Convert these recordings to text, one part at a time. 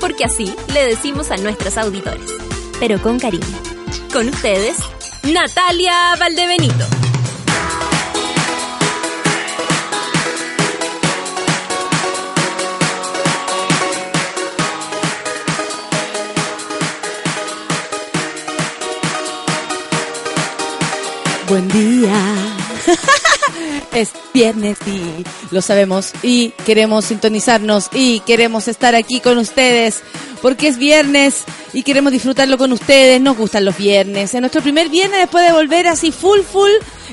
Porque así le decimos a nuestros auditores. Pero con cariño. Con ustedes, Natalia Valdebenito. Buen día. es viernes y lo sabemos y queremos sintonizarnos y queremos estar aquí con ustedes porque es viernes y queremos disfrutarlo con ustedes. Nos gustan los viernes. Es nuestro primer viernes después de volver así full full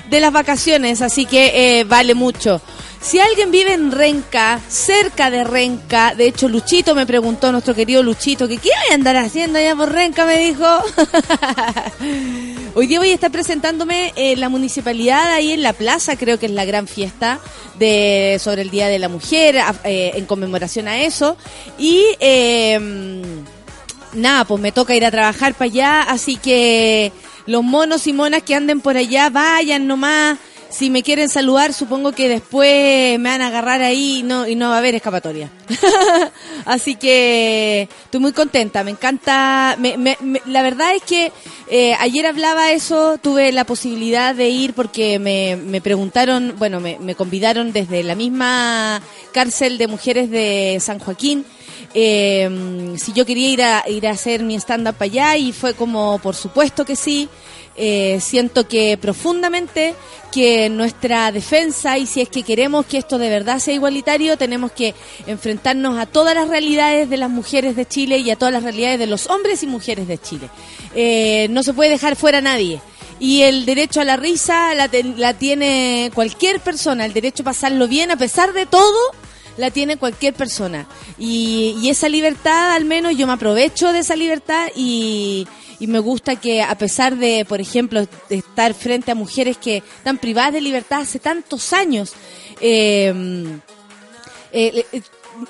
de las vacaciones, así que eh, vale mucho. Si alguien vive en Renca, cerca de Renca, de hecho Luchito me preguntó, nuestro querido Luchito, que qué voy a andar haciendo allá por Renca, me dijo. Hoy día voy a estar presentándome en la municipalidad, ahí en la plaza, creo que es la gran fiesta de sobre el Día de la Mujer, eh, en conmemoración a eso. Y em, nada, pues me toca ir a trabajar para allá, así que los monos y monas que anden por allá, vayan nomás si me quieren saludar, supongo que después me van a agarrar ahí y no, y no va a haber escapatoria. Así que estoy muy contenta, me encanta. la verdad es que eh, ayer hablaba eso, tuve la posibilidad de ir porque me, me preguntaron, bueno, me, me convidaron desde la misma cárcel de mujeres de San Joaquín. Eh, si yo quería ir a, ir a hacer mi stand-up allá y fue como, por supuesto que sí. Eh, siento que profundamente que nuestra defensa y si es que queremos que esto de verdad sea igualitario, tenemos que enfrentarnos a todas las realidades de las mujeres de Chile y a todas las realidades de los hombres y mujeres de Chile. Eh, no se puede dejar fuera a nadie. Y el derecho a la risa la, tiene cualquier persona, el derecho a pasarlo bien a pesar de todo la tiene cualquier persona. Y, esa libertad, al menos yo me aprovecho de esa libertad y, y me gusta que a pesar de, por ejemplo, estar frente a mujeres que están privadas de libertad hace tantos años, eh, eh, eh,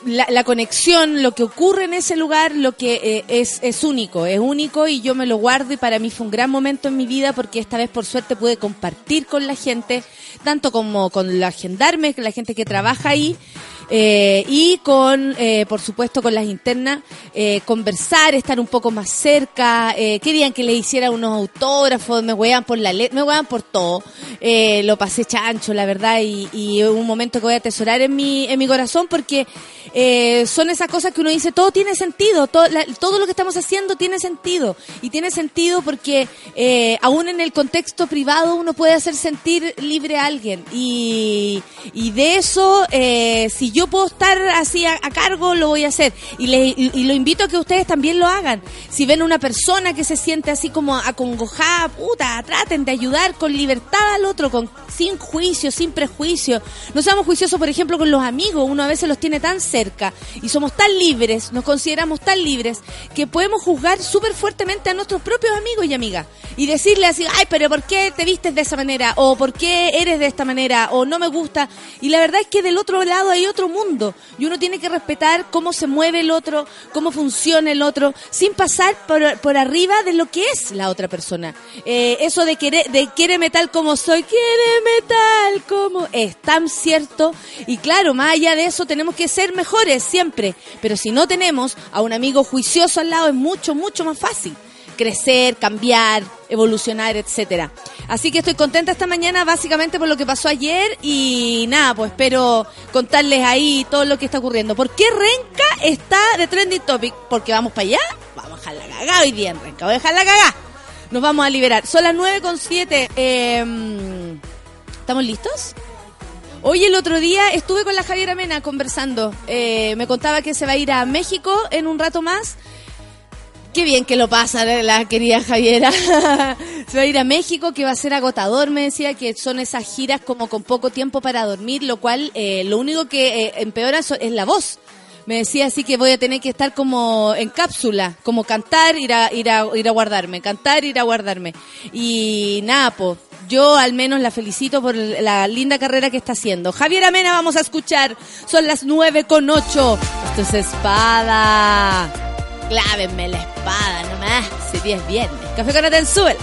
la, conexión, lo que ocurre en ese lugar, lo que es, es único, es único y yo me lo guardo y para mí fue un gran momento en mi vida porque esta vez por suerte pude compartir con la gente, tanto como con la gendarme, con la gente que trabaja ahí, eh, y con, eh, por supuesto, con las internas, eh, conversar, estar un poco más cerca. querían que le hiciera unos autógrafos, me huean por la me huean por todo. lo pasé chancho, la verdad, y, un momento que voy a atesorar en mi, en mi corazón porque son esas cosas que uno dice, todo tiene sentido, todo, todo lo que estamos haciendo tiene sentido. Y tiene sentido porque aún en el contexto privado uno puede hacer sentir libre a alguien. Y, y de eso, si yo yo puedo estar así a, cargo, lo voy a hacer. Y, le, y, lo invito a que ustedes también lo hagan. Si ven una persona que se siente así como acongojada, puta, traten de ayudar con libertad al otro, con sin juicio, sin prejuicio. No seamos juiciosos, por ejemplo, con los amigos. Uno a veces los tiene tan cerca y somos tan libres, nos consideramos tan libres, que podemos juzgar súper fuertemente a nuestros propios amigos y amigas. Y decirle así, ay, pero ¿por qué te vistes de esa manera? O ¿por qué eres de esta manera? O no me gusta. Y la verdad es que del otro lado hay otro mundo. Y uno tiene que respetar cómo se mueve el otro, cómo funciona el otro, sin pasar por, por arriba de lo que es la otra persona. Eh, eso de querer, de quiere metal como soy, quiere metal como es tan cierto. Y claro, más allá de eso tenemos que ser mejores siempre, pero si no tenemos a un amigo juicioso al lado es mucho, mucho más fácil crecer, cambiar, evolucionar, etcétera. Así que estoy contenta esta mañana básicamente por lo que pasó ayer y nada, pues espero contarles ahí todo lo que está ocurriendo. ¿Por qué Renca está de trending topic? Porque vamos para allá, vamos a dejar la cagada hoy día en Renca, voy a dejar la cagada. Nos vamos a liberar. Son las 9 con 7. Em, ¿Estamos listos? Hoy el otro día estuve con la Javiera Mena conversando. Eh, me contaba que se va a ir a México en un rato más Qué bien que lo pasa la querida Javiera. Se va a ir a México, que va a ser agotador, me decía, que son esas giras como con poco tiempo para dormir, lo cual eh, lo único que eh, empeora es la voz. me decía así que voy a tener que estar como en cápsula, como cantar, ir a, ir a, ir a guardarme, cantar, ir a guardarme. Y nada, pues, yo al menos la felicito por la linda carrera que está haciendo. Javier Amena vamos a escuchar, son las nueve con ocho. Esto es espada. Clávenme la espada nomás, si es viernes. Café con Atenzuela.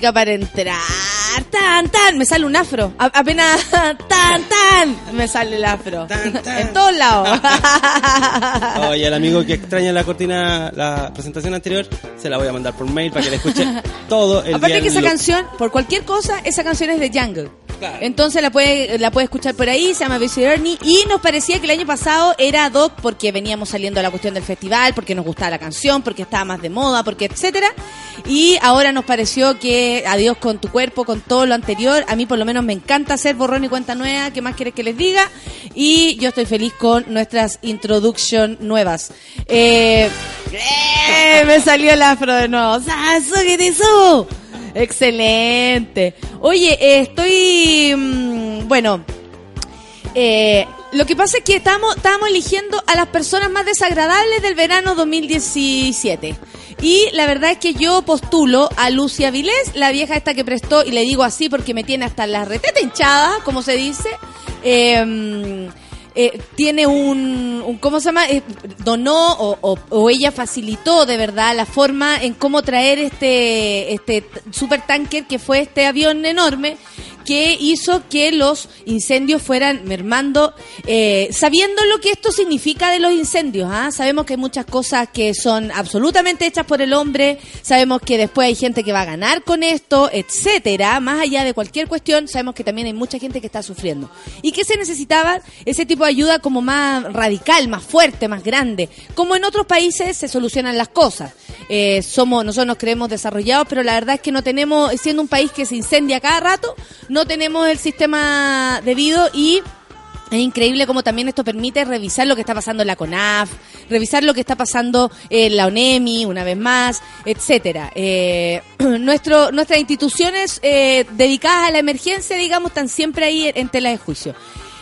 Música para entrar. Tan, tan, me sale un afro. apenas tan, tan, me sale el afro. En todos lados. Oye, el amigo que extraña la cortina, la presentación anterior, se la voy a mandar por mail para que le escuche todo el Aparte que esa canción, por cualquier cosa, esa canción es de Jungle. Entonces la puede, la puede escuchar por ahí, se llama Busy Ernie. Y nos parecía que el año pasado era doc porque veníamos saliendo a la cuestión del festival, porque nos gustaba la canción, porque estaba más de moda, porque etcétera. Y ahora nos pareció que adiós con tu cuerpo, con todo lo anterior. A mí por lo menos me encanta hacer borrón y cuenta nueva. ¿Qué más quieres que les diga? Y yo estoy feliz con nuestras introduction nuevas. Eh, me salió el afro de nuevo. ¡Sasu, Excelente. Oye, eh, estoy, mm, bueno, eh, lo que pasa es que estamos, estamos eligiendo a las personas más desagradables del verano 2017. Y la verdad es que yo postulo a Lucia Vilés, la vieja esta que prestó, y le digo así porque me tiene hasta la reteta hinchada, como se dice. Eh, eh, tiene un, ¿cómo se llama? Eh, donó o, o, ella facilitó de verdad la forma en cómo traer este, este super tanker que fue este avión enorme que hizo que los incendios fueran mermando, eh, sabiendo lo que esto significa de los incendios. ¿ah? Sabemos que hay muchas cosas que son absolutamente hechas por el hombre, sabemos que después hay gente que va a ganar con esto, etcétera. Más allá de cualquier cuestión, sabemos que también hay mucha gente que está sufriendo. Y que se necesitaba ese tipo de ayuda como más radical, más fuerte, más grande. Como en otros países se solucionan las cosas. Eh, somos, nosotros nos creemos desarrollados, pero la verdad es que no tenemos, siendo un país que se incendia cada rato, tenemos el sistema debido y es increíble cómo también esto permite revisar lo que está pasando en la CONAF, revisar lo que está pasando en la ONEMI, una vez más, etcétera. Eh, nuestro, nuestras instituciones eh, dedicadas a la emergencia, digamos, están siempre ahí en tela de juicio.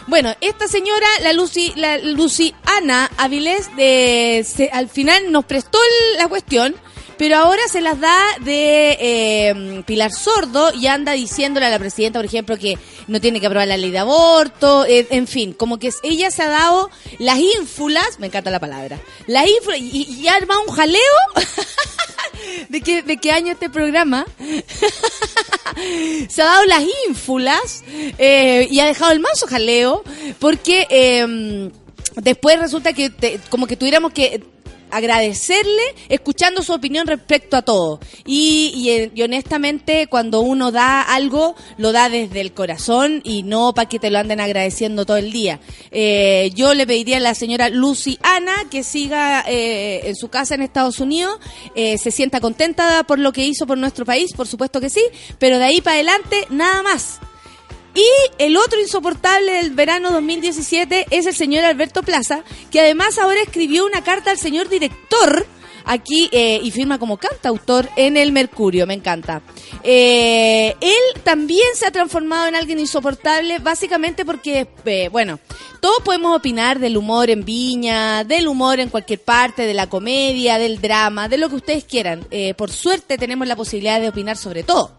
Bueno, esta señora, la Lucy, la Lucy Ana Avilés, de, al final nos prestó la cuestión pero ahora se las da de eh, Pilar Sordo y anda diciéndole a la presidenta, por ejemplo, que no tiene que aprobar la ley de aborto, eh, en fin, como que ella se ha dado las ínfulas, me encanta la palabra, las ínfulas, y, y arma un jaleo. ¿De qué, ¿De qué año este programa? se ha dado las ínfulas eh, y ha dejado el mazo jaleo porque eh, después resulta que como que tuviéramos que agradecerle escuchando su opinión respecto a todo. Y, y, honestamente, cuando uno da algo, lo da desde el corazón y no para que te lo anden agradeciendo todo el día. Eh, yo le pediría a la señora Lucy Ana que siga eh, en su casa en Estados Unidos, eh, se sienta contenta por lo que hizo por nuestro país, por supuesto que sí, pero de ahí para adelante nada más. Y el otro insoportable del verano 2017 es el señor Alberto Plaza, que además ahora escribió una carta al señor director aquí eh, y firma como cantautor en el Mercurio, me encanta. Eh, él también se ha transformado en alguien insoportable, básicamente porque, eh, bueno, todos podemos opinar del humor en Viña, del humor en cualquier parte, de la comedia, del drama, de lo que ustedes quieran. por suerte tenemos la posibilidad de opinar sobre todo.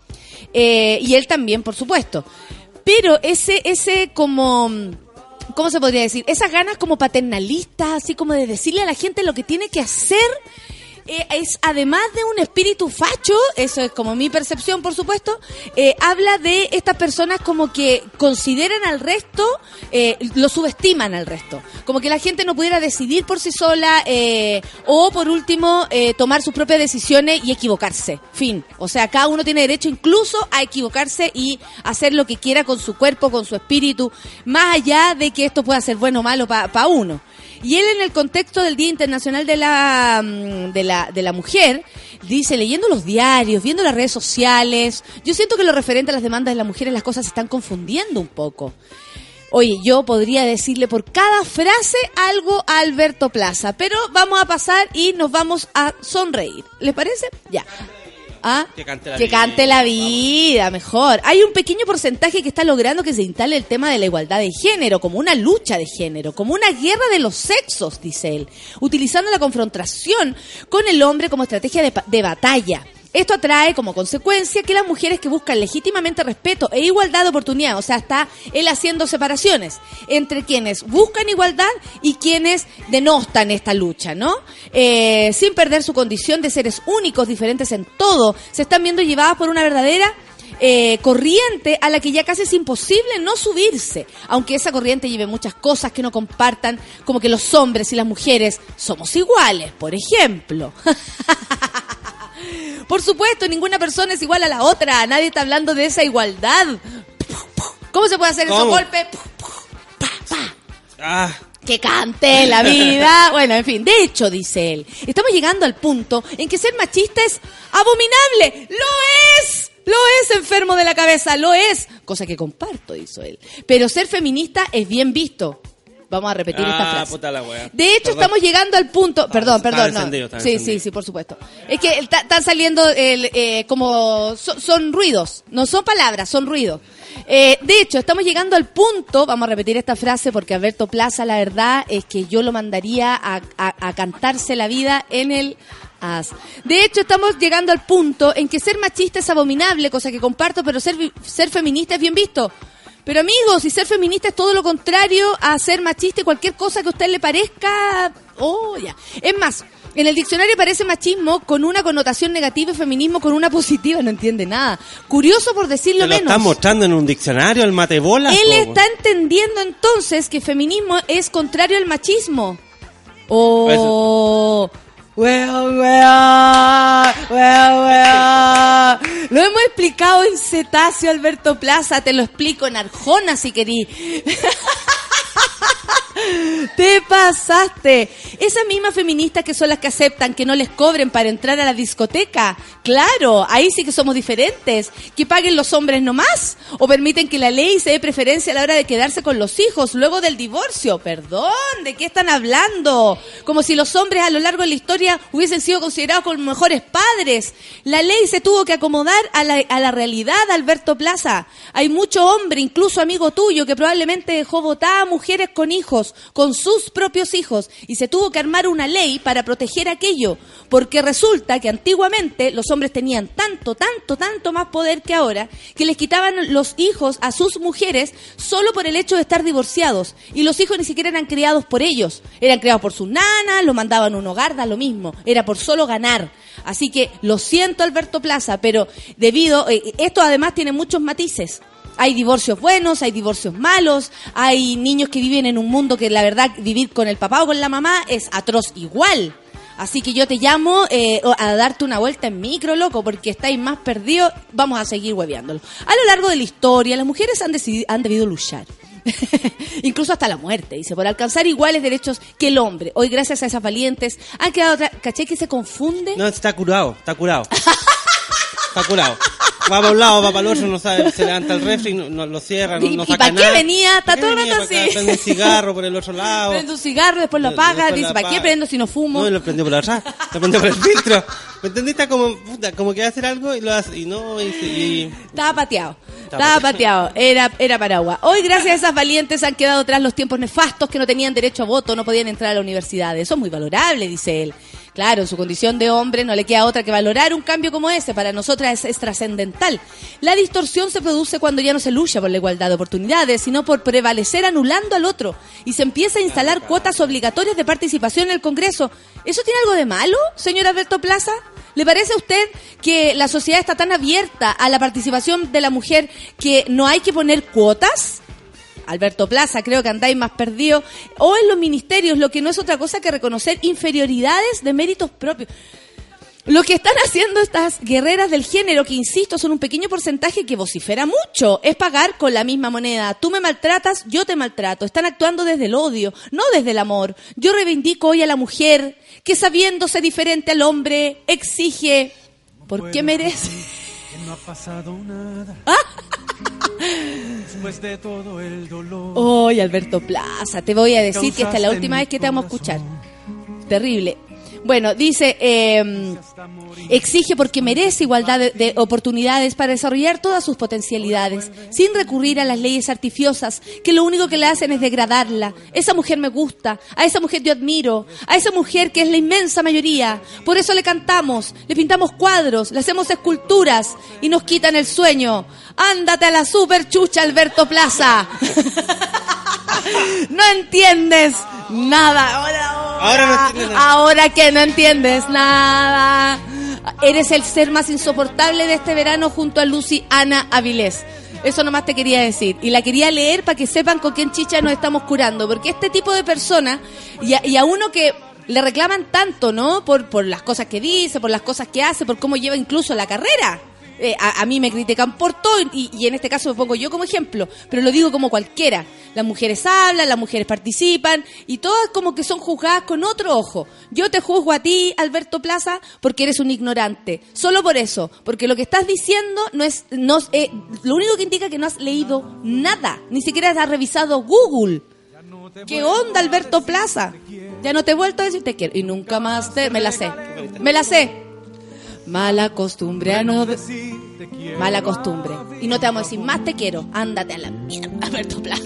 y él también, por supuesto. Pero ese, ese como... ¿Cómo se podría decir? Esas ganas como paternalistas, así como de decirle a la gente lo que tiene que hacer eh, es además de un espíritu facho, eso es como mi percepción, por supuesto, eh, habla de estas personas como que consideran al resto, eh, lo subestiman al resto. Como que la gente no pudiera decidir por sí sola o, por último, tomar sus propias decisiones y equivocarse. Fin. O sea, cada uno tiene derecho incluso a equivocarse y hacer lo que quiera con su cuerpo, con su espíritu, más allá de que esto pueda ser bueno o malo para uno. Y él en el contexto del Día Internacional de la, mm, de la, de la Mujer, dice, leyendo los diarios, viendo las redes sociales, yo siento que lo referente a las demandas de las mujeres, las cosas se están confundiendo un poco. Oye, yo podría decirle por cada frase algo a Alberto Plaza, pero vamos a pasar y nos vamos a sonreír. ¿Les parece? Ya. ¿Ah? Que cante la vida. mejor. Hay un pequeño porcentaje que está logrando que se instale el tema de la igualdad de género, como una lucha de género, como una guerra de los sexos, dice él, utilizando la confrontación con el hombre como estrategia de, de batalla. Esto atrae como consecuencia que las mujeres que buscan legítimamente respeto e igualdad de oportunidad, o sea, está él haciendo separaciones entre quienes buscan igualdad y quienes denostan esta lucha, ¿no? Eh, sin perder su condición de seres únicos, diferentes en todo, se están viendo llevadas por una verdadera eh, corriente a la que ya casi es imposible no subirse, aunque esa corriente lleve muchas cosas que no compartan, como que los hombres y las mujeres somos iguales, por ejemplo. Por supuesto, ninguna persona es igual a la otra. Nadie está hablando de esa igualdad. ¿Cómo se puede hacer esos ¿Cómo? golpes? Pa, pa. Ah, Que cante la vida. Bueno, en fin, de hecho, dice él, estamos llegando al punto en que ser machista es abominable. ¡Lo es! Lo es enfermo de la cabeza, lo es. Cosa que comparto, dice él. Pero ser feminista es bien visto. Vamos a repetir esta ah, frase. puta la wea. De hecho, Perdón. estamos llegando al punto. Perdón, perdón. no. Sí, encendido. sí, sí, por supuesto. Es que están saliendo el, eh, como. so- son ruidos. No son palabras, son ruidos. Eh, de hecho, estamos llegando al punto. Vamos a repetir esta frase porque Alberto Plaza, la verdad es que yo lo mandaría a, a- a cantarse la vida en el. As. De hecho, estamos llegando al punto en que ser machista es abominable, cosa que comparto, pero ser, ser feminista es bien visto. Pero amigos, si ser feminista es todo lo contrario a ser machista y cualquier cosa que a usted le parezca, oh, ya. Es más, en el diccionario aparece machismo con una connotación negativa y feminismo con una positiva, no entiende nada. Curioso por decirlo lo menos. están mostrando en un diccionario, el matebola. Él está entendiendo entonces que feminismo es contrario al machismo. Oh. Wea, wea, wea, wea. Lo hemos explicado en Cetáceo, Alberto Plaza. Te lo explico en Arjona, si querí. Te pasaste. Esas mismas feministas que son las que aceptan que no les cobren para entrar a la discoteca. Claro, ahí sí que somos diferentes. Que paguen los hombres nomás. O permiten que la ley se dé preferencia a la hora de quedarse con los hijos luego del divorcio. Perdón, ¿de qué están hablando? Como si los hombres a lo largo de la historia hubiesen sido considerados como mejores padres. La ley se tuvo que acomodar a la, a la realidad, Alberto Plaza. Hay mucho hombre, incluso amigo tuyo, que probablemente dejó votar a mujeres con hijos, con sus propios hijos, y se tuvo que armar una ley para proteger aquello, porque resulta que antiguamente los hombres tenían tanto, tanto, tanto más poder que ahora, que les quitaban los hijos a sus mujeres solo por el hecho de estar divorciados, y los hijos ni siquiera eran criados por ellos, eran criados por sus nanas, los mandaban a un hogar, da lo mismo, era por solo ganar. Así que lo siento Alberto Plaza, pero debido, eh, esto además tiene muchos matices. Hay divorcios buenos, hay divorcios malos, hay niños que viven en un mundo que la verdad vivir con el papá o con la mamá es atroz igual. Así que yo te llamo eh, a darte una vuelta en micro, loco, porque estáis más perdidos. Vamos a seguir hueveándolo. A lo largo de la historia, las mujeres han, decidi- han debido luchar. Incluso hasta la muerte, dice, por alcanzar iguales derechos que el hombre. Hoy, gracias a esas valientes, han quedado... otra- ¿Caché que se confunde? No, está curado, está curado. está curado. Va para un lado, va para el otro, no sabe, se levanta el refri, no, no lo cierra, no, ¿Y- no y saca para qué venía? Está ¿Para qué todo el rato así. Prende un cigarro por el otro lado. Prende un cigarro, después lo apaga, Después dice, ¿para qué prendo si no fumo? No, y lo prendió por atrás, lo prendió por el filtro. ¿Me entendiste? Como, puta, como que va a hacer algo y lo hace, y no, y, y- Estaba pateado. Estaba Estaba pateado. Era, era Paragua. Hoy, gracias a esas valientes, han quedado atrás los tiempos nefastos que no tenían derecho a voto, no podían entrar a la universidad. Eso es muy valorable, dice él. Claro, su condición de hombre no le queda otra que valorar un cambio como ese. Para nosotras es, es trascendental. La distorsión se produce cuando ya no se lucha por la igualdad de oportunidades, sino por prevalecer anulando al otro. Y se empieza a instalar cuotas obligatorias de participación en el Congreso. ¿Eso tiene algo de malo, señor Alberto Plaza? ¿Le parece a usted que la sociedad está tan abierta a la participación de la mujer que no hay que poner cuotas? Alberto Plaza, creo que andáis más perdidos. O en los ministerios, lo que no es otra cosa que reconocer inferioridades de méritos propios. Lo que están haciendo estas guerreras del género, que insisto, son un pequeño porcentaje que vocifera mucho, es pagar con la misma moneda. Tú me maltratas, yo te maltrato. Están actuando desde el odio, no desde el amor. Yo reivindico hoy a la mujer que sabiéndose diferente al hombre, exige porque merece. No ha pasado nada. Después de todo el dolor. Hoy, Alberto Plaza, te voy a decir que esta es la última vez que te vamos a escuchar. Terrible. Bueno, dice, eh, exige porque merece igualdad de, de oportunidades para desarrollar todas sus potencialidades, sin recurrir a las leyes artificiosas, que lo único que le hacen es degradarla. Esa mujer me gusta, a esa mujer yo admiro, a esa mujer que es la inmensa mayoría. Por eso le cantamos, le pintamos cuadros, le hacemos esculturas y nos quitan el sueño. Ándate a la super chucha, Alberto Plaza. no entiendes nada. Ahora, Ahora no entiendes nada. Ahora que no entiendes nada. Eres el ser más insoportable de este verano junto a Lucy Ana Avilés. Eso nomás te quería decir. Y la quería leer para que sepan con quién chicha nos estamos curando. Porque este tipo de personas, y a, y a uno que le reclaman tanto, ¿no? Por, por las cosas que dice, por las cosas que hace, por cómo lleva incluso la carrera. Eh, a, a mí me critican por todo y, en este caso me pongo yo como ejemplo, pero lo digo como cualquiera. Las mujeres hablan, las mujeres participan y todas como que son juzgadas con otro ojo. Yo te juzgo a ti, Alberto Plaza, porque eres un ignorante. Solo por eso, porque lo que estás diciendo no es, no, eh, lo único que indica que no has leído nada, ni siquiera has revisado Google. ¿Qué onda, Alberto Plaza? Ya no te he vuelto a decir te quiero. Y nunca más te... Me la sé. Me la sé. Mala costumbre a no... Mala costumbre. Y no te vamos a decir más te quiero. Ándate a la mierda, Alberto Plaza.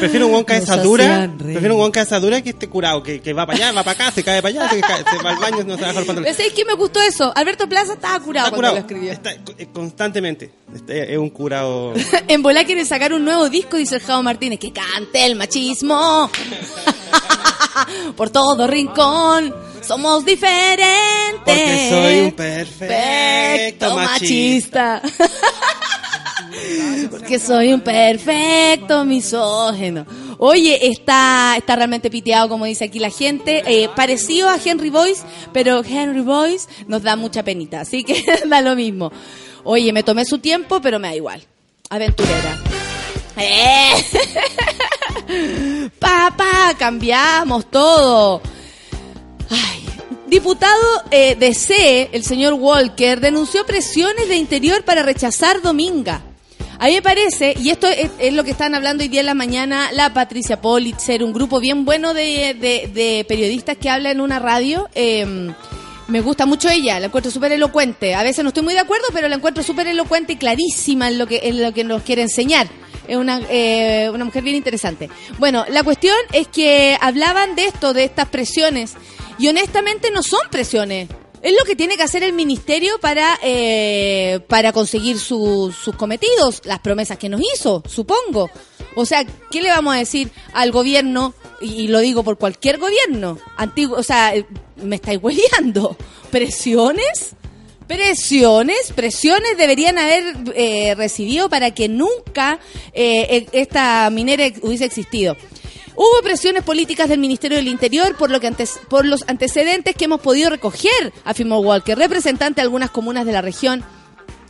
Prefiero un guanca de esa dura, prefiero un guanca de esa dura que esté curado, que, que va para allá, va para acá, se cae para allá, se, cae- se va al baño, no se baja el pantalón. ¿Sabes qué me gustó eso? Alberto Plaza estaba curado Está cuando curado, lo escribió. está, eh, constantemente. Este, es un curado. En Volá quieren sacar un nuevo disco, dice el Jao Martínez, que cante el machismo. Por todo rincón, somos diferentes. Porque soy un perfecto machista. Porque soy un perfecto misógeno. Oye, está, está realmente piteado, como dice aquí la gente. eh, parecido a Henry Boyce, pero Henry Boyce nos da mucha penita. Así que da lo mismo. Oye, me tomé su tiempo, pero me da igual. Aventurera. ¡Eh! Papá, cambiamos todo. Ay. Diputado eh, de C, el señor Walker, denunció presiones de interior para rechazar Dominga. A mí me parece, y esto es, es lo que están hablando hoy día en la mañana, la Patricia Politzer, un grupo bien bueno de, periodistas que habla en una radio. eh, me gusta mucho ella, la encuentro súper elocuente. A veces no estoy muy de acuerdo, pero la encuentro súper elocuente y clarísima en lo que, en lo que nos quiere enseñar. Es una, eh, una mujer bien interesante. Bueno, la cuestión es que hablaban de esto, de estas presiones, y honestamente no son presiones. Es lo que tiene que hacer el ministerio para, eh, para conseguir su- sus cometidos, las promesas que nos hizo, supongo. O sea, ¿qué le vamos a decir al gobierno? Y, y lo digo por cualquier gobierno. Antiguo, o sea, eh, me estáis hueleando. ¿Presiones? Presiones, presiones deberían haber eh, recibido para que nunca eh, e- esta minera hubiese existido. Hubo presiones políticas del Ministerio del Interior por, lo que por los antecedentes que hemos podido recoger, afirmó Walker, representante de algunas comunas de la región.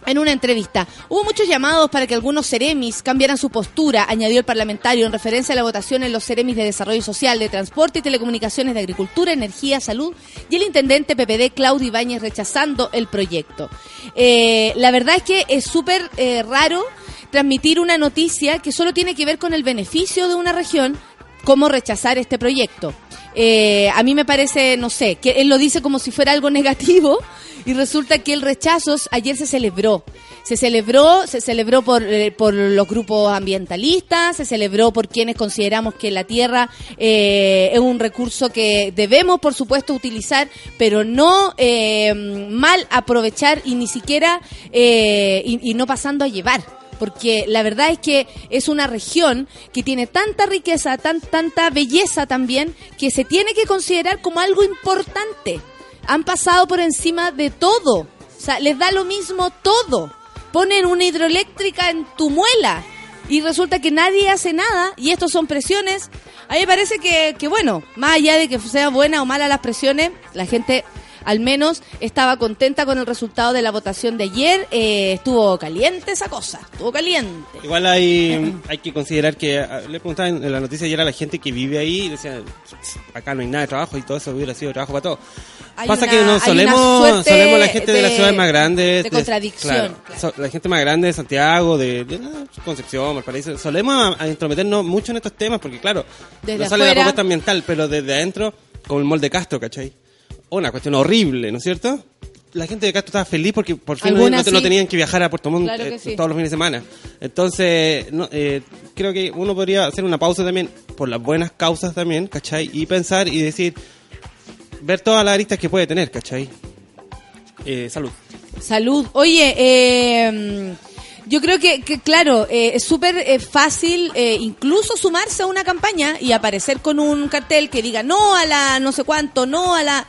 En una entrevista, hubo muchos llamados para que algunos ceremis cambiaran su postura, añadió el parlamentario en referencia a la votación en los ceremis de desarrollo social, de transporte y telecomunicaciones, de agricultura, energía, salud y el intendente PPD Claudio Ibáñez rechazando el proyecto. Eh, la verdad es que es súper eh, raro transmitir una noticia que solo tiene que ver con el beneficio de una región, como rechazar este proyecto. Eh, a mí me parece, no sé, que él lo dice como si fuera algo negativo y resulta que el rechazo ayer se celebró. Se celebró, se celebró por, eh, por los grupos ambientalistas, se celebró por quienes consideramos que la tierra eh, es un recurso que debemos, por supuesto, utilizar, pero no eh, mal aprovechar y ni siquiera eh, y, y no pasando a llevar porque la verdad es que es una región que tiene tanta riqueza, tan, tanta belleza también, que se tiene que considerar como algo importante. Han pasado por encima de todo, o sea, les da lo mismo todo. Ponen una hidroeléctrica en tu muela y resulta que nadie hace nada y estos son presiones. A mí me parece que, que bueno, más allá de que sea buena o mala las presiones, la gente al menos estaba contenta con el resultado de la votación de ayer. Eh, estuvo caliente esa cosa, estuvo caliente. Igual hay, hay que considerar que ah, le preguntaba en la noticia ayer a la gente que vive ahí y decía acá no hay nada de trabajo y todo eso hubiera sido trabajo para todos. Hay Pasa una- que una solemos, solemos la gente de, las de- ciudades más grandes. de contradicción, claro, claro. so- la gente más grande de Santiago, de, de, ah, Concepción, Valparaíso. Solemos a, a intrometernos mucho en estos temas porque, claro, Desde no sale la propuesta ambiental, pero desde adentro, como el molde Castro, ¿cachai? Una cuestión horrible, ¿no es cierto? La gente de Castro estaba feliz porque por fin no, no- no sí. tenían que viajar a Puerto Montt Claro eh, sí. todos los fines de semana. Entonces, no, eh, creo que uno podría hacer una pausa también por las buenas causas también, ¿cachai? Y pensar y decir, ver todas las aristas que puede tener, ¿cachai? Eh, salud. Salud. Oye, eh, yo creo que, que, claro, eh, es súper eh, fácil eh, incluso sumarse a una campaña y aparecer con un cartel que diga no a la no sé cuánto, no a la...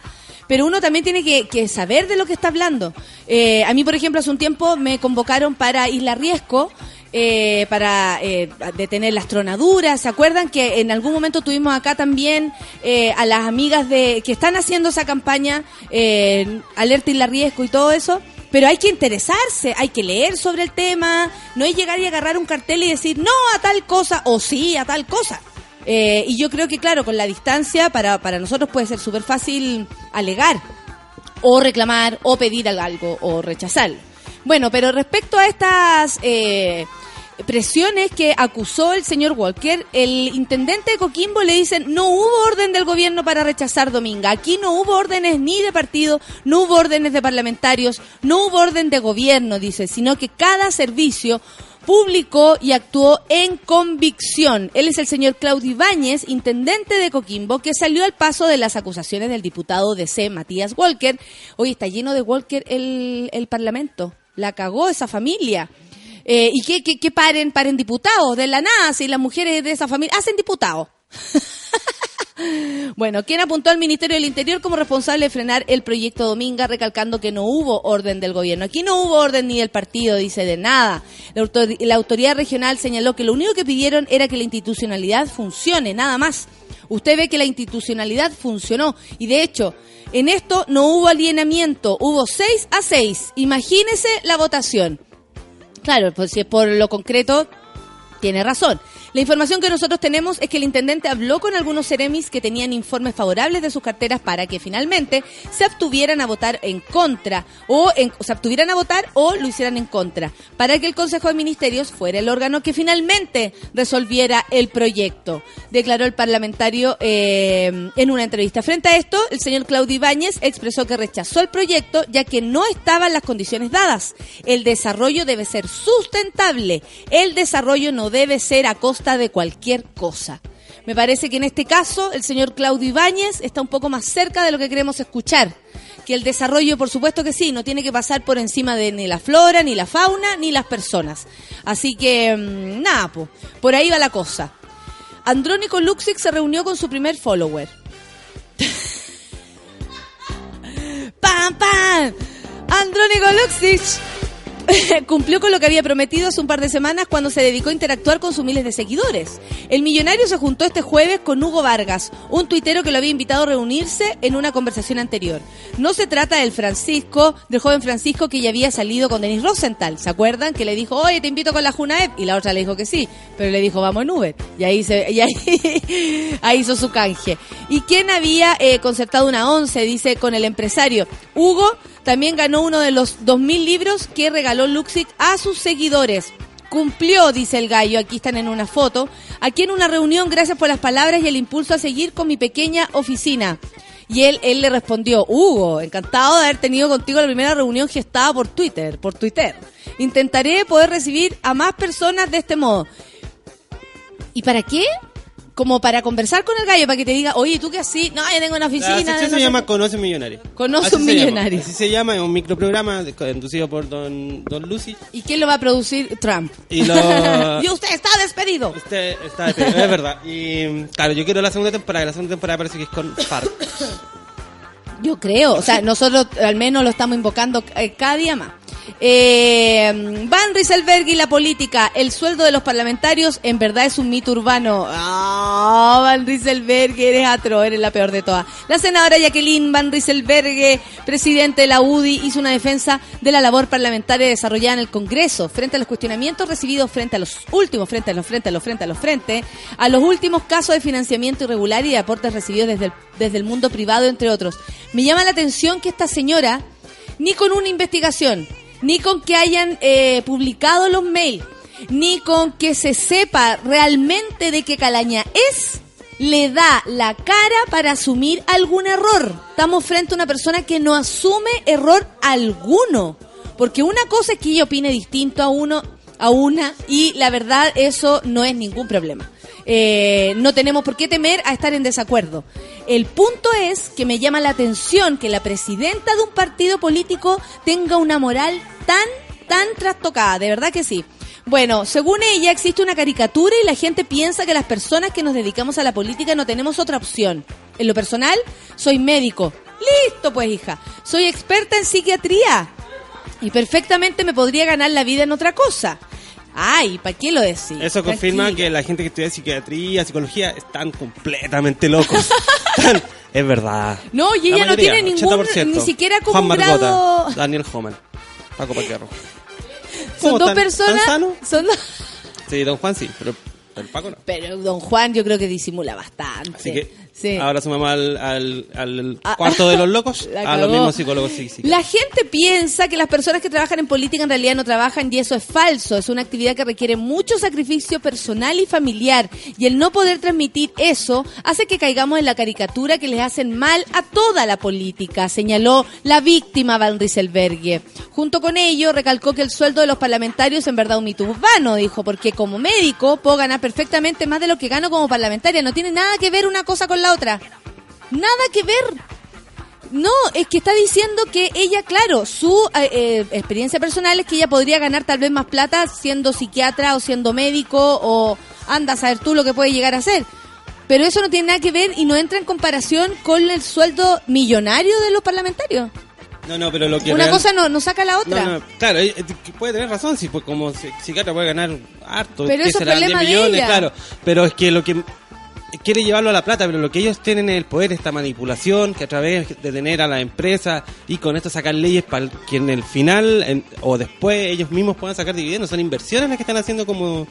Pero uno también tiene que, que saber de lo que está hablando. Eh, a mí, por ejemplo, hace un tiempo me convocaron para Isla Riesco eh, para eh, detener las tronaduras. ¿Se acuerdan que en algún momento tuvimos acá también eh, a las amigas de que están haciendo esa campaña, eh, alerta y la riesgo y todo eso? Pero hay que interesarse, hay que leer sobre el tema, no es llegar y agarrar un cartel y decir no a tal cosa o sí a tal cosa. Eh, y yo creo que, claro, con la distancia, para, para nosotros puede ser súper fácil alegar, o reclamar, o pedir algo, o rechazarlo. Bueno, pero respecto a estas eh, presiones que acusó el señor Walker, el intendente de Coquimbo le dicen, no hubo orden del gobierno para rechazar Dominga. Aquí no hubo órdenes ni de partido, no hubo órdenes de parlamentarios, no hubo orden de gobierno, dice, sino que cada servicio publicó y actuó en convicción. Él es el señor Claudio Ibáñez, intendente de Coquimbo, que salió al paso de las acusaciones del diputado de C, Matías Walker. Hoy está lleno de Walker el, el Parlamento. La cagó esa familia. Eh, ¿Y qué, qué, qué paren? Paren diputados de la nada, si las mujeres de esa familia hacen diputados. Bueno, ¿quién apuntó al Ministerio del Interior como responsable de frenar el proyecto Dominga, recalcando que no hubo orden del gobierno? Aquí no hubo orden ni del partido, dice de nada. La, autor- la autoridad regional señaló que lo único que pidieron era que la institucionalidad funcione, nada más. Usted ve que la institucionalidad funcionó y de hecho, en esto no hubo alienamiento, hubo 6 a 6. Imagínese la votación. Claro, pues si es por lo concreto, tiene razón. La información que nosotros tenemos es que el intendente habló con algunos seremis que tenían informes favorables de sus carteras para que finalmente se abstuvieran a votar en contra o se abstuvieran a votar o lo hicieran en contra para que el Consejo de Ministerios fuera el órgano que finalmente resolviera el proyecto, declaró el parlamentario eh, en una entrevista. Frente a esto, el señor Claudio Ibáñez expresó que rechazó el proyecto ya que no estaban las condiciones dadas. El desarrollo debe ser sustentable. El desarrollo no debe ser a costa de cualquier cosa. Me parece que en este caso el señor Claudio Ibáñez está un poco más cerca de lo que queremos escuchar. Que el desarrollo, por supuesto que sí, no tiene que pasar por encima de ni la flora, ni la fauna, ni las personas. Así que, mm, nada, po, por ahí va la cosa. Andrónico Luxic se reunió con su primer follower. ¡Pam, pam! Andrónico Luxic cumplió con lo que había prometido hace un par de semanas cuando se dedicó a interactuar con sus miles de seguidores. El millonario se juntó este jueves con Hugo Vargas, un tuitero que lo había invitado a reunirse en una conversación anterior. No se trata del Francisco, del joven Francisco que ya había salido con Denis Rosenthal. ¿Se acuerdan? Que le dijo, oye, te invito con la Junaep. Y la otra le dijo que sí, pero le dijo, vamos en Uber. Y ahí, se, y ahí hizo su canje. ¿Y quién había eh, concertado una once? Dice, con el empresario. Hugo también ganó uno de los 2.000 libros que regaló Luxic a sus seguidores. Cumplió, dice el gallo, aquí están en una foto, aquí en una reunión, gracias por las palabras y el impulso a seguir con mi pequeña oficina. Y él, él le respondió, Hugo, encantado de haber tenido contigo la primera reunión gestada por Twitter, por Twitter. Intentaré poder recibir a más personas de este modo. ¿Y para qué? Como para conversar con el gallo, para que te diga, oye, ¿tú qué así? No, yo tengo una La oficina. no se llama qué". Conoce un Millonario. Conoce un se llama. millonario. Así se llama, es un microprograma conducido por don, don Lucy. ¿Y quién lo va a producir? Trump. Y lo... y usted está despedido. Usted está de pedido, es verdad. Y claro, yo quiero la segunda temporada. La segunda temporada parece que es con Farc. Yo creo, o sea, nosotros al menos lo estamos invocando eh, cada día más. Eh, Van Rieselberg y la política, el sueldo de los parlamentarios en verdad es un mito urbano. Ah, Van Rieselberg, eres atro, eres la peor de todas. La senadora Jacqueline Van Rieselberg, presidente de la UDI, hizo una defensa de la labor parlamentaria desarrollada en el Congreso frente a los cuestionamientos recibidos frente a los últimos, frente a los frente a los frente a los frente, a los últimos casos de financiamiento irregular y de aportes recibidos desde desde el mundo privado, entre otros. Me llama la atención que esta señora, ni con una investigación, ni con que hayan eh, publicado los mails, ni con que se sepa realmente de qué calaña es, le da la cara para asumir algún error. Estamos frente a una persona que no asume error alguno. Porque una cosa es que ella opine distinto a uno, a una, y la verdad eso no es ningún problema. Eh, no tenemos por qué temer a estar en desacuerdo. El punto es que me llama la atención que la presidenta de un partido político tenga una moral tan, tan trastocada, de verdad que sí. Bueno, según ella existe una caricatura y la gente piensa que las personas que nos dedicamos a la política no tenemos otra opción. En lo personal, soy médico. Listo, pues hija. Soy experta en psiquiatría y perfectamente me podría ganar la vida en otra cosa. Ay, ¿para qué lo decís? Eso confirma que la gente que estudia psiquiatría, psicología, están completamente locos. Están- es verdad. No, y La ella no tiene ningún, 80%. ni siquiera como Juan un Margota, grado... Daniel Homan, Paco Paquerro. Son ¿Cómo dos tan- personas... tan? Son dos... Sí, don Juan sí, pero el Paco no. Pero don Juan yo creo que disimula bastante. Así que Sí. ahora sumamos al, al, al Ah. cuarto de los locos a los mismos psicólogos y psicólogos. La gente piensa que las personas que trabajan en política en realidad no trabajan y eso es falso. Es una actividad que requiere mucho sacrificio personal y familiar. Y el no poder transmitir eso hace que caigamos en la caricatura que les hacen mal a toda la política, señaló la víctima Van Rieselberghe. Junto con ello, recalcó que el sueldo de los parlamentarios es en verdad un mito urbano, dijo, porque como médico puedo ganar perfectamente más de lo que gano como parlamentaria. No tiene nada que ver una cosa con la otra. Nada que ver. No, es que está diciendo que ella, claro, su eh, eh, experiencia personal es que ella podría ganar tal vez más plata siendo psiquiatra o siendo médico o anda a saber tú lo que puede llegar a ser. Pero eso no tiene nada que ver y no entra en comparación con el sueldo millonario de los parlamentarios. No, no, pero lo que Una real- cosa no, no saca la otra. No, no, claro, eh, puede tener razón, si pues como si- psiquiatra puede ganar harto, Pero que eso es serán problema 10 de millones, ella. claro, pero es que lo que quiere llevarlo a la plata, pero lo que ellos tienen es el poder, esta manipulación, que a través de tener a la empresa y con esto sacar leyes para que en el final en- o después ellos mismos puedan sacar dividendos, son inversiones las que están haciendo como,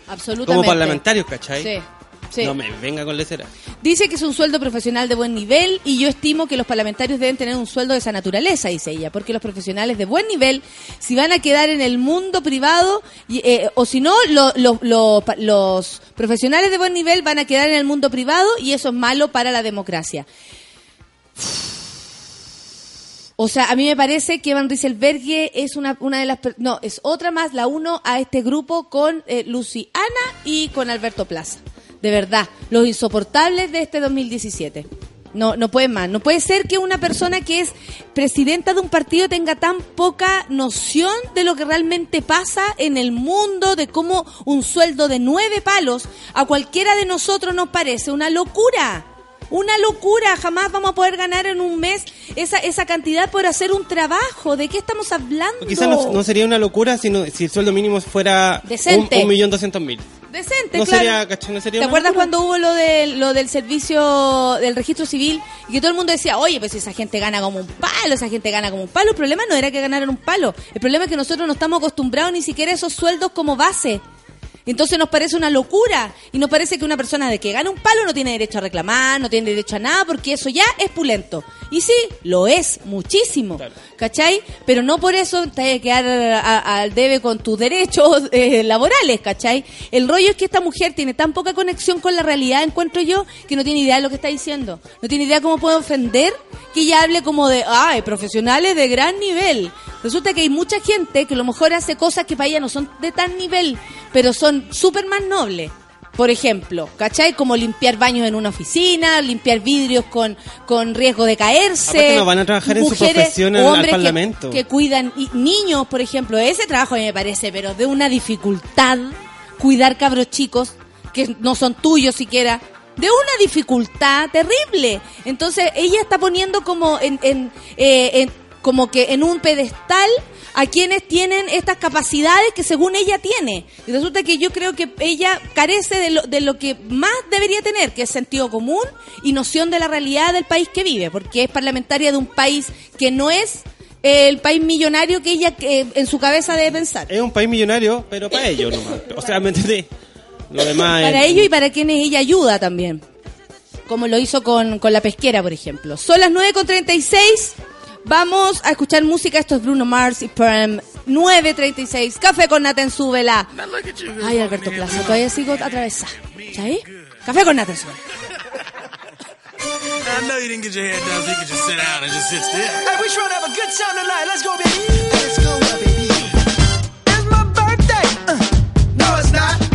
como parlamentarios, ¿cachai? Sí, sí. No me venga con lecera. Dice que es un sueldo profesional de buen nivel y yo estimo que los parlamentarios deben tener un sueldo de esa naturaleza, dice ella, porque los profesionales de buen nivel, si van a quedar en el mundo privado, eh, o si no, lo- lo- lo- pa- los profesionales de buen nivel van a quedar en el mundo privado y eso es malo para la democracia. O sea, a mí me parece que Van Rieselberghe es una, una de las... No, es otra más, la uno a este grupo con eh, Luciana y con Alberto Plaza. De verdad, los insoportables de este 2017. No, no puede más. No puede ser que una persona que es presidenta de un partido tenga tan poca noción de lo que realmente pasa en el mundo, de cómo un sueldo de nueve palos a cualquiera de nosotros nos parece una locura. Una locura, jamás vamos a poder ganar en un mes esa, esa cantidad por hacer un trabajo. ¿De qué estamos hablando? Quizás no, no sería una locura sino, si el sueldo mínimo fuera Decente. un, un millón doscientos mil. Decente, No claro. sería, ¿cachai? No sería ¿Te acuerdas locura. cuando hubo lo, de, lo del servicio del registro civil y que todo el mundo decía, oye, pues esa gente gana como un palo, esa gente gana como un palo? El problema no era que ganaran un palo, el problema es que nosotros no estamos acostumbrados ni siquiera a esos sueldos como base. Entonces nos parece una locura y nos parece que una persona de que gana un palo no tiene derecho a reclamar, no tiene derecho a nada porque eso ya es pulento. Y sí, lo es muchísimo, Claro. ¿cachai? Pero no por eso te hay que quedar al debe con tus derechos eh, laborales, ¿cachai? El rollo es que esta mujer tiene tan poca conexión con la realidad, encuentro yo, que no tiene idea de lo que está diciendo. No tiene idea cómo puede ofender que ella hable como de, ay, profesionales de gran nivel. Resulta que hay mucha gente que a lo mejor hace cosas que para ella no son de tan nivel, pero son súper más nobles. Por ejemplo, ¿cachai? Como limpiar baños en una oficina, limpiar vidrios con, con riesgo de caerse. Aparte no van a trabajar en su profesión en- hombres que- parlamento. Que, cuidan y- niños, por ejemplo. Ese trabajo a mí me parece, pero de una dificultad, cuidar cabros chicos que no son tuyos siquiera. De una dificultad terrible. Entonces ella está poniendo como en, eh, en- como que en un pedestal a quienes tienen estas capacidades que según ella tiene. Y resulta que yo creo que ella carece de lo, de lo que más debería tener, que es sentido común y noción de la realidad del país que vive, porque es parlamentaria de un país que no es eh, el país millonario que ella eh, en su cabeza debe pensar. Es un país millonario, pero para ellos nomás. O sea, ¿me entendés? Lo demás Para es- ellos y para quienes ella ayuda también. Como lo hizo con, con la pesquera, por ejemplo. Son las 9.36. Vamos a escuchar música. Esto es Bruno Mars y Perm. 9.36. Café con Nata en súbela. Ay, Alberto Plaza. Todavía sigo atravesada. ¿Sabes? Café con Nata en súbela. I know you didn't get your hair done, so you can just sit down and just sit still. Hey, we sure to have a good time tonight. Let's go, baby. Let's go, baby. It's my birthday. Uh, no, it's not.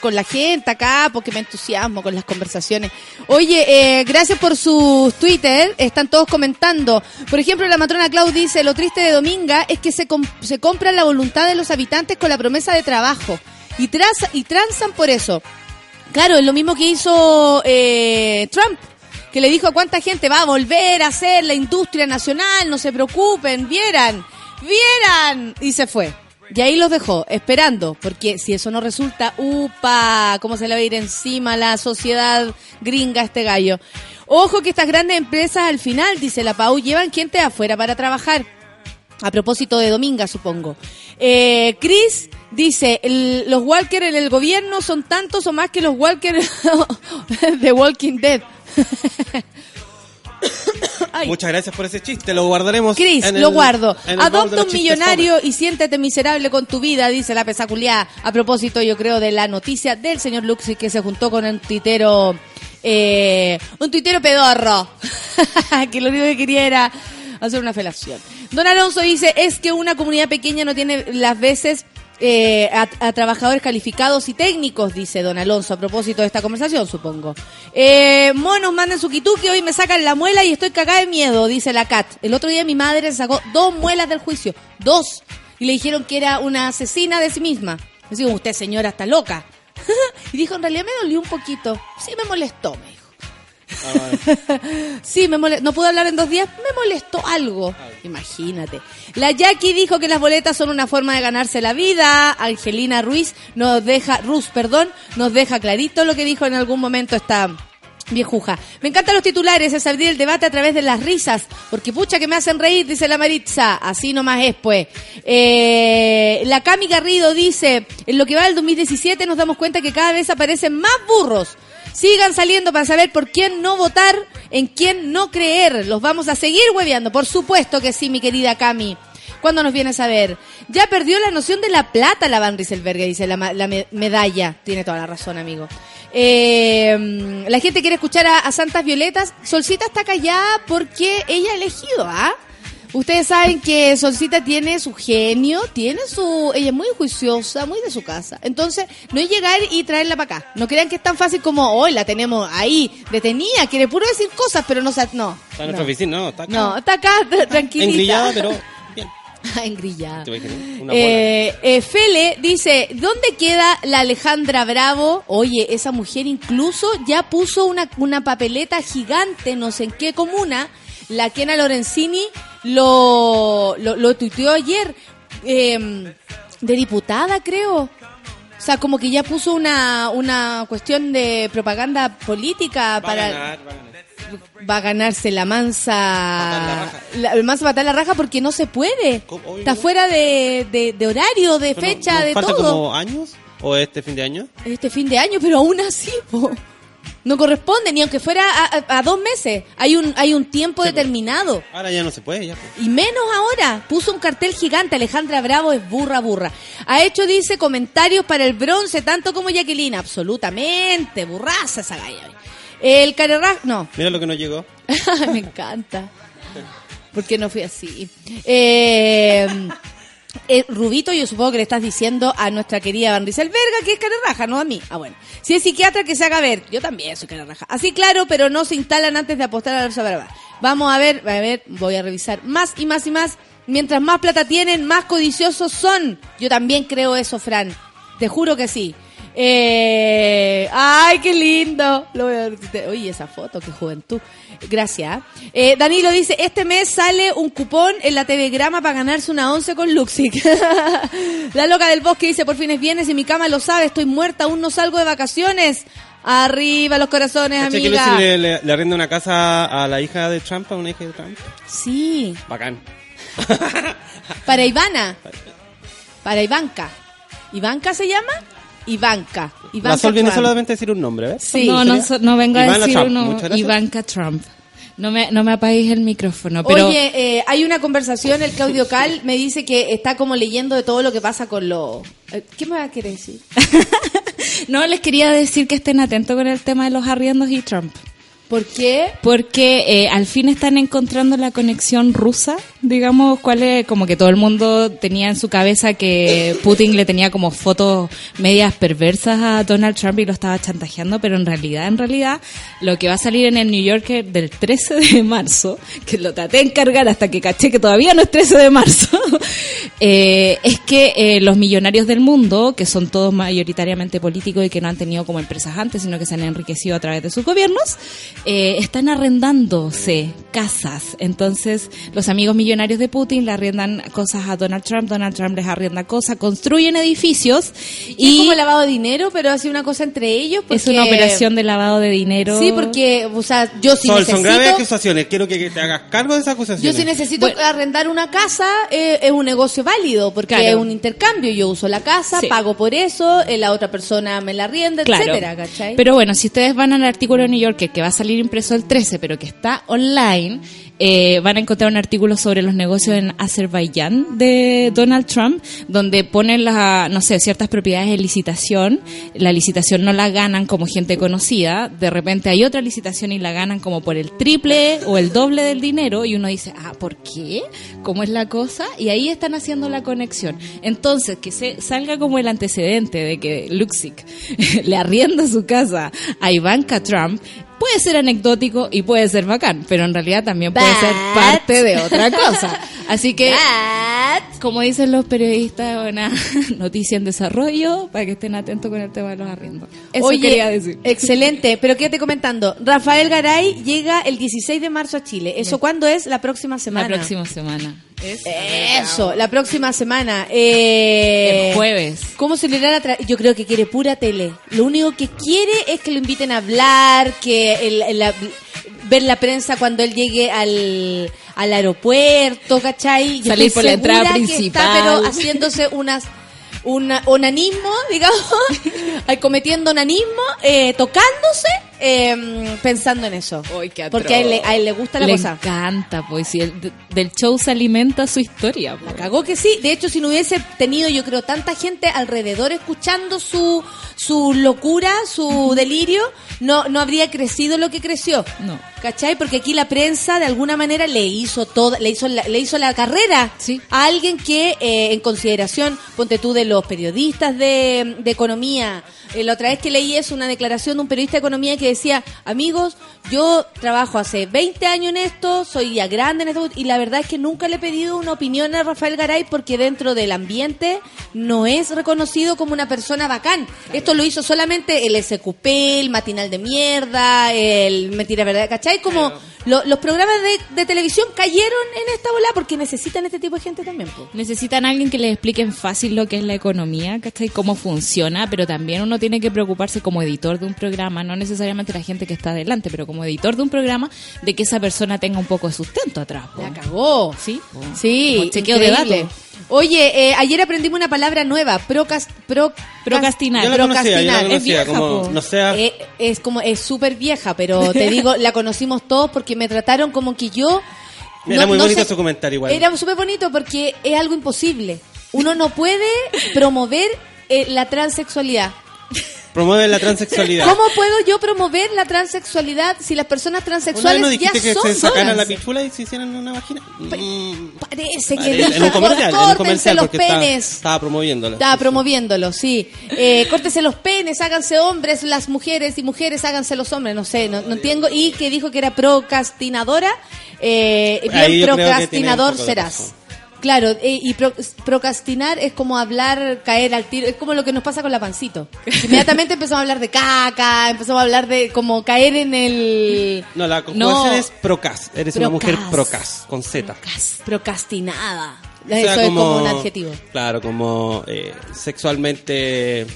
Con la gente acá porque me entusiasmo con las conversaciones. Oye, eh, gracias por sus Twitter, están todos comentando. Por ejemplo, la matrona Clau dice, lo triste de Dominga es que se, com- se compra la voluntad de los habitantes con la promesa de trabajo y, y transan por eso. Claro, es lo mismo que hizo eh, Trump, que le dijo a cuánta gente va a volver a hacer la industria nacional, no se preocupen, vieran, vieran, y se fue. Y ahí los dejó, esperando, porque si eso no resulta, upa, cómo se le va a ir encima la sociedad gringa este gallo. Ojo que estas grandes empresas al final, dice la Pau, llevan gente afuera para trabajar. A propósito de Dominga, supongo. Eh, Chris dice, los Walker en el gobierno son tantos o más que los Walker de Walking Dead. Ay. Muchas gracias por ese chiste, lo guardaremos. Chris, en el- lo guardo. en el Adopta un millonario y siéntete miserable con tu vida, dice la pesaculiá. A propósito, yo creo, de la noticia del señor Luxi que se juntó con un tuitero, eh, un tuitero pedorro, que lo único que quería era hacer una felación. Don Alonso dice, es que una comunidad pequeña no tiene las veces eh, a, trabajadores calificados y técnicos, dice don Alonso, a propósito de esta conversación, supongo. Eh, monos, manden su quituque, hoy me sacan la muela y estoy cagada de miedo, dice la Cat. El otro día mi madre sacó dos muelas del juicio, dos, y le dijeron que era una asesina de sí misma. Le digo, usted señora está loca. y dijo, en realidad me dolió un poquito. Sí me molestó, me dijo. Sí, me mole- no pude hablar en dos días, me molestó algo. Imagínate. La Jackie dijo que las boletas son una forma de ganarse la vida. Angelina Ruiz nos deja, Ruz, perdón, nos deja clarito lo que dijo en algún momento esta viejuja. Me encantan los titulares, es abrir el debate a través de las risas, porque pucha que me hacen reír, dice la Maritza. Así nomás es, pues. Eh, la Cami Garrido dice, en lo que va del 2017 nos damos cuenta que cada vez aparecen más burros. Sigan saliendo para saber por quién no votar, en quién no creer. Los vamos a seguir hueveando. Por supuesto que sí, mi querida Cami. ¿Cuándo nos vienes a ver? Ya perdió la noción de la plata la Van Rieselberg, dice la, medalla. Tiene toda la razón, amigo. Eh, la gente quiere escuchar a, a Santas Violetas. Solcita está callada porque ella ha elegido, ¿ah? Ustedes saben que Solcita tiene su genio, tiene su... Ella es muy juiciosa, muy de su casa. Entonces, no es llegar y traerla para acá. No crean que es tan fácil como, hoy la tenemos ahí, detenida, quiere puro decir cosas, pero no... No, Está en nuestra no. oficina, no, está acá. No, está acá, tra- tranquilita. Engrillada, pero bien. Engrillada. Te voy a decir, una bola. Eh, eh, Fele dice, ¿dónde queda la Alejandra Bravo? Oye, esa mujer incluso ya puso una, una papeleta gigante, no sé en qué comuna. La Kena Lorenzini lo, lo, lo tuiteó ayer, eh, de diputada creo. O sea, como que ya puso una, una cuestión de propaganda política Va a para ganar, va a ganar. va a ganarse la mansa la la, el mansa patar la raja porque no se puede está fuera de, de, de horario de fecha ¿nos de falta todo como años? ¿O este fin de año? este fin de año pero aún así po, no corresponde ni aunque fuera a, a- a dos meses hay un hay un tiempo Sí, pues. determinado Ahora ya no se puede, ya. pues. y menos ahora, puso un cartel gigante, Alejandra Bravo es burra burra. Ha hecho, dice, comentarios para el bronce, tanto como Jacqueline, absolutamente, burraza esa galla. El carerra, no, Mira lo que nos llegó. Me encanta. Porque no fui así. Eh, Eh, Rubito, yo supongo que le estás diciendo a nuestra querida Van Rieselberga que es cara raja, no a mí. Ah, bueno. Si es psiquiatra, que se haga ver. Yo también soy cara raja. Así claro, pero no se instalan antes de apostar a la bolsa barba. Vamos a ver, a ver, voy a revisar más y más y más. Mientras más plata tienen, más codiciosos son. Yo también creo eso, Fran. Te juro que sí. Eh, ay, qué lindo. Lo voy a ver. Oye, esa foto, qué juventud. Gracias. Eh, Danilo dice, este mes sale un cupón en la TV Grama para ganarse una once con Luxic. la loca del bosque dice, por fines vienes y mi cama lo sabe, estoy muerta, aún no salgo de vacaciones. Arriba los corazones, ¿Cachai que amiga. Le, le, le arrenda una casa a la hija de Trump, a una hija de Trump? Sí, Bacán. para Ivana. Para Ivanka. ¿Ivanka se llama? Ivanka. Ivanka La Sol viene solamente a decir un nombre, ¿ves? Sí. no, no, vengo a Ivana decir Trump, uno. Ivanka Trump. No me, no me apagues el micrófono, pero Oye, eh, hay una conversación, el Claudio Cal me dice que está como leyendo de todo lo que pasa con los... eh, ¿Qué me va a querer decir? no les quería decir que estén atentos con el tema de los arriendos y Trump. ¿Por qué? Porque eh, al fin están encontrando la conexión rusa, digamos, cuál es, como que todo el mundo tenía en su cabeza que Putin le tenía como fotos medias perversas a Donald Trump y lo estaba chantajeando, pero en realidad, en realidad, lo que va a salir en el New Yorker del 13 de marzo, que lo traté de encargar hasta que caché que todavía no es 13 de marzo, eh, es que eh, los millonarios del mundo, que son todos mayoritariamente políticos y que no han tenido como empresas antes, sino que se han enriquecido a través de sus gobiernos, eh, están arrendándose casas. Entonces, los amigos millonarios de Putin le arriendan cosas a Donald Trump, Donald Trump les arrienda cosas, construyen edificios Y es como lavado de dinero, pero hace una cosa entre ellos. es porque- una operación de lavado de dinero. Sí, porque, o sea, yo sí Sol, son graves necesito... acusaciones. Quiero que, te hagas cargo de esas Yo acusaciones. si necesito arrendar una casa, eh, es un negocio válido, porque Claro. es un intercambio. Yo uso la casa, Sí. pago por eso, eh, la otra persona me la arrienda, Claro. etcétera, ¿cachai? Pero bueno, si ustedes van al artículo de New Yorker que va a salir impreso el 13, pero que está online, eh, van a encontrar un artículo sobre los negocios en Azerbaiyán de Donald Trump, donde ponen la, no sé, ciertas propiedades en licitación. La licitación no la ganan como gente conocida. De repente hay otra licitación y la ganan como por el triple o el doble del dinero y uno dice, ah, ¿por qué? ¿Cómo es la cosa? Y ahí están haciendo la conexión. Entonces, que se salga como el antecedente de que Luxic le arrienda su casa a Ivanka Trump, puede ser anecdótico y puede ser bacán, pero en realidad también puede ser parte de otra cosa. Así que, But- como dicen los periodistas, una noticia en desarrollo para que estén atentos con el tema de los arriendos. Eso Oye, quería decir. excelente, pero quédate comentando. Rafael Garay llega el 16 de marzo a Chile. ¿Eso cuándo es? La próxima semana. La próxima semana. Es Eso, la próxima semana. Eh, el jueves. ¿Cómo celebrar Yo creo que quiere pura tele. Lo único que quiere es que lo inviten a hablar, que el- el- la- ver la prensa cuando él llegue al, al aeropuerto, ¿cachai? Yo Salir por la entrada principal. Está, pero haciéndose unas una, onanismo, digamos, cometiendo onanismo, eh, tocándose, eh, pensando en eso. Qué Porque a él, le- a él le gusta la Le cosa. encanta, pues, si el- de- del show se alimenta su historia. pues. La cagó que sí. De hecho, si no hubiese tenido, yo creo, tanta gente alrededor escuchando su, su locura, su delirio, no, no habría crecido lo que creció. No. ¿Cachai? Porque aquí la prensa de alguna manera le hizo toda, le hizo la, le hizo la carrera Sí. a alguien que eh, en consideración, ponte tú de los periodistas de, de economía. Eh, la otra vez que leí es una declaración de un periodista de economía que decía, amigos, yo trabajo hace 20 años en esto, soy ya grande en esto, y la verdad es que nunca le he pedido una opinión a Rafael Garay porque dentro del ambiente no es reconocido como una persona bacán. Esto lo hizo solamente el SQP, el matinal de mierda, el mentira verdad, ¿cachai? Como lo- los programas de, de televisión cayeron en esta bola porque necesitan este tipo de gente también. po. Necesitan a alguien que les expliquen fácil lo que es la economía, ¿cachai? Cómo funciona, pero también uno tiene que preocuparse como editor de un programa, no necesariamente la gente que está adelante, pero como editor de un programa, de que esa persona tenga un poco de sustento atrás. po. La cagó. Sí, po. Sí, Como chequeo de datos. Oye, eh, ayer aprendimos una palabra nueva, procas, pro, Procrastinar. Yo la conocía, yo la procrastinar. conocía, Es vieja, como, po. no sea... Eh, es como, es súper vieja, pero te digo, la conocimos todos porque me trataron como que yo... Era muy bonito sé- su comentario igual. Era súper bonito porque es algo imposible. Uno no puede promover eh, la transexualidad. Promueve la transexualidad. ¿Cómo puedo yo promover la transexualidad si las personas ¿Una transexuales no ya dijiste que son se sacaran la pichula y se hicieran una vagina? Mm, Parece que dijo, en un comercial, en un "Córtense comercial los penes. estaba promoviéndolo. Estaba promoviéndolo, sí. Eh, córtese los penes, háganse hombres, las mujeres y mujeres háganse los hombres, no sé, no, no entiendo. Y que dijo que era procrastinadora, eh, bien procrastinador serás. Claro, eh, y pro- procrastinar es como hablar, caer al tiro, es como lo que nos pasa con la pancito. Inmediatamente empezamos a hablar de caca, empezamos a hablar de como caer en el No, la conjugación No. es procas. Eres una mujer Procas. procas, con Z. procrastinada. O sea, Eso es como un adjetivo. Claro, como eh, sexualmente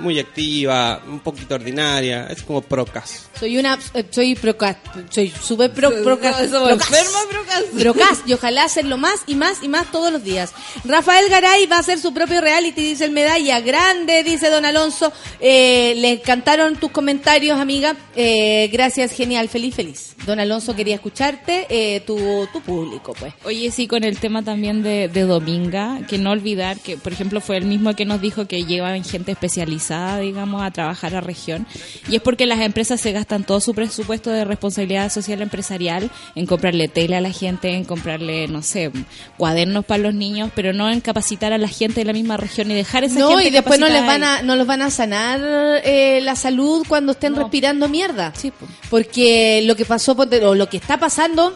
muy activa, un poquito ordinaria. Es como procas. Soy una, eh, soy procas, soy súper pro, procas, procas. procas. Procas, y ojalá hacerlo más y más y más todos los días. Rafael Garay va a hacer su propio reality, dice el medalla grande, dice Don Alonso. Eh, le encantaron tus comentarios, amiga. Eh, gracias, genial, feliz, feliz. Don Alonso quería escucharte, eh, tu, tu público, pues. Oye, sí, con el tema también de, de Dominga, que no olvidar que, por ejemplo, fue el mismo que nos dijo que llevaban gente especializada, digamos, a trabajar a región. Y es porque las empresas se gastan todo su presupuesto de responsabilidad social empresarial en comprarle tele a la gente, en comprarle, no sé, cuadernos para los niños, pero no en capacitar a la gente de la misma región y dejar esa No, gente y después no les van a, no los van a sanar eh, la salud cuando estén No. respirando mierda. Sí, po. Porque lo que pasó, o lo que está pasando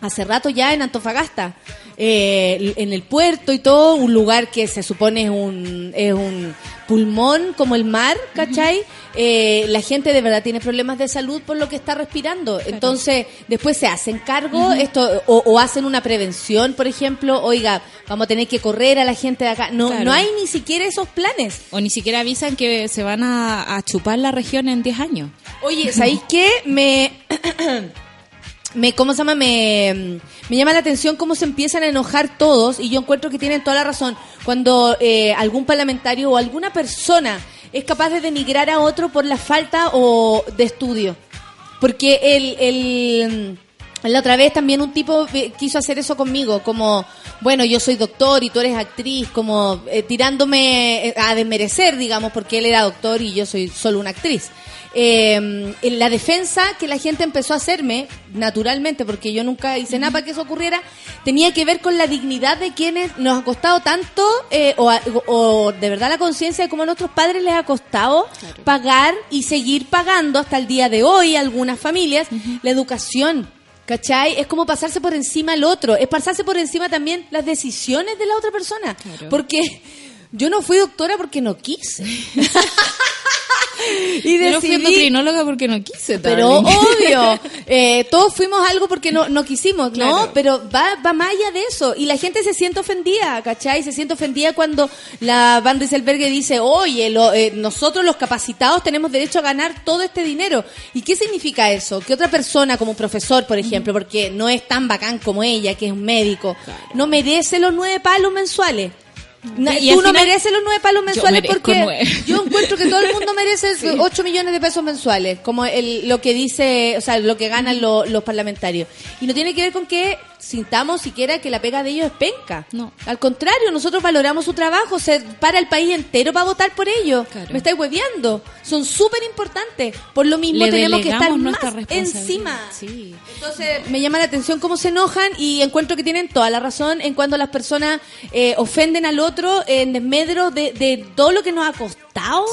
hace rato ya en Antofagasta, eh, en el puerto y todo, un lugar que se supone es un, es un pulmón como el mar, ¿cachai? Eh, la gente de verdad tiene problemas de salud por lo que está respirando. Entonces, después se hacen cargo esto o, o hacen una prevención, por ejemplo, oiga, vamos a tener que correr a la gente de acá. No, Claro. no hay ni siquiera esos planes. O ni siquiera avisan que se van a, a chupar la región en 10 años. Oye, ¿sabéis qué? Me, me, ¿cómo se llama? Me, me llama la atención cómo se empiezan a enojar todos y yo encuentro que tienen toda la razón. Cuando eh, algún parlamentario o alguna persona es capaz de denigrar a otro por la falta o de estudio. Porque el, el, la otra vez también un tipo quiso hacer eso conmigo, como, bueno, yo soy doctor y tú eres actriz, como eh, tirándome eh, a desmerecer, digamos, porque él era doctor y yo soy solo una actriz. Eh, en la defensa que la gente empezó a hacerme, naturalmente, porque yo nunca hice nada para que eso ocurriera, tenía que ver con la dignidad de quienes nos ha costado tanto, eh, o, de verdad la conciencia de cómo a nuestros padres les ha costado pagar y seguir pagando hasta el día de hoy, a algunas familias, la educación. ¿Cachai? Es como pasarse por encima al otro. Es pasarse por encima también las decisiones de la otra persona. Claro. Porque yo no fui doctora porque no quise. y Yo no fui decidí- endocrinóloga porque no quise. pero darling. obvio, eh, todos fuimos algo porque no, no quisimos, ¿no? Pero va, va más allá de eso. Y la gente se siente ofendida, ¿cachai? Se siente ofendida cuando la Van Rieselberg dice, oye, lo- eh, nosotros los capacitados tenemos derecho a ganar todo este dinero. ¿Y qué significa eso? Que otra persona, como un profesor, por ejemplo, porque no es tan bacán como ella, que es un médico, no merece los nueve palos mensuales. Na- Y tú no final, mereces los nueve palos mensuales porque yo encuentro que todo el mundo merece 8 millones de pesos mensuales, como el, lo que dice, o sea, lo que ganan lo- los parlamentarios. Y no tiene que ver con que sintamos siquiera que la pega de ellos es penca. No. Al contrario, nosotros valoramos su trabajo, se para el país entero para votar por ellos. Claro. Me estáis hueviando. Son súper importantes. Por lo mismo Le tenemos que estar más encima. Sí. Entonces me llama la atención cómo se enojan y encuentro que tienen toda la razón en cuando las personas eh, ofenden al otro en desmedro de, de todo lo que nos ha costado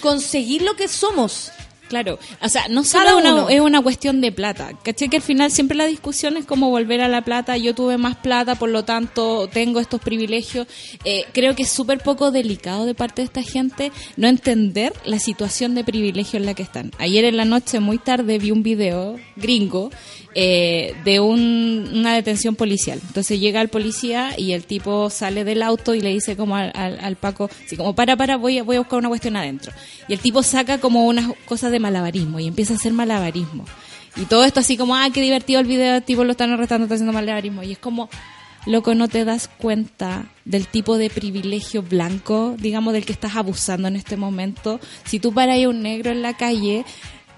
conseguir lo que somos. Claro, o sea, no solo es una, uno. es una cuestión de plata. ¿Caché? Que al final siempre la discusión es como volver a la plata. Yo tuve más plata, por lo tanto tengo estos privilegios. Eh, creo que es súper poco delicado de parte de esta gente no entender la situación de privilegio en la que están. Ayer en la noche, muy tarde, vi un video gringo eh, de un- una detención policial. Entonces llega el policía y el tipo sale del auto y le dice como al, al- Paco, así como para, para, voy a, voy a buscar una cuestión adentro. Y el tipo saca como unas cosas de malabarismo y empieza a hacer malabarismo. Y todo esto así como, ah, qué divertido el video, el tipo lo están arrestando, está haciendo malabarismo. Y es como, loco, no te das cuenta del tipo de privilegio blanco, digamos, del que estás abusando en este momento. Si tú paras a un negro en la calle,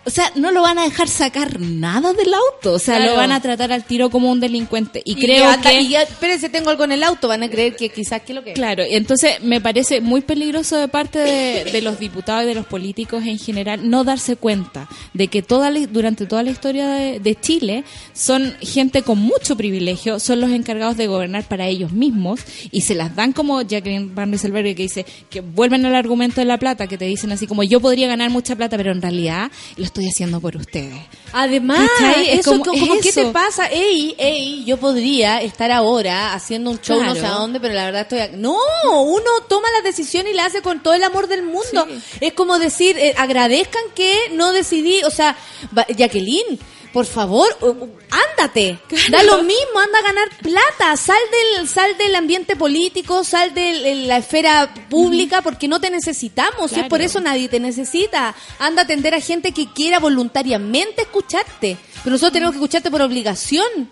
O sea, no lo van a dejar sacar nada del auto. O sea, Claro. lo van a tratar al tiro como un delincuente. Y, Y creo que... y ya, espérense, tengo algo en el auto, van a creer que quizás que lo que es. Claro, entonces me parece muy peligroso de parte de, de los diputados y de los políticos en general no darse cuenta de que toda la- durante toda la historia de, de Chile son gente con mucho privilegio, son los encargados de gobernar para ellos mismos y se las dan como Jacqueline Van Rieselberg que dice que vuelven al argumento de la plata, que te dicen así como yo podría ganar mucha plata, pero en realidad lo estoy haciendo por ustedes. Además, eso como- como, como, es ¿qué te eso. pasa? Ey, ey, yo podría estar ahora haciendo un show no sé a dónde, pero la verdad estoy... ac- No, uno toma la decisión y la hace con todo el amor del mundo. Es como decir, eh, agradezcan que no decidí, o sea, Jacqueline... Por favor, ándate. Da lo mismo, anda a ganar plata. Sal del, sal del ambiente político, sal de la esfera pública, porque no te necesitamos. Y es por Claro. eso nadie te necesita. Anda a atender a gente que quiera voluntariamente escucharte. Pero nosotros tenemos que escucharte por obligación.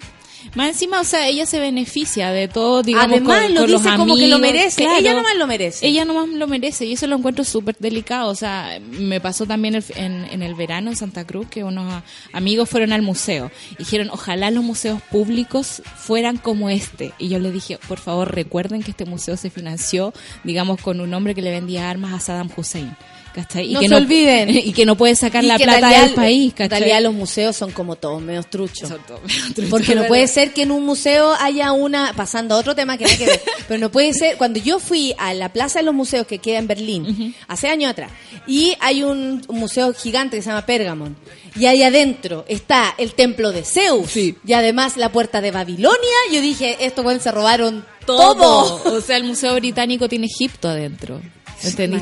Más encima, o sea, ella se beneficia de todo, digamos, Además, con, lo con los dice como que lo merece. claro. Ella nomás lo merece. Ella nomás lo merece y eso lo encuentro súper delicado. O sea, me pasó también el- en, en el verano en Santa Cruz que unos amigos fueron al museo. Y dijeron, ojalá los museos públicos fueran como este. Y yo les dije, por favor, recuerden que este museo se financió, digamos, con un hombre que le vendía armas a Saddam Hussein. ¿Cachai? No que se olviden. Y que no puede sacar Y la en plata realidad- del país, En ¿cachai? realidad los museos son como todos medios truchos. Son todos medio truchos, Porque no ¿verdad? puede ser que en un museo haya una, pasando a otro tema que no hay que ver, pero no puede ser, cuando yo fui a la Plaza de los Museos que queda en Berlín, hace años atrás, y hay un, un museo gigante que se llama Pergamon, y ahí adentro está el templo de Zeus, y además la puerta de Babilonia, yo dije, estos güeyes se robaron todo. O sea, el Museo Británico tiene Egipto adentro.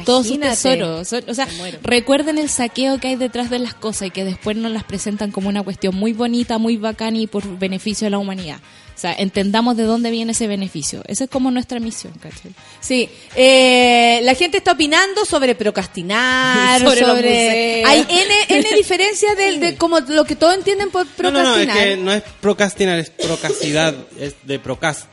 Todos sus tesoros. O sea, recuerden el saqueo que hay detrás de las cosas y que después nos las presentan como una cuestión muy bonita, muy bacana y por beneficio de la humanidad. O sea, entendamos de dónde viene ese beneficio. Esa es como nuestra misión, ¿cachai? Sí, eh, la gente está opinando sobre procrastinar, Sobre. Hay N, N diferencias del- de, como lo que todos entienden por No, no, no, es procrastinar. que no es procrastinar, es procacidad, es de procast.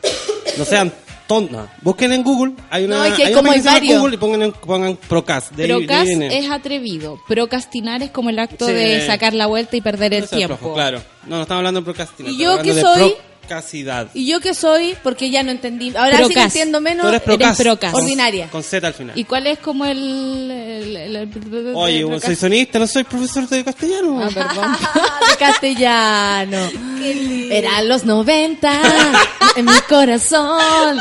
No sean tontos. Busquen en Google, hay una, No, es que hay como que varios. Google y pongan, pongan procast. De ahí- de ahí Procast viene. es atrevido. Procrastinar es como el acto Sí. de sacar la vuelta y perder el tiempo. flojo, claro. No, no estamos hablando de procrastinar. ¿Y yo hablando de ¿Y yo qué soy? Porque ya no entendí. Ahora sí Procas. entiendo menos. Tú eres procast. con- Ordinaria. Con Z al final. ¿Y cuál es como el... el- el- el- Oye, soy sonista, no soy profesor de castellano. Ah, perdón. de castellano. Eran los 90 en mi corazón.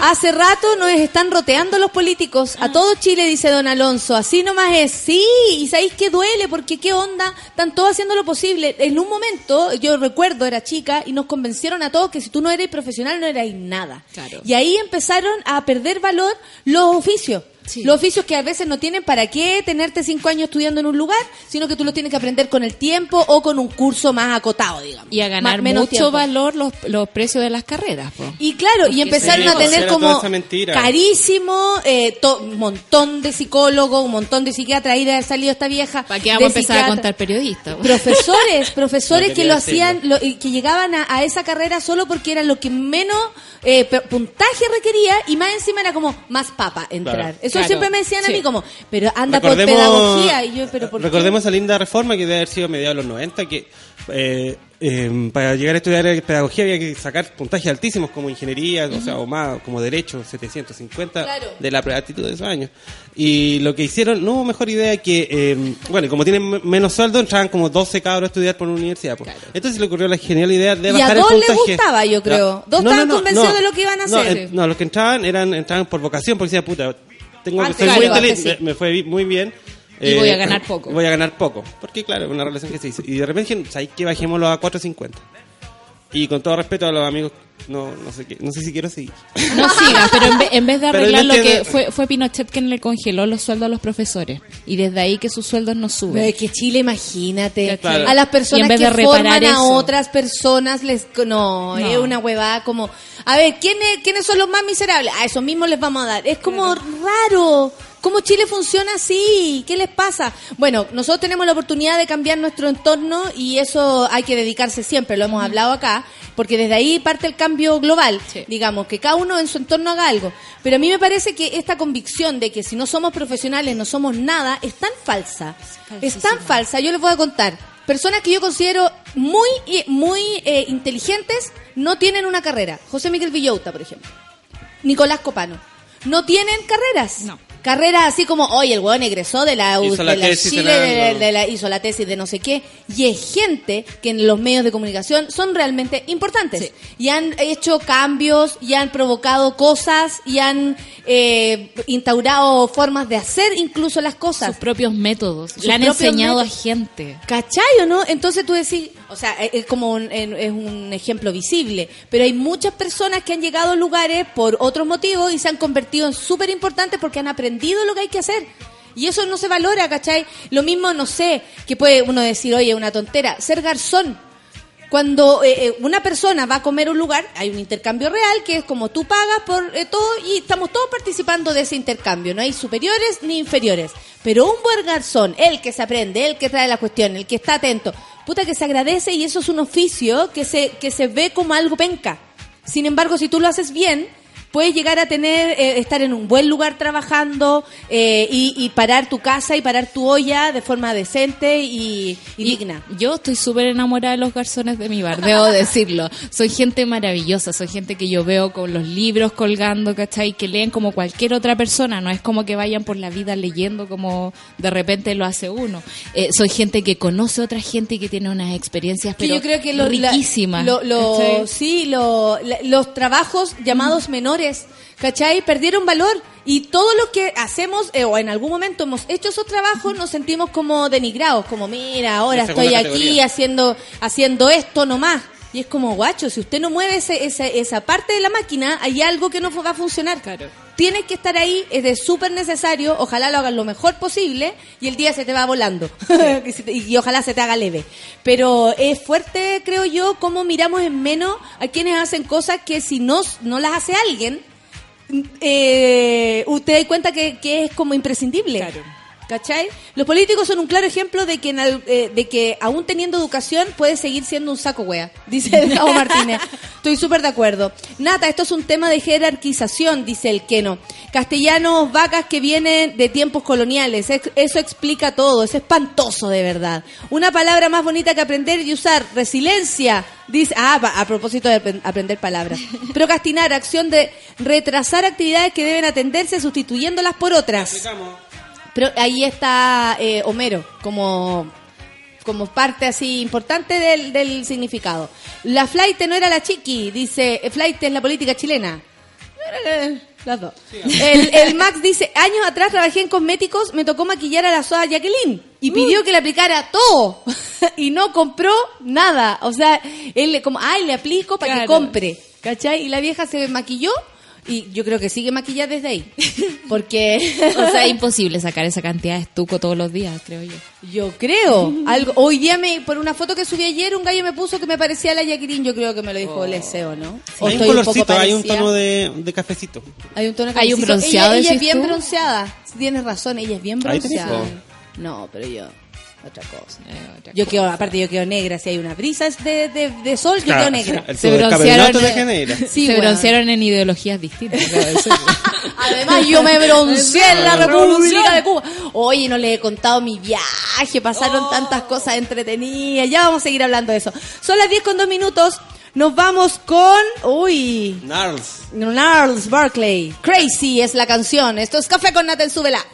Hace rato nos están roteando los políticos. A todo Chile, dice don Alonso. Así nomás es. Sí, y sabéis que duele, porque qué onda. Están todos haciendo lo posible. En un momento, yo recuerdo, era chica, y nos convencieron a todos que si tú no eres profesional, no erais nada. Claro. Y ahí empezaron a perder valor los oficios. Sí. Los oficios que a veces no tienen para qué tenerte cinco años estudiando en un lugar, sino que tú los tienes que aprender con el tiempo o con un curso más acotado, digamos. Y a ganar Más- menos mucho tiempo. valor los, los precios de las carreras. po. Y claro, y empezaron sí, a tener como carísimo, eh, to- un montón de psicólogos, un montón de psiquiatras, ahí de haber salido esta vieja. ¿Para qué vamos a empezar a contar periodistas? po? Profesores, profesores No que lo hacían, lo- y que llegaban a, a esa carrera solo porque era lo que menos eh, puntaje requería y más encima era como más papa entrar. Claro. Eso Claro, siempre me decían a sí. mí como, pero anda por pedagogía y yo, pero ¿por qué? recordemos esa linda reforma que debe haber sido a mediados de los 90 que eh, eh, para llegar a estudiar pedagogía había que sacar puntajes altísimos como ingeniería, o sea, o más, como derecho, 750 Claro. de la aptitud de esos años. Y lo que hicieron, no hubo mejor idea que, eh, bueno, y como tienen menos sueldo, entraban como 12 cabros a estudiar por una universidad. pues. Entonces se le ocurrió la genial idea de Y a bajar dos el les puntaje. gustaba, yo creo. Dos estaban convencidos de lo que iban a no, hacer. eh, no, los que entraban eran entraban por vocación, porque decían, puta, tengo que Antes, soy muy claro, inteligente, sí. me, fue muy bien. Y voy a ganar poco. Voy a ganar poco. Porque, claro, una relación que se hizo. Y de repente ¿sabes qué? Bajémoslo a 4.50. Y con todo respeto a los amigos, no, no, sé, qué, no sé si quiero seguir. No siga, pero en vez, en vez de arreglar lo que fue, fue Pinochet quien le congeló los sueldos a los profesores. Y desde ahí que sus sueldos no Pero suben. es que Chile, imagínate, Claro. a las personas en vez que de forman a otras personas, les no, No. es una huevada como, a ver, ¿quiénes, ¿quiénes son los más miserables? A esos mismos les vamos a dar. Es como raro, ¿Cómo Chile funciona así? ¿Qué les pasa? Bueno, nosotros tenemos la oportunidad de cambiar nuestro entorno y eso hay que dedicarse siempre, lo hemos hablado acá, porque desde ahí parte el cambio global, Sí. digamos, que cada uno en su entorno haga algo. Pero a mí me parece que esta convicción de que si no somos profesionales no somos nada es tan falsa. Es tan falsa, yo les voy a contar. Personas que yo considero muy, y- muy eh, inteligentes no tienen una carrera. José Miguel Villauta, por ejemplo. Nicolás Copano. No tienen carreras. No. Carreras así como, oye, el weón egresó de la, Hizo de la la tesis Chile, en de, algo. de la- hizo la tesis de no sé qué. Y es gente que en los medios de comunicación son realmente importantes. Y han hecho cambios, y han provocado cosas, y han eh, instaurado formas de hacer incluso las cosas. Sus propios métodos. Sus Le han enseñado métodos. a gente. ¿Cachai o no? Entonces tú decís, o sea, es es como un, en- es un ejemplo visible, pero hay muchas personas que han llegado a lugares por otros motivos y se han convertido en súper importantes porque han aprendido lo que hay que hacer. Y eso no se valora, ¿cachai? Lo mismo, no sé, que puede uno decir, oye, una tontera, ser garzón. Cuando eh, eh, una persona va a comer un lugar, hay un intercambio real que es como tú pagas por eh, todo y estamos todos participando de ese intercambio. No hay superiores ni inferiores. Pero un buen garzón, el que se aprende, el que trae la cuestión, el que está atento, puta que se agradece y eso es un oficio que se, que se ve como algo penca. Sin embargo, si tú lo haces bien, puedes llegar a tener, eh, estar en un buen lugar trabajando eh, y, y parar tu casa y parar tu olla de forma decente y, y digna. Yo estoy súper enamorada de los garzones de mi bar, debo decirlo. Son gente maravillosa, son gente que yo veo con los libros colgando, ¿cachai? Que leen como cualquier otra persona, no es como que vayan por la vida leyendo como de repente lo hace uno. Eh, soy gente que conoce a otra gente y que tiene unas experiencias pero yo creo que lo- la- riquísimas. lo- lo- ¿cachai? sí, lo- la- los trabajos llamados menores, ¿cachai? Perdieron valor. Y todo lo que hacemos, eh, o en algún momento hemos hecho esos trabajos, nos sentimos como denigrados, como mira, ahora estoy aquí haciendo, haciendo esto nomás. Y es como, guacho, si usted no mueve ese, esa, esa parte de la máquina, hay algo que no va a funcionar. Claro. Tienes que estar ahí, es de súper necesario, ojalá lo hagas lo mejor posible y el día se te va volando. y, ojalá se te haga leve. Pero es fuerte, creo yo, cómo miramos en menos a quienes hacen cosas que si no, no las hace alguien, eh, usted da cuenta que, que es como imprescindible. Claro. ¿Cachai? Los políticos son un claro ejemplo de que, eh, aún teniendo educación puede seguir siendo un saco wea, dice Gabo Martínez. Estoy súper de acuerdo. Nata, esto es un tema de jerarquización, dice el Keno. Castellanos, vacas que vienen de tiempos coloniales. Es- Eso explica todo. Es espantoso, de verdad. Una palabra más bonita que aprender y usar. Resiliencia. Dice, ah, a propósito de apren- aprender palabras. Procrastinar, acción de retrasar actividades que deben atenderse sustituyéndolas por otras. Pero ahí está eh, Homero como, como parte así importante del, del significado. La flight no era la chiqui, dice, eh, flight es la política chilena. Eh, Las dos. El, el Max dice, años atrás trabajé en cosméticos, me tocó maquillar a la soda Jacqueline y pidió que le aplicara todo y no compró nada. O sea, él le como, ay, le aplico para que compre. ¿Cachai? Y la vieja se maquilló y yo creo que sigue maquillada desde ahí. Porque... O sea, es imposible sacar esa cantidad de estuco todos los días, creo yo. Yo creo. Algo, hoy día me, por una foto que subí ayer, un gallo me puso que me parecía la Jacqueline. Yo creo que me lo dijo el Leseo, ¿no? O Hay un colorcito, hay un tono de, de cafecito. Hay un tono Hay un cafecito. bronceado, Ella, ella es bien tú. bronceada. Tienes razón, ella es bien bronceada. No, pero yo, otra cosa. Eh, Yo quedo, aparte yo quedo negra, si hay una brisa de, de, de sol, yo quedo negra. el Se broncearon, norte de Janeiro. Sí, se weón. broncearon en ideologías distintas. Además, yo me bronceé en la República de Cuba. Oye, no le he contado mi viaje, pasaron tantas cosas entretenidas. Ya vamos a seguir hablando de eso. Son las 10 con 2 minutos. Nos vamos con. Uy. Narls. Gnarls Barkley. Crazy es la canción. Esto es Café con Nata en Súbela.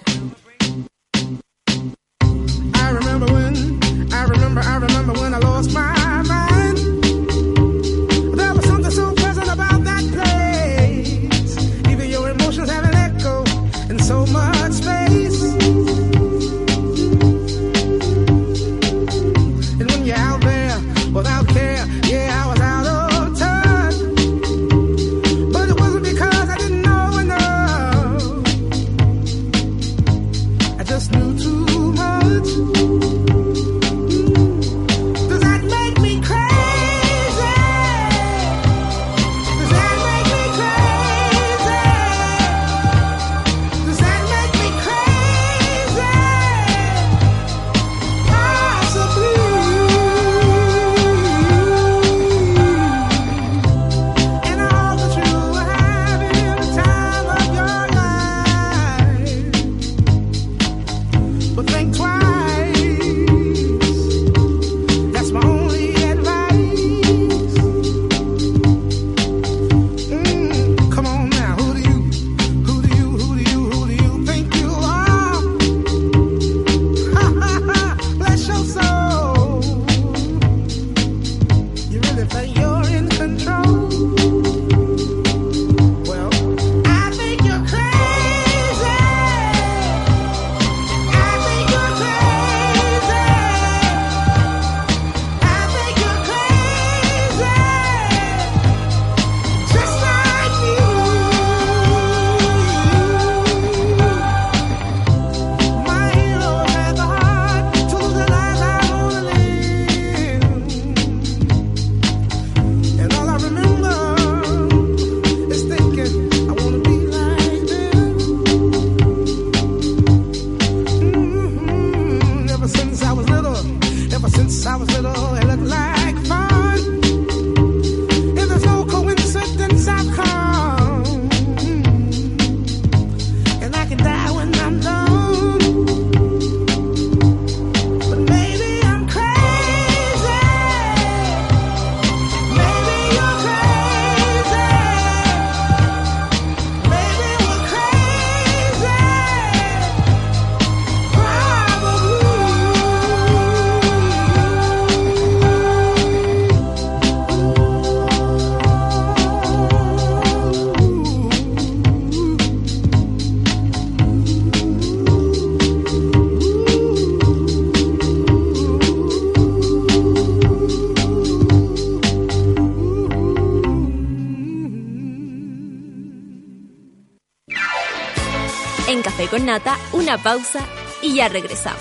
En Café con Nata, una pausa y ya regresamos.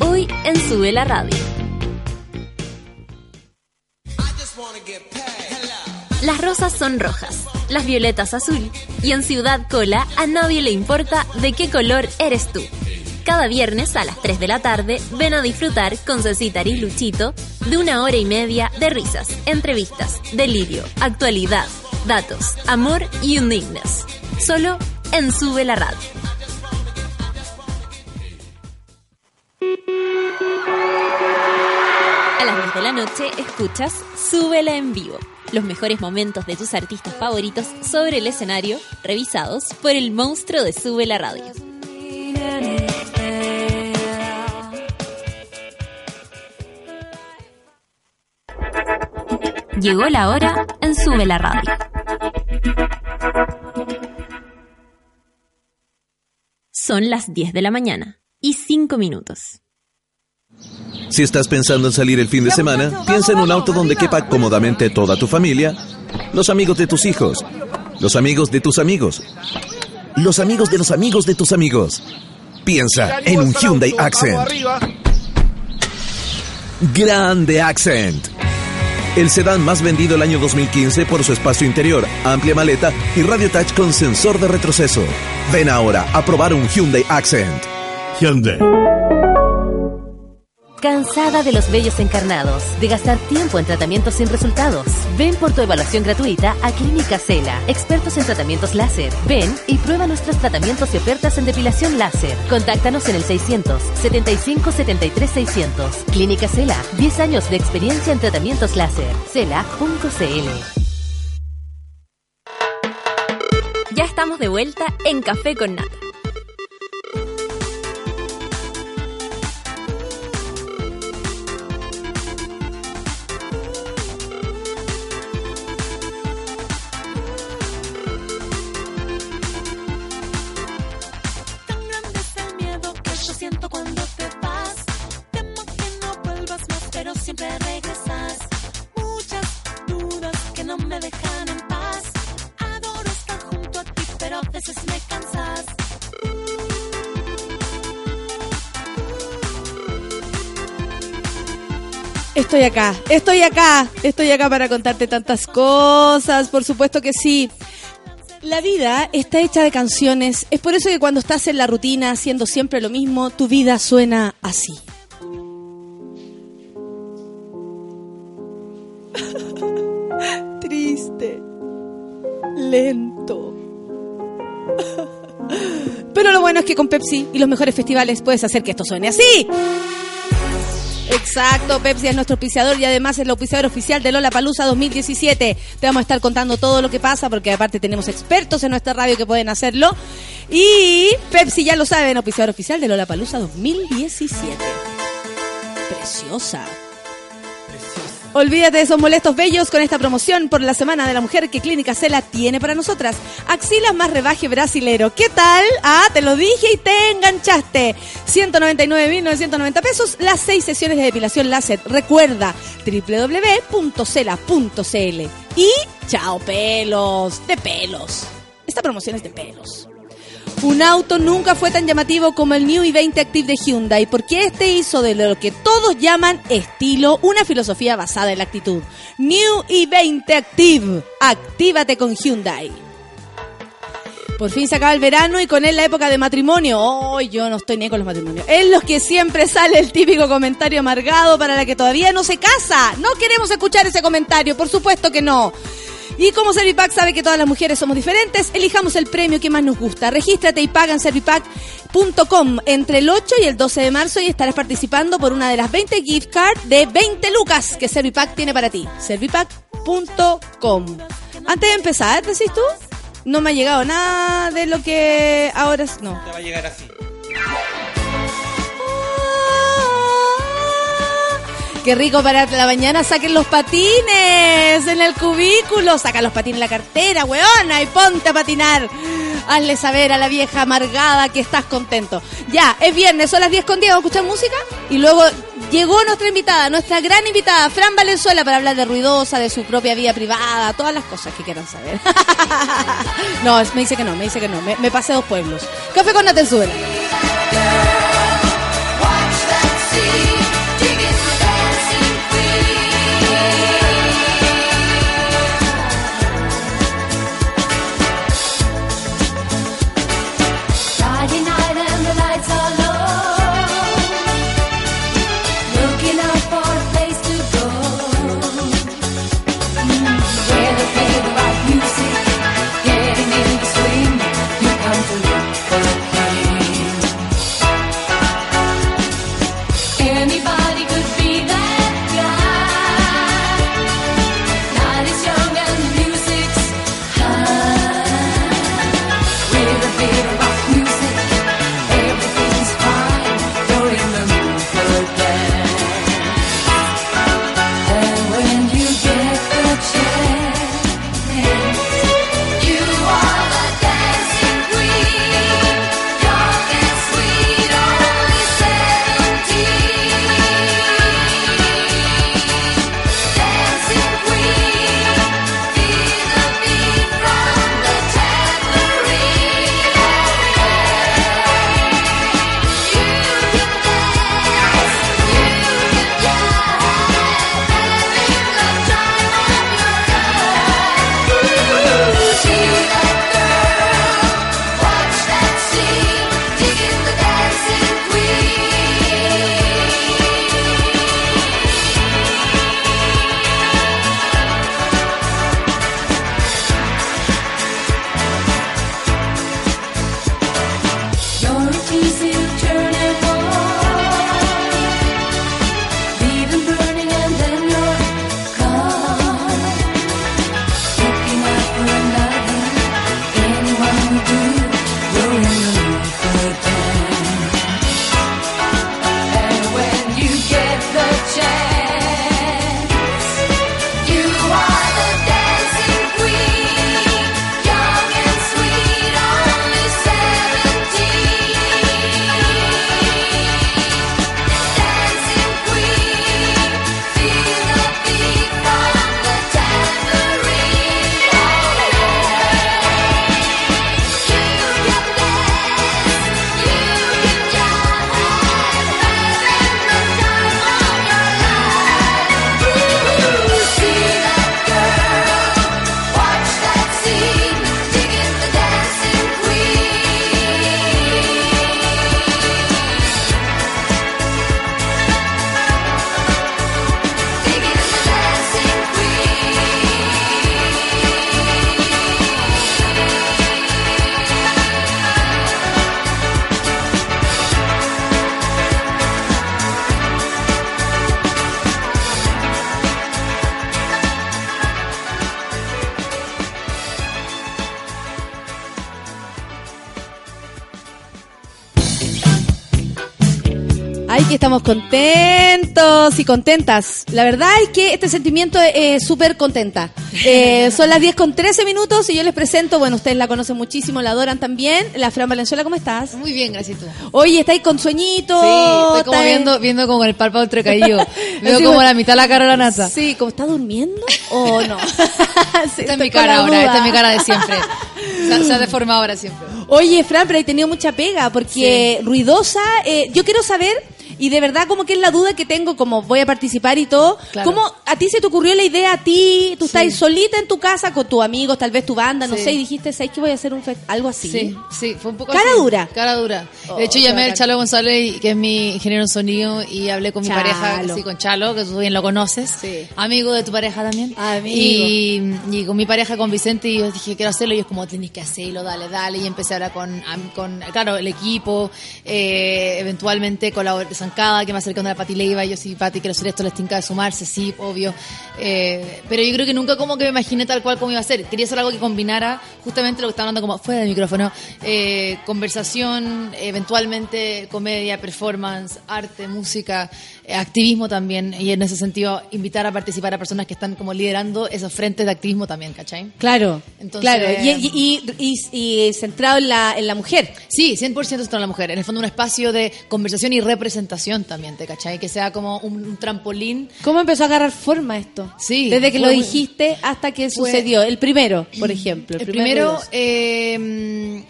Hoy en Sube la Radio. Las rosas son rojas, las violetas azul y en Ciudad Cola a nadie le importa de qué color eres tú. Cada viernes a las 3 de la tarde ven a disfrutar con Cecita y Luchito de una hora y media de risas, entrevistas, delirio, actualidad, datos, amor y undignas. Solo en Sube la Radio. A las 10 de la noche escuchas Súbela en vivo. Los mejores momentos de tus artistas favoritos sobre el escenario, revisados por el monstruo de Sube la Radio. Llegó la hora en Sube la Radio. Son las 10 de la mañana y 5 minutos. Si estás pensando en salir el fin de semana, piensa en un auto donde quepa cómodamente toda tu familia, los amigos de tus hijos, los amigos de tus amigos, los amigos de los amigos de tus amigos. Piensa en un Hyundai Accent. Grande Accent. El sedán más vendido el año 2015 por su espacio interior, amplia maleta y radio touch con sensor de retroceso. Ven ahora a probar un Hyundai Accent. Hyundai. ¿Cansada de los vellos encarnados? ¿De gastar tiempo en tratamientos sin resultados? Ven por tu evaluación gratuita a Clínica Cela, expertos en tratamientos láser. Ven y prueba nuestros tratamientos y ofertas en depilación láser. Contáctanos en el 600 75 73 600. Clínica Cela, 10 años de experiencia en tratamientos láser. Cela.cl. Ya estamos de vuelta en Café con Nata. Estoy acá, estoy acá, estoy acá para contarte tantas cosas, por supuesto que sí. La vida está hecha de canciones, es por eso que cuando estás en la rutina haciendo siempre lo mismo, tu vida suena así. Triste, lento. Pero lo bueno es que con Pepsi y los mejores festivales puedes hacer que esto suene así. Exacto, Pepsi es nuestro auspiciador y además es el auspiciador oficial de Lola Palusa 2017. Te vamos a estar contando todo lo que pasa porque aparte tenemos expertos en nuestra radio que pueden hacerlo. Y Pepsi ya lo saben, auspiciador oficial de Lola Palusa 2017. Preciosa. Olvídate de esos molestos bellos con esta promoción por la Semana de la Mujer que Clínica Cela tiene para nosotras. Axilas más rebaje brasilero. ¿Qué tal? Ah, te lo dije y te enganchaste. 199.990 pesos las seis sesiones de depilación láser. Recuerda www.cela.cl. Y chao pelos, de pelos. Esta promoción es de pelos. Un auto nunca fue tan llamativo como el New i20 Active de Hyundai, porque este hizo de lo que todos llaman estilo una filosofía basada en la actitud. New i20 Active, actívate con Hyundai. Por fin se acaba el verano y con él la época de matrimonio. Oh, yo no estoy ni con los matrimonios. Es los que siempre sale el típico comentario amargado para la que todavía no se casa. No queremos escuchar ese comentario, por supuesto que no. Y como Servipack sabe que todas las mujeres somos diferentes, elijamos el premio que más nos gusta. Regístrate y paga en servipack.com entre el 8 y el 12 de marzo y estarás participando por una de las 20 gift cards de 20 lucas que Servipack tiene para ti. Servipack.com. Antes de empezar, decís tú, no me ha llegado nada de lo que ahora no. Te va a llegar así. Qué rico para la mañana, saquen los patines en el cubículo, saca los patines en la cartera, weona, y ponte a patinar. Hazle saber a la vieja amargada que estás contento. Ya, es viernes, son las 10 con 10, vamos a escuchar música y luego llegó nuestra invitada, nuestra gran invitada, Fran Valenzuela, para hablar de ruidosa, de su propia vida privada, todas las cosas que quieran saber. no, me dice que no, me dice que no, me, me pasé dos pueblos. Café con Natenzuela. Estamos contentos y contentas. La verdad es que este sentimiento es eh, súper contenta. Eh, son las 10 con 13 minutos y yo les presento, bueno, ustedes la conocen muchísimo, la adoran también. La Fran Valenzuela, ¿cómo estás? Muy bien, gracias tú. Oye, ¿estáis con sueñito? Sí, estoy como ¿Estáis- viendo, viendo como el párpado entrecaído. Veo como la mitad de la cara de la nata. Sí, ¿como está durmiendo o no? Sí, Esta es mi cara ahora, esta es mi cara de siempre. Se, ha- se ha deformado ahora siempre. Oye, Fran, pero he tenido mucha pega porque ruidosa. eh, yo quiero saber y de verdad como que es la duda que tengo, como voy a participar y todo. Claro. ¿Cómo a ti se te ocurrió la idea a ti? Tú estás solita en tu casa con tus amigos, tal vez tu banda, no Sí. sé, y dijiste, ¿sabes que voy a hacer un algo así? Sí, sí, fue un poco Cara así. dura. Cara dura. Oh, De hecho, llamé al. Chalo González, que es mi ingeniero en sonido, y hablé con mi pareja, sí, con Chalo, que tú bien lo conoces. Sí. Amigo de tu pareja también. Amigo. Y, y con mi pareja, con Vicente, y yo dije, quiero hacerlo, y es como, tenés que hacerlo, dale, dale. Y empecé a hablar con, con claro, el equipo, eh, eventualmente con que me acercó a la Pati Leiva, y yo sí, Pati, quiero hacer esto, les tinca de sumarse, sí, obvio. Eh, pero yo creo que nunca como que me imaginé tal cual como iba a ser. Quería hacer algo que combinara justamente lo que estaba hablando como fuera del micrófono, eh, conversación, eventualmente comedia, performance, arte, música, activismo también, y en ese sentido invitar a participar a personas que están como liderando esos frentes de activismo también, ¿cachai? Claro, Entonces- claro. Y, y, y- y- y centrado en la, en la mujer. Sí, 100% está en la mujer. En el fondo un espacio de conversación y representación también, ¿te cachai? Que sea como un, un trampolín. ¿Cómo empezó a agarrar forma esto? Sí, Desde que fue lo dijiste hasta que fue- sucedió. El primero, por ejemplo. El primer primero, eh,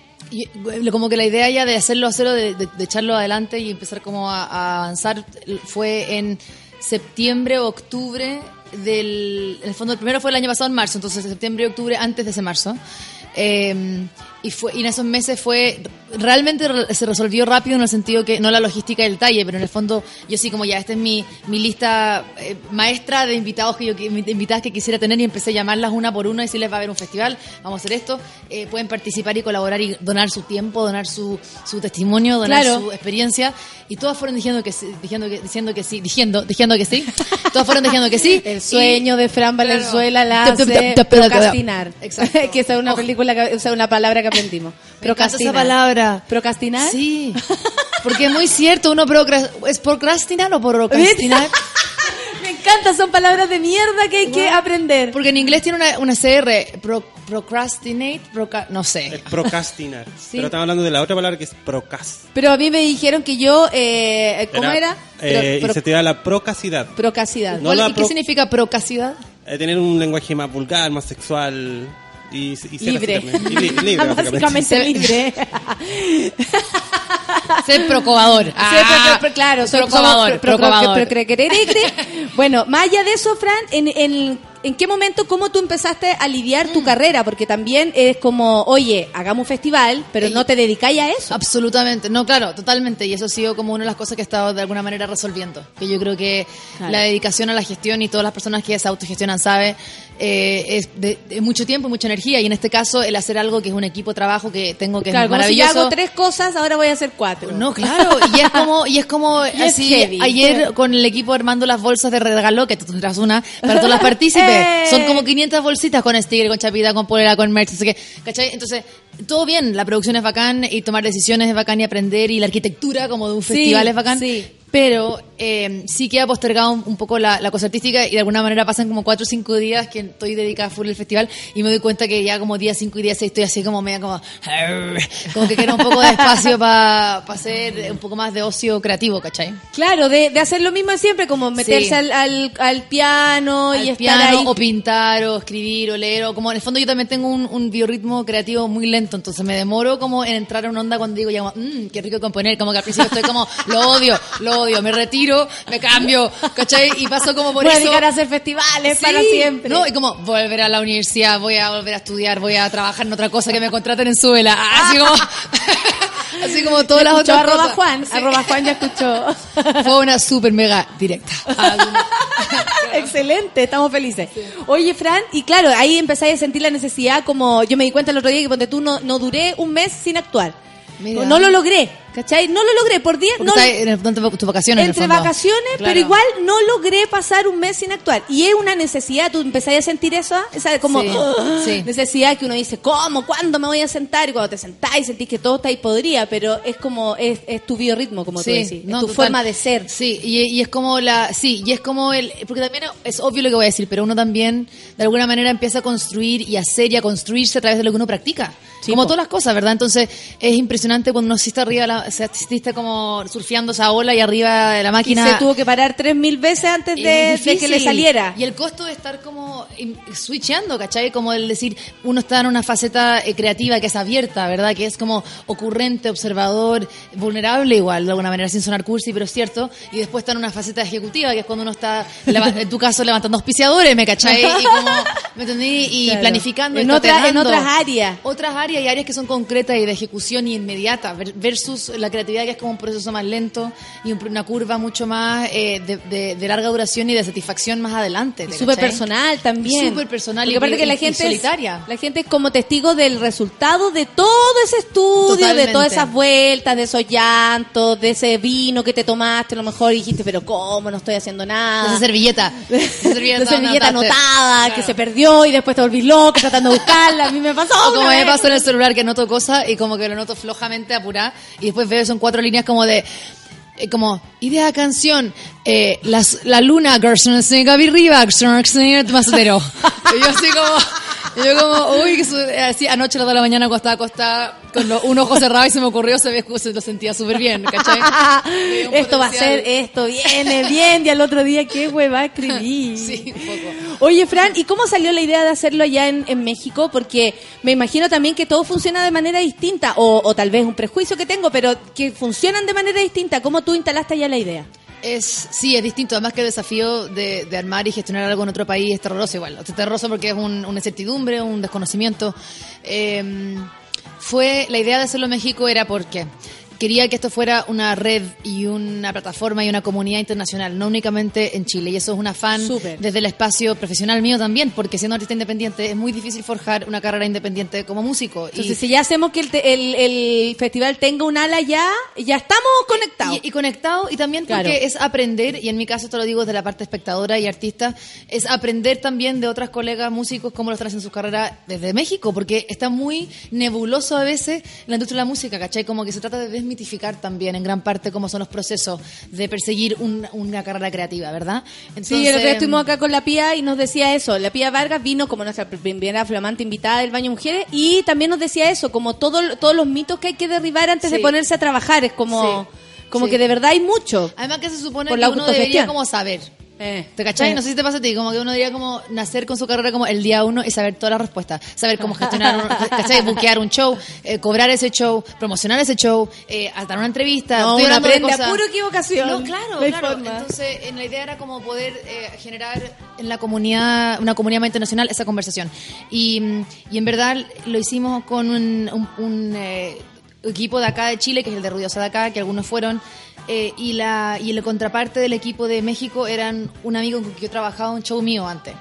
bueno, como que la idea ya de hacerlo, hacerlo, de, de- de echarlo adelante y empezar como a, a avanzar fue en septiembre o octubre del... En el fondo, el primero fue el año pasado en marzo, entonces septiembre y octubre antes de ese marzo. Eh, y, fue, y en esos meses fue realmente re- se resolvió rápido en el sentido que no la logística y el detalle pero en el fondo yo sí como ya esta es mi, mi lista eh, maestra de invitados que yo de invitadas que quisiera tener y empecé a llamarlas una por una y decirles va a haber un festival vamos a hacer esto eh, pueden participar y colaborar y donar su tiempo donar su, su testimonio donar Claro. su experiencia y todas fueron diciendo que sí diciendo que diciendo que sí diciendo diciendo que sí todas fueron diciendo que sí El sueño de Fran Valenzuela la Claro. hace Exacto. procrastinar. Exacto. que es una película, o sea, una palabra que aprendimos. Me encanta Procrastinar. esa palabra. ¿Procrastinar? Sí. Porque es muy cierto, uno procra- ¿es procrastinar o procrastinar? Me encanta, son palabras de mierda que hay que aprender. Porque en inglés tiene una, una CR, pro- procrastinate, proca- no Es sé. procrastinar. Pero estamos hablando de la otra palabra que es procas. Pero a mí me dijeron que yo, eh, ¿cómo era? Eh, Pro- y se te da la procacidad. Procacidad. No ¿Cuál- la ¿Y qué pro- significa procacidad? Eh, tener un lenguaje más vulgar, más sexual y, ser Libre. también. Y li- libre, básicamente. Básicamente libre. Ser procovador. Sí, pero- pero- claro, soy procovador, pro- pro- pro- procovador. pro- cre- cre- cre- cre. Bueno, más allá de eso, Fran, en, en, ¿en qué momento, cómo tú empezaste a lidiar Mm. tu carrera? Porque también es como, oye, hagamos un festival, pero no te dedicáis a eso. Absolutamente, no, claro, totalmente. Y eso ha sido como una de las cosas que he estado de alguna manera resolviendo. Que yo creo que Claro. la dedicación a la gestión y todas las personas que se autogestionan saben eh, es de, de mucho tiempo y mucha energía. Y en este caso, el hacer algo que es un equipo de trabajo que tengo que Claro, es como si maravilloso. hago tres cosas, ahora voy a hacer cuatro. No, claro, y es como, y es como Y es así, heavy. ayer con el equipo armando las bolsas de regalo, que tú tendrás una, para todas las partícipes. ¡Eh! Son como 500 bolsitas con sticker, con chapita, con polera, con merch, sé qué, ¿cachai? Entonces, todo bien, la producción es bacán, y tomar decisiones es bacán, y aprender, y la arquitectura como de un Sí, festival es bacán. sí. Pero eh, sí queda postergado un, un poco la, la cosa artística y de alguna manera pasan como cuatro o cinco días que estoy dedicada full al festival y me doy cuenta que ya como día 5 y día 6 estoy así como media como... Como que quiero un poco de espacio para hacer un poco más de ocio creativo, ¿cachai? Claro, de, de hacer lo mismo siempre, como meterse Sí. al, al, al piano y estar piano, ahí. o pintar, o escribir, o leer, o como en el fondo yo también tengo un, un biorritmo creativo muy lento, entonces me demoro como en entrar a una onda cuando digo ya, mmm, qué rico componer, como que al principio estoy como, lo odio, lo odio, me retiro, me cambio, ¿cachai? Y paso como por voy a eso. dedicar a hacer festivales Sí, para siempre. No, y como volver a la universidad, voy a volver a estudiar, voy a trabajar en otra cosa que me contraten en Suela. Así como, así como todas las otras arroba cosas. Juan, arroba Juan ya escuchó. Fue una super mega directa. Excelente, estamos felices. Oye, Fran, y claro, ahí empezáis a sentir la necesidad, como yo me di cuenta el otro día que ponte tú no, no duré un mes sin actuar. Mira. No lo logré, ¿cachai? No lo logré por 10, Porque no, en tus vacaciones. en el entre vacaciones, Claro. pero igual no logré pasar un mes sin actuar. Y es una necesidad, tú empezáis a sentir eso, esa como Sí, sí. necesidad que uno dice, ¿cómo? ¿Cuándo me voy a sentar? Y cuando te sentáis sentís que todo está ahí podría, pero es como, es, es tu biorritmo, como tú decís, no, es tu total. forma de ser. Sí, y, y es como la, sí, y es como el, porque también es obvio lo que voy a decir, pero uno también de alguna manera empieza a construir y a hacer y a construirse a través de lo que uno practica. Sí, como po. todas las cosas, ¿verdad? Entonces es impresionante cuando uno sí está arriba, de la, o sea, como surfeando esa ola y arriba de la Y máquina. se tuvo que parar tres mil veces antes de, que le saliera. Y el costo de estar como como switchando, ¿cachai? Como el decir, uno está en una faceta eh, creativa que es abierta, ¿verdad? Que es como ocurrente, observador, vulnerable igual, de alguna manera, sin sonar cursi, pero es cierto. Y después está en una faceta ejecutiva, que es cuando uno está, en tu caso, levantando auspiciadores, ¿me cachai? Y como, ¿me entendí? Y Claro. planificando. En otra- otras áreas. Otras áreas y áreas que son concretas y de ejecución y inmediata, ver- versus la creatividad que es como un proceso más lento y un- una curva mucho más eh, de, de- de larga duración y de satisfacción más adelante. ¿te Súper personal también. Súper personal Porque y, aparte que la y- gente es- solitaria. la gente es como testigo del resultado de todo ese estudio, de todas esas vueltas, de esos llantos, de ese vino que te tomaste, a lo mejor y dijiste, pero ¿cómo? No estoy haciendo nada. Esa servilleta. de Esa servilleta, anotada, Claro. que se perdió y después te volví loco tratando de buscarla. A mí me pasó. O como me pasó en el celular que anoto cosas y como que lo noto flojamente apurada y después veo son cuatro líneas como de eh, como idea canción eh, las, la luna Gaby Riva Masudero y yo así como yo como uy así anoche a las de la mañana cuando estaba acostada con un ojo cerrado y se me ocurrió se, ve, se lo sentía súper bien ¿cachai? Esto va a ser, esto viene bien, y al otro día, ¿qué hueva a escribir? sí un poco Oye, Fran, ¿y cómo salió la idea de hacerlo allá en, en México? Porque me imagino también que todo funciona de manera distinta, o, o tal vez un prejuicio que tengo, pero que funcionan de manera distinta. ¿Cómo tú instalaste allá la idea? Es, sí, es distinto. Además que el desafío de, armar y gestionar algo en otro país es terroroso igual. Es terroroso porque es un- una incertidumbre, un desconocimiento. Eh, fue La idea de hacerlo en México era porque quería que esto fuera una red y una plataforma y una comunidad internacional, no únicamente en Chile. Y eso es un afán Súper. desde el espacio profesional mío también, porque siendo artista independiente es muy difícil forjar una carrera independiente como músico. Entonces, y, si ya hacemos que el, te- el- el festival tenga un ala ya, ya estamos conectados. Y, y conectado, y también porque Claro. es aprender, y en mi caso te lo digo desde la parte espectadora y artista, es aprender también de otras colegas músicos cómo lo están haciendo sus carreras desde México, porque está muy nebuloso a veces la industria de la música, ¿cachai? Como que se trata de desmitificar también en gran parte cómo son los procesos de perseguir un- una carrera creativa, ¿verdad? Sí, el otro día estuvimos acá con la Pía y nos decía eso. La Pía Vargas vino como nuestra primera flamante invitada del Baño Mujeres y también nos decía eso, como todo, todos los mitos que hay que derribar antes de ponerse a trabajar. Es como, Sí, como sí. que de verdad hay mucho. Además que se supone Por que la uno debería como saber. Eh, ¿Te cachai? eh. No sé si te pasa a ti, como que uno debería como nacer con su carrera como el día uno y saber todas las respuestas. Saber cómo gestionar, un, ¿cachai? Buquear un show, eh, cobrar ese show, promocionar ese show, eh, dar una entrevista. No, uno aprende a pura equivocación. No, claro, No claro. forma. Entonces, en la idea era como poder eh, generar en la comunidad, una comunidad más internacional, esa conversación. Y, mm, y en verdad lo hicimos con un, un- un, equipo de acá de Chile, que es el de Ruidosa de acá, que algunos fueron. eh, y la y la contraparte del equipo de México eran un amigo con quien yo trabajaba un show mío antes.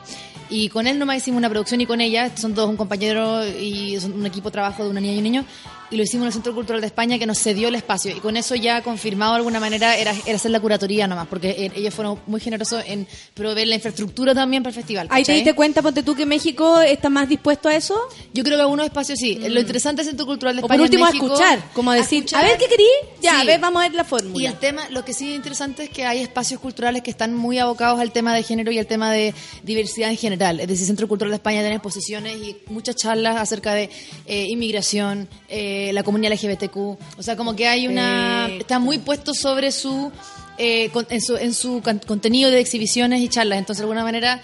Y con él nomás hicimos una producción y con ella, son todos un compañero y son un equipo de trabajo de una niña y un niño, y lo hicimos en el Centro Cultural de España que nos cedió el espacio. Y con eso ya confirmado de alguna manera era, era hacer la curatoría nomás, porque eh, ellos fueron muy generosos en proveer la infraestructura también para el festival. Ahí te diste cuenta, ponte tú, que México está más dispuesto a eso. Yo creo que algunos espacios sí. Lo interesante del Centro Cultural de O España por último, en a escuchar, como a decir, escuchar. a ver qué querí, ya, Sí. a ver, vamos a ver la Y fórmula. el tema, lo que sí es interesante es que hay espacios culturales que están muy abocados al tema de género y al tema de diversidad en general. Es decir, Centro Cultural de España tiene exposiciones y muchas charlas acerca de eh, inmigración, eh, la comunidad LGBTQ. O sea, como que hay una... Sí. Está muy puesto sobre su... eh, con- en su, en su can- contenido de exhibiciones y charlas. Entonces, de alguna manera,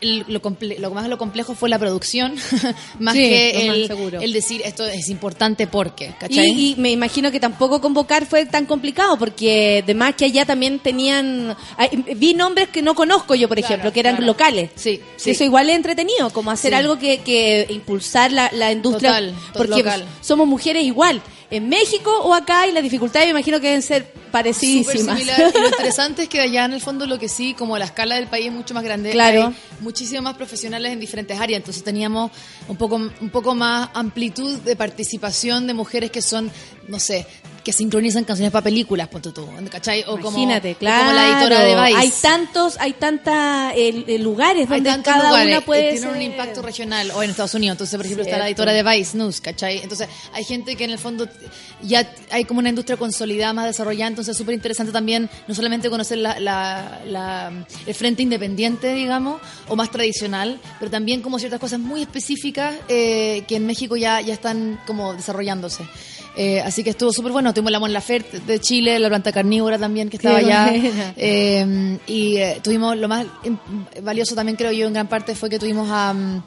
el- lo, comple- lo más lo complejo fue la producción, más Sí, que más el, decir esto es importante porque, ¿cachai? Y, y me imagino que tampoco convocar fue tan complicado, porque de más que allá también tenían... ay, vi nombres que no conozco yo, por Claro, ejemplo, que eran claro. locales. Sí, sí. Eso igual es entretenido, como hacer Sí. algo que, que impulsar la, la industria. Total, to- porque local. somos mujeres igual, en México o acá, y las dificultades me imagino que deben ser Súper parecidísimas. similar. Y lo interesante es que allá en el fondo lo que sí, como la escala del país es mucho más grande, Claro. hay muchísimos más profesionales en diferentes áreas. Entonces teníamos un poco, un poco más amplitud de participación de mujeres que son, no sé, que sincronizan canciones para películas, ponte tú, ¿cachai? O como, Imagínate, o claro. como la editora de Vice. Hay tantos, hay tantas eh, lugares Hay donde tantos cada lugares, una puede tiene un impacto regional o en Estados Unidos entonces por ejemplo está la editora de Vice News ¿cachai? entonces hay gente que en el fondo ya hay como una industria consolidada más desarrollada entonces es súper interesante también no solamente conocer la, la- la- el frente independiente digamos o más tradicional pero también como ciertas cosas muy específicas eh, que en México ya, ya están como desarrollándose Eh, así que estuvo súper bueno. Tuvimos la Mon Laferte de Chile, la planta carnívora también que estaba allá. Eh, y eh, tuvimos lo más valioso también creo yo en gran parte fue que tuvimos a, mm,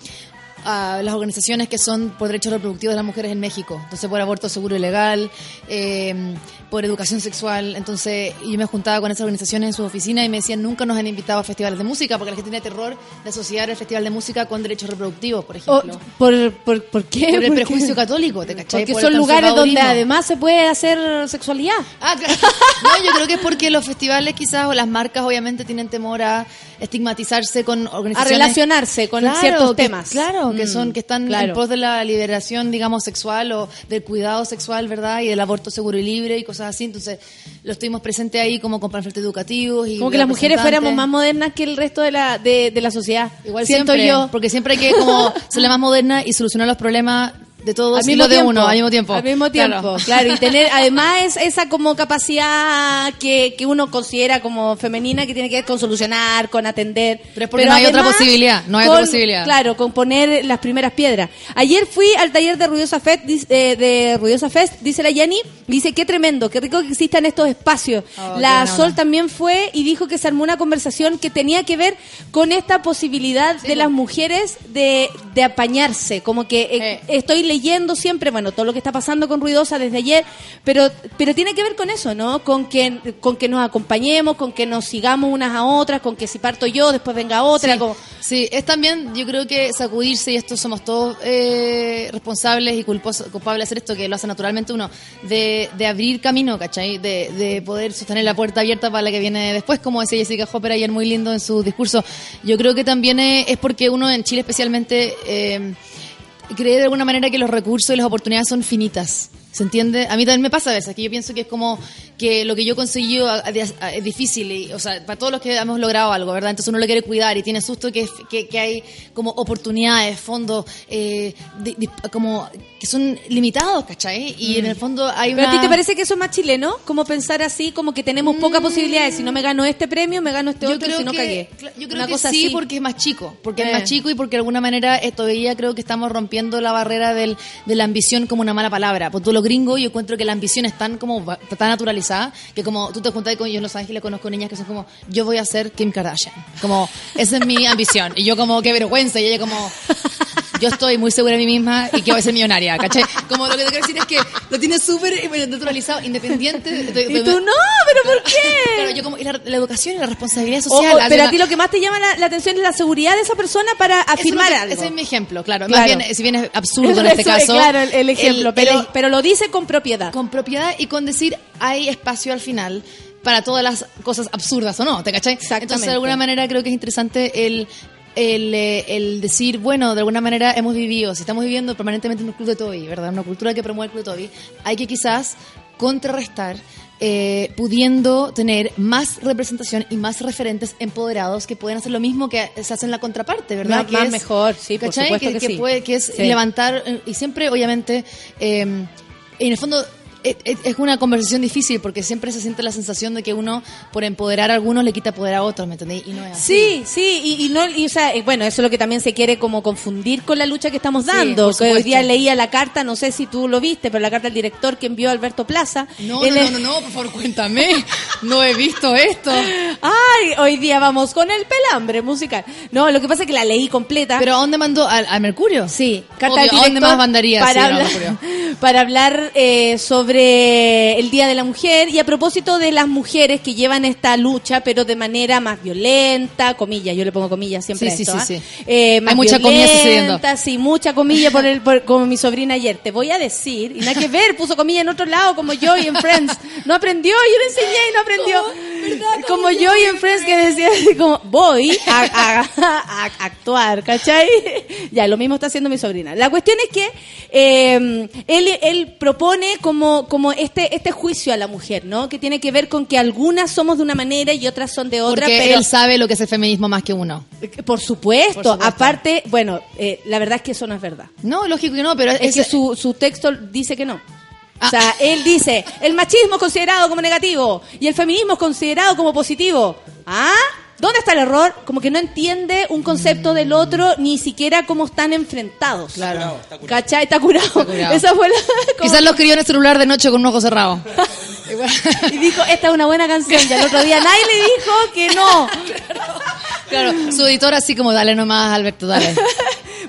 a las organizaciones que son por derechos reproductivos de las mujeres en México. Entonces por aborto seguro y legal, eh, por educación sexual. Entonces yo me juntaba con esas organizaciones en sus oficinas y me decían nunca nos han invitado a festivales de música porque la gente tiene terror de asociar el festival de música con derechos reproductivos, por ejemplo. por, por, ¿Por qué? Por el prejuicio católico, ¿te cachai? Porque Por son lugares donde además se puede hacer sexualidad. Ah, claro. No, yo creo que es porque los festivales quizás o las marcas obviamente tienen temor a estigmatizarse con A organizaciones relacionarse con Claro, ciertos que- temas. Claro, que Mm, son que están claro. en pos de la liberación, digamos, sexual o del cuidado sexual, ¿verdad? Y del aborto seguro y libre y cosas así. Entonces, lo estuvimos presentes ahí como con panfletos educativos y Como que las mujeres fuéramos más modernas que el resto de la, de, de la sociedad. Igual Siento siempre, yo. porque siempre hay que como ser la más moderna y solucionar los problemas de todos al mismo de tiempo, uno al mismo tiempo. Al mismo tiempo, Claro. claro. Y tener además es- esa como capacidad que, que uno considera como femenina que tiene que ver con solucionar, con atender. Pero es porque no hay otra posibilidad, no hay otra posibilidad. Claro, con poner las primeras piedras. Ayer fui al taller de Ruidosa Fest, eh, de Ruidosa Fest, dice la Jenny, dice qué tremendo, qué rico que existan estos espacios. Oh, la Sol onda. también fue y dijo que se armó una conversación que tenía que ver con esta posibilidad de las mujeres de, de apañarse, como que eh, estoy leyendo siempre, bueno, todo lo que está pasando con Ruidosa desde ayer, pero pero tiene que ver con eso, ¿no? Con que con que nos acompañemos, con que nos sigamos unas a otras, con que si parto yo, después venga otra, Sí, como sí, es también, yo creo que sacudirse, y esto somos todos eh, responsables y culpos- culpables de hacer esto, que lo hace naturalmente uno, de, de abrir camino, ¿cachai? De, de poder sostener la puerta abierta para la que viene después, como decía Jessica Hopper ayer muy lindo en su discurso. Yo creo que también es, es porque uno en Chile especialmente... Eh, cree de alguna manera que los recursos y las oportunidades son finitas. ¿Se entiende? A mí también me pasa a veces, que yo pienso que es como que lo que yo conseguí es difícil, y, o sea, para todos los que hemos logrado algo, ¿verdad? Entonces uno lo quiere cuidar y tiene susto que, que, que hay como oportunidades, fondos, eh, di- di- como que son limitados, ¿cachai? Y en el fondo hay ¿Pero una... a ti te parece que eso es más chileno? Como pensar así, como que tenemos pocas posibilidades. Si no me gano este premio, me gano este Mm. Yo otro, creo si no que, cagué. yo creo Una que cosa sí, así. porque es más chico. Porque Eh. es más chico y porque de alguna manera eh, todavía creo que estamos rompiendo la barrera del, de la ambición como una mala palabra. Por todo lo gringo, yo encuentro que la ambición es tan como tan naturalizada que como tú te juntas con yo en Los Ángeles conozco niñas que son como yo voy a ser Kim Kardashian. Como esa es mi ambición. Y yo como qué vergüenza y ella como yo estoy muy segura de mí misma y que voy a ser millonaria, ¿cachai? Como lo que te quiero decir es que lo tienes súper naturalizado, independiente. de- de- Y tú, no, pero ¿por qué? Claro, yo como, y la, la educación y la responsabilidad social. o- hace pero a ti lo que más te llama la, la atención es la seguridad de esa persona para afirmar algo. Ese es mi ejemplo, claro. Claro. Más bien, si bien es absurdo en este es, caso. Claro, el, el ejemplo, pero, el- pero lo dice con propiedad. con propiedad y con decir hay espacio al final para todas las cosas absurdas o no, ¿te cachai? Entonces, de alguna manera creo que es interesante el, el, eh, el decir, bueno, de alguna manera hemos vivido, si estamos viviendo permanentemente en un club de Toby, ¿verdad? Una cultura que promueve el club de Toby, hay que quizás contrarrestar eh, pudiendo tener más representación y más referentes empoderados que pueden hacer lo mismo que se hace en la contraparte, ¿verdad? Más- Que más es- mejor, sí, por supuesto que, que que sí. puede- que es Sí. levantar eh, y siempre obviamente eh, en el fondo es, una conversación difícil porque siempre se siente la sensación de que uno por empoderar a algunos le quita poder a otros, ¿me entendéis? Y no es así. Sí, sí, y, y no, y, o sea, bueno, eso es lo que también se quiere como confundir con la lucha que estamos dando. que hoy día leía la carta, no sé si tú lo viste, pero la carta del director que envió Alberto Plaza. No, no, es- no, no, no, por favor, cuéntame. No he visto esto. Ay, hoy día vamos con el pelambre musical. No, lo que pasa es que la leí completa. ¿Pero a dónde mandó? ¿Al, al Mercurio? Sí, carta Obvio, del ¿a dónde director más mandaría? para Sí, hablar, Mercurio. para hablar eh, sobre el Día de la Mujer y a propósito de las mujeres que llevan esta lucha, pero de manera más violenta, comillas, yo le pongo comillas siempre Sí, a esto, sí, ¿ah? sí. Eh, más Hay mucha comilla sucediendo. violenta, Sí, mucha comilla por el, por- como mi sobrina ayer. Te voy a decir, y nada que ver, puso comilla en otro lado, como yo y en Friends. No aprendió, yo le enseñé y no aprendió. Como yo y en Friends que decía, como voy a, a- a- a actuar, ¿cachai? Ya, lo mismo está haciendo mi sobrina. La cuestión es que eh, él, él propone como, como este, este juicio a la mujer, ¿no? Que tiene que ver con que algunas somos de una manera y otras son de otra, Porque pero él sabe lo que es el feminismo más que uno. por supuesto, Por supuesto. aparte, bueno, eh, la verdad es que eso no es verdad. No, lógico que no, pero Es es, que su, su texto dice que no. Ah. O sea, él dice, el machismo es considerado como negativo y el feminismo es considerado como positivo. ¿Ah? ¿Dónde está el error? Como que no entiende un concepto del otro, ni siquiera cómo están enfrentados. Claro. ¿Cachai? Está curado. curado. Esa fue la... como- Quizás lo escribió en el celular de noche con un ojo cerrado. Y dijo, esta es una buena canción. Y al otro día nadie le dijo que no. Claro, su editor así como, dale nomás, Alberto, dale.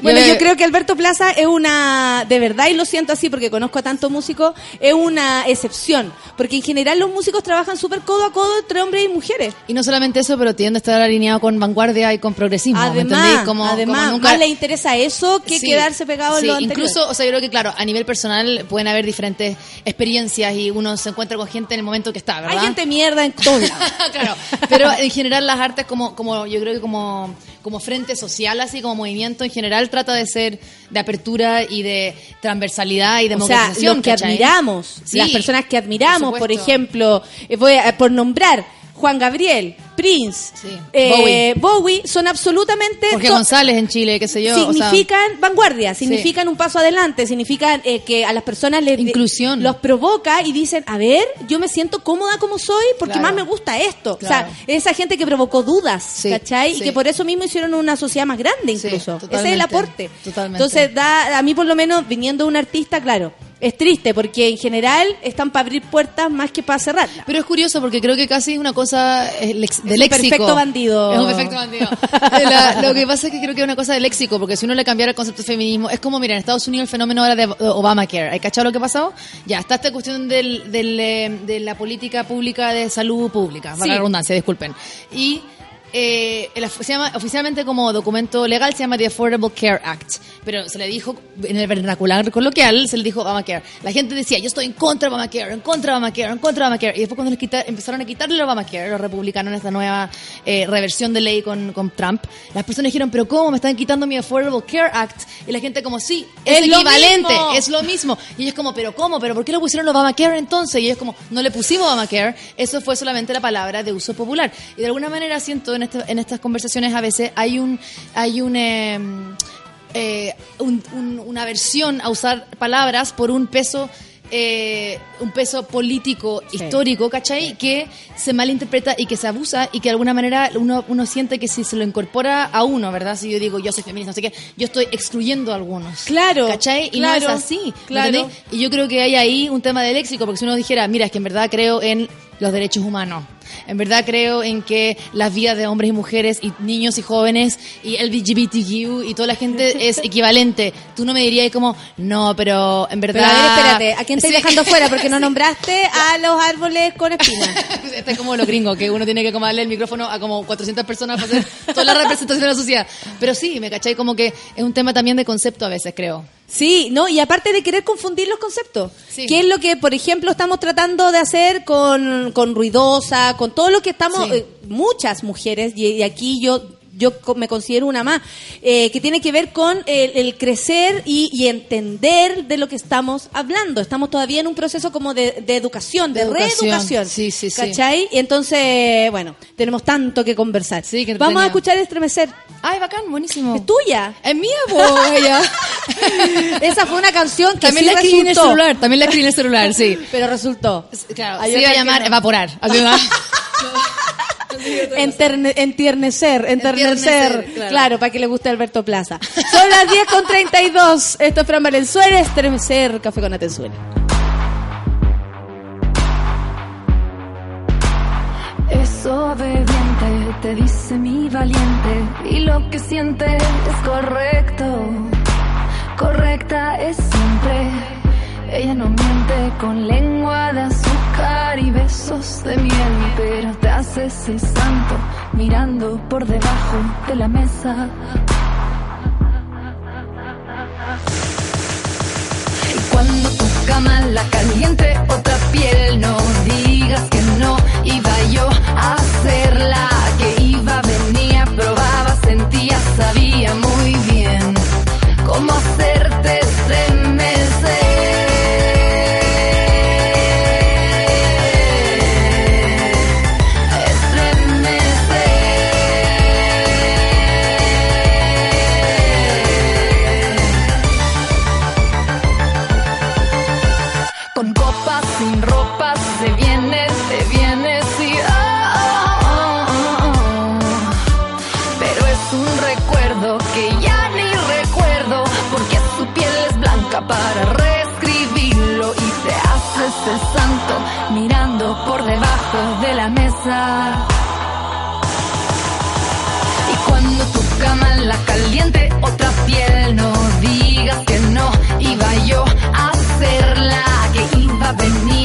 Bueno, Yo- creo que Alberto Plaza es una, de verdad, y lo siento así porque conozco a tantos músicos, es una excepción. Porque en general los músicos trabajan súper codo a codo entre hombres y mujeres. Y no solamente eso, pero tiende a estar alineado con vanguardia y con progresismo. ¿me Además? Como, además como nunca... más le interesa eso que Sí, quedarse pegado sí, en lo anterior. incluso, o sea, yo creo que claro, a nivel personal pueden haber diferentes experiencias y uno se encuentra con gente en el momento que está, ¿verdad? Hay gente mierda en todos lados. claro, pero en general las artes como, como yo creo que como, como frente social, así como movimiento en general, trata de ser de apertura y de transversalidad y O sea, democratización. lo que ¿cachai? admiramos, Sí, las personas que admiramos, por por, ejemplo, eh, voy a- por nombrar Juan Gabriel, Prince, Sí. eh, Bowie. son absolutamente Jorge González en Chile, qué sé yo. o sea, significan vanguardia, significan un paso adelante, significan eh, que a las personas les Inclusión. los provoca y dicen, a ver, yo me siento cómoda como soy porque Claro. más me gusta esto. Claro. O sea, esa gente que provocó dudas, Sí, ¿cachai? sí. Y que por eso mismo hicieron una sociedad más grande Sí, incluso. Ese es el aporte. totalmente. Entonces, da, a mí por lo menos, viniendo de un artista, claro, es triste porque en general están para abrir puertas más que para cerrarlas. Pero es curioso porque creo que casi es una cosa de un léxico. perfecto bandido. Es un perfecto bandido. La- lo que pasa es que creo que es una cosa de léxico, porque si uno le cambiara el concepto de feminismo, es como, mira, en Estados Unidos el fenómeno ahora de Obamacare. ¿Hay cachado lo que pasó? Ya, está esta cuestión del, del, eh, de la política pública de salud pública, para Sí. la redundancia, disculpen. Y eh, el- se llama, oficialmente como documento legal se llama The Affordable Care Act, pero se le dijo en el vernacular coloquial, se le dijo Obamacare. La gente decía, yo estoy en contra de Obamacare, en contra de Obamacare, en contra de Obamacare. Y después cuando les quita- empezaron a quitarle Obamacare, los republicanos en esta nueva eh, reversión de ley con, con Trump, las personas dijeron, pero ¿cómo me están quitando mi Affordable Care Act? Y la gente como, sí, es, equivalente, es lo mismo. Y ellos como, pero ¿cómo? ¿Pero por qué lo pusieron Obamacare entonces? Y ellos como, no le pusimos Obamacare, eso fue solamente la palabra de uso popular. Y de alguna manera siento en, este- en estas conversaciones a veces hay un, hay un, eh, eh, un- un- una versión a usar palabras por un peso eh, un peso político histórico, ¿cachai? Que se malinterpreta y que se abusa y que de alguna manera uno, uno siente que si se lo incorpora a uno, ¿verdad? Si yo digo yo soy feminista, no sé qué, yo estoy excluyendo a algunos. Claro, ¿Cachai? Y claro, no es así. ¿me claro. Y yo creo que hay ahí un tema de léxico, porque si uno dijera, mira, es que en verdad creo en los derechos humanos. En verdad creo en que las vidas de hombres y mujeres y niños y jóvenes y LGBTQ y toda la gente es equivalente. Tú no me dirías como, no, pero en verdad... Pero a ver, espérate, ¿a quién estáis Sí. dejando fuera? Porque no nombraste a los árboles con espinas. Este es como lo gringo, que uno tiene que como darle el micrófono a como 400 personas para hacer toda la representación de la sociedad. Pero sí, me cachai como que es un tema también de concepto a veces, creo. Sí, no, y aparte de querer confundir los conceptos, Sí. que es lo que, por ejemplo, estamos tratando de hacer con, con Ruidosa, con todo lo que estamos, Sí. eh, muchas mujeres, y, y aquí yo yo me considero una más, eh, que tiene que ver con el, el crecer y, y entender de lo que estamos hablando. Estamos todavía en un proceso como de, de educación, de, De educación. reeducación. Sí, sí, sí. ¿Cachai? Y entonces, bueno, tenemos tanto que conversar. Sí, que Vamos a entretenido. escuchar Estremecer. Ay, bacán, buenísimo. Es tuya. Es mía, ella. Esa fue una canción que También sí la escribí en el celular, también la escribí en el celular, sí. Pero resultó. Claro, se iba a llamar no. evaporar. Enterne- entiernecer, enternecer, Enternecer, claro. claro. para que le guste Alberto Plaza. Son las 10 con 32. Esto es Fran Valenzuela, estremecer, café con Atenzuela. Es obediente, te dice mi valiente, y lo que siente es correcto. Correcta es siempre. Ella no miente con lengua de azúcar y besos de miel, pero te haces el santo mirando por debajo de la mesa. Y cuando tu cama la caliente otra piel, no digas que no iba yo a hacerla, Y cuando tu cama la caliente otra piel, no digas que no. Iba yo a hacerla, que iba, venía, probaba,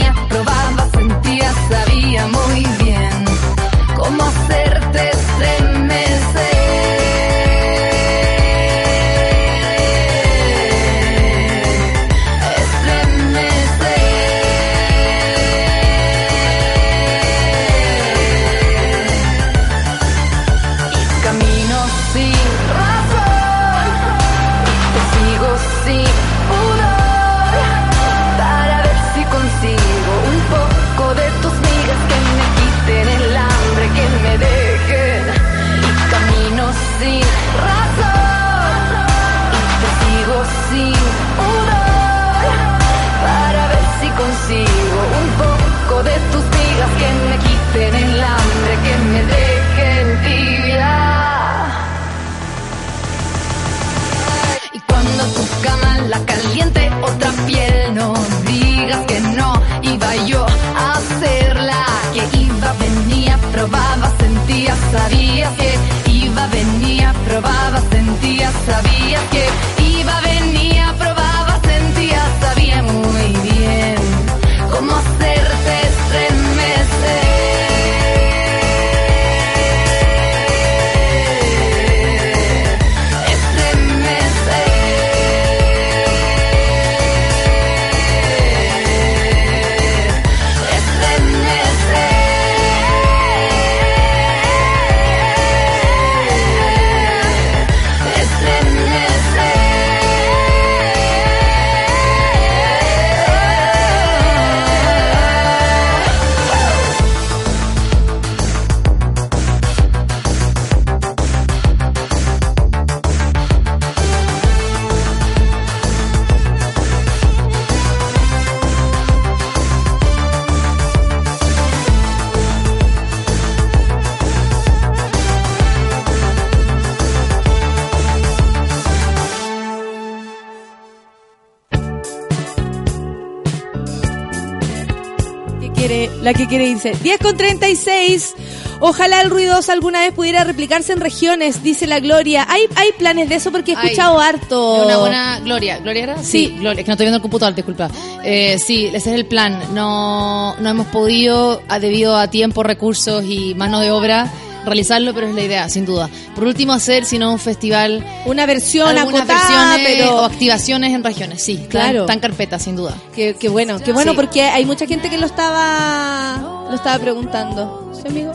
la que quiere irse. 10 con 36. Ojalá el ruidoso alguna vez pudiera replicarse en regiones, dice la Gloria. ¿Hay, hay planes de eso? Porque he escuchado harto. Una buena Gloria. ¿Gloria era? Sí, Gloria. Es que no estoy viendo el computador, disculpa. Eh, sí, ese es el plan. No, no hemos podido, debido a tiempo, recursos y mano de obra, realizarlo, pero es la idea, sin duda. Por último, hacer, si no un festival. Una versión acotada, pero- o activaciones en regiones, sí. Claro. Tan, tan carpeta, sin duda. Qué, qué bueno, qué bueno Sí. porque hay mucha gente que lo estaba lo estaba preguntando. ¿Sí, amigo?